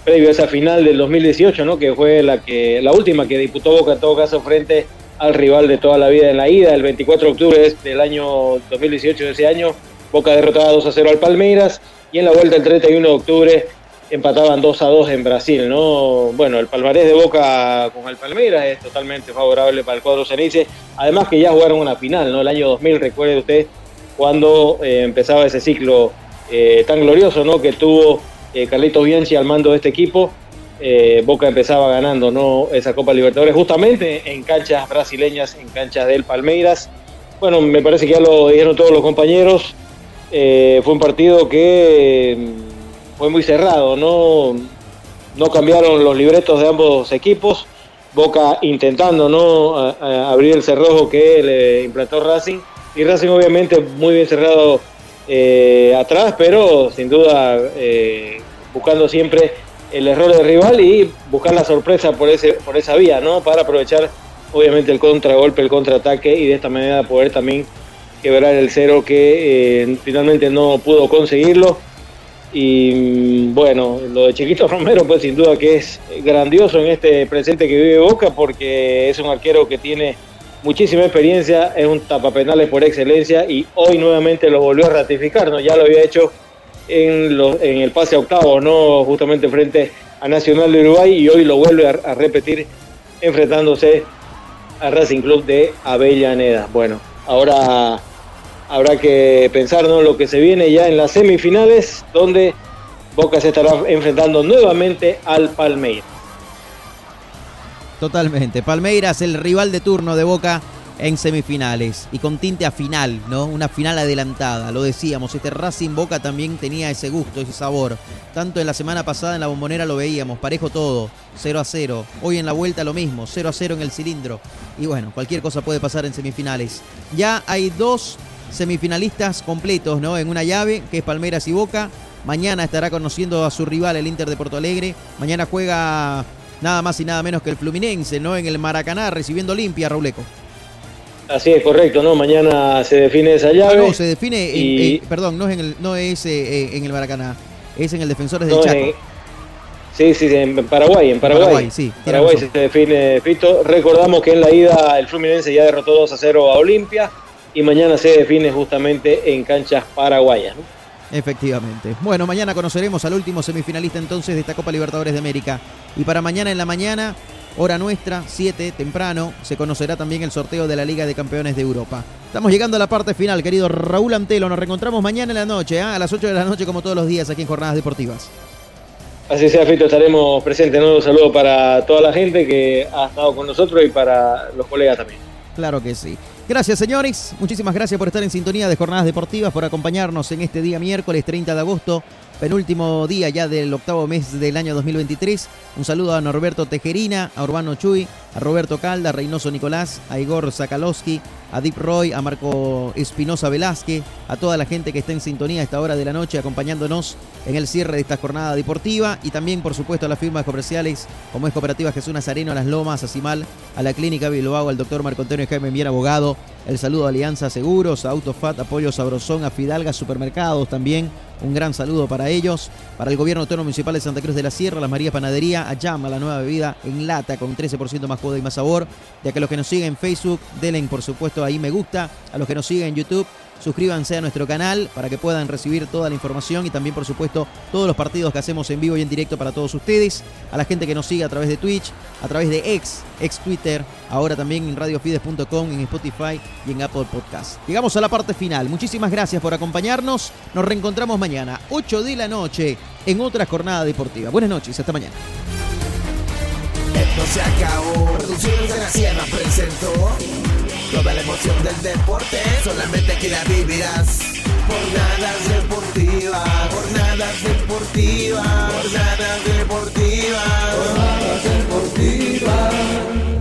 previo a esa final del 2018, ¿no? Que fue la que la última que disputó Boca en todo caso frente al rival de toda la vida en la ida, el 24 de octubre del año 2018 de ese año, Boca derrotaba 2 a 0 al Palmeiras y en la vuelta el 31 de octubre empataban 2 a 2 en Brasil, ¿no? Bueno, el palmarés de Boca con el Palmeiras es totalmente favorable para el cuadro cenice, además que ya jugaron una final, ¿no? El año 2000, recuerde usted, cuando eh, empezaba ese ciclo eh, tan glorioso, ¿no? Que tuvo eh, Carlitos Bianchi al mando de este equipo eh, Boca empezaba ganando ¿no? esa Copa Libertadores justamente en canchas brasileñas, en canchas del Palmeiras. Bueno, me parece que ya lo dijeron todos los compañeros. Eh, fue un partido que mm, fue muy cerrado, ¿no? no cambiaron los libretos de ambos equipos. Boca intentando no abrir el cerrojo que le implantó Racing y Racing obviamente muy bien cerrado eh, atrás, pero sin duda buscando siempre el error del rival y buscar la sorpresa por, ese, por esa vía, ¿no? Para aprovechar obviamente el contragolpe, el contraataque y de esta manera poder también quebrar el cero que eh, finalmente no pudo conseguirlo. Y mm, bueno, lo de Chiquito (laughs) Romero pues sin duda que es grandioso en este presente que vive Boca porque es un arquero que tiene muchísima experiencia, es un tapapenales por excelencia y hoy nuevamente lo volvió a ratificar, ¿no? Ya lo había hecho en, el pase a octavo, ¿no? Justamente frente a Nacional de Uruguay y hoy lo vuelve a, repetir enfrentándose al Racing Club de Avellaneda. Bueno, ahora habrá que pensar ¿no? lo que se viene ya en las semifinales, donde Boca se estará enfrentando nuevamente al Palmeiras. Totalmente. Palmeiras, el rival de turno de Boca en semifinales y con tinte a final, ¿no? Una final adelantada, lo decíamos, este Racing Boca también tenía ese gusto, ese sabor. Tanto en la semana pasada en la bombonera lo veíamos, parejo todo, 0 a 0. Hoy en la vuelta lo mismo, 0 a 0 en el cilindro. Y bueno, cualquier cosa puede pasar en semifinales. Ya hay dos semifinalistas completos, ¿no? En una llave, que es Palmeras y Boca. Mañana estará conociendo a su rival, el Inter de Porto Alegre. Mañana juega nada más y nada menos que el Fluminense, ¿no? En el Maracaná, recibiendo Olimpia, Rauleco. Así es, correcto, ¿no? Mañana se define esa llave. no, se define, en, perdón, no es, en el, no es eh, en el Maracaná, es en el Defensores del Chaco. sí, sí, en Paraguay, en Paraguay. Paraguay, sí, Paraguay se define Fito. Recordamos que en la ida el Fluminense ya derrotó 2 a 0 a Olimpia y mañana se define justamente en canchas paraguayas. Efectivamente. Bueno, mañana conoceremos al último semifinalista entonces de esta Copa Libertadores de América. Y para mañana en la mañana hora nuestra, 7, temprano, se conocerá también el sorteo de la Liga de Campeones de Europa. Estamos llegando a la parte final, querido Raúl Antelo. Nos reencontramos mañana en la noche, ¿ah? a las 8 de la noche, como todos los días, aquí en Jornadas Deportivas. Así sea, Fito, estaremos presentes. Un saludo para toda la gente que ha estado con nosotros y para los colegas también. Claro que sí. Gracias, señores. Muchísimas gracias por estar en sintonía de Jornadas Deportivas, por acompañarnos en este día miércoles 30 de agosto penúltimo día ya del octavo mes del año 2023. Un saludo a Norberto Tejerina, a Urbano Chuy, a Roberto Calda, a Reynoso Nicolás, a Igor Zakalowski, a Deep Roy, a Marco Espinosa Velázquez, a toda la gente que está en sintonía a esta hora de la noche acompañándonos en el cierre de esta jornada deportiva y también por supuesto a las firmas comerciales como es Cooperativa Jesús Nazareno, a Las Lomas, a Cimal, a la Clínica Bilbao, al doctor Marco Antonio Jaime Mier, abogado, el saludo a Alianza Seguros, a Autofat, Apoyo Sabrosón, a Fidalga Supermercados también, un gran saludo para ellos, para el Gobierno Autónomo Municipal de Santa Cruz de la Sierra, Las Marías Panadería, a Llama, la nueva bebida en lata con 13% más joda y más sabor, ya que los que nos siguen en Facebook, denle por supuesto ahí me gusta, a los que nos siguen en YouTube, Suscríbanse a nuestro canal para que puedan recibir toda la información y también, por supuesto, todos los partidos que hacemos en vivo y en directo para todos ustedes. A la gente que nos sigue a través de Twitch, a través de ex, ex Twitter, ahora también en radiofides.com, en Spotify y en Apple Podcast. Llegamos a la parte final. Muchísimas gracias por acompañarnos. Nos reencontramos mañana, 8 de la noche, en otra jornada deportiva. Buenas noches, hasta mañana. Esto se acabó. de la Sierra presentó Toda la emoción del deporte, solamente aquí la vivirás. Jornadas deportivas, jornadas deportivas, jornadas deportivas, jornadas deportivas.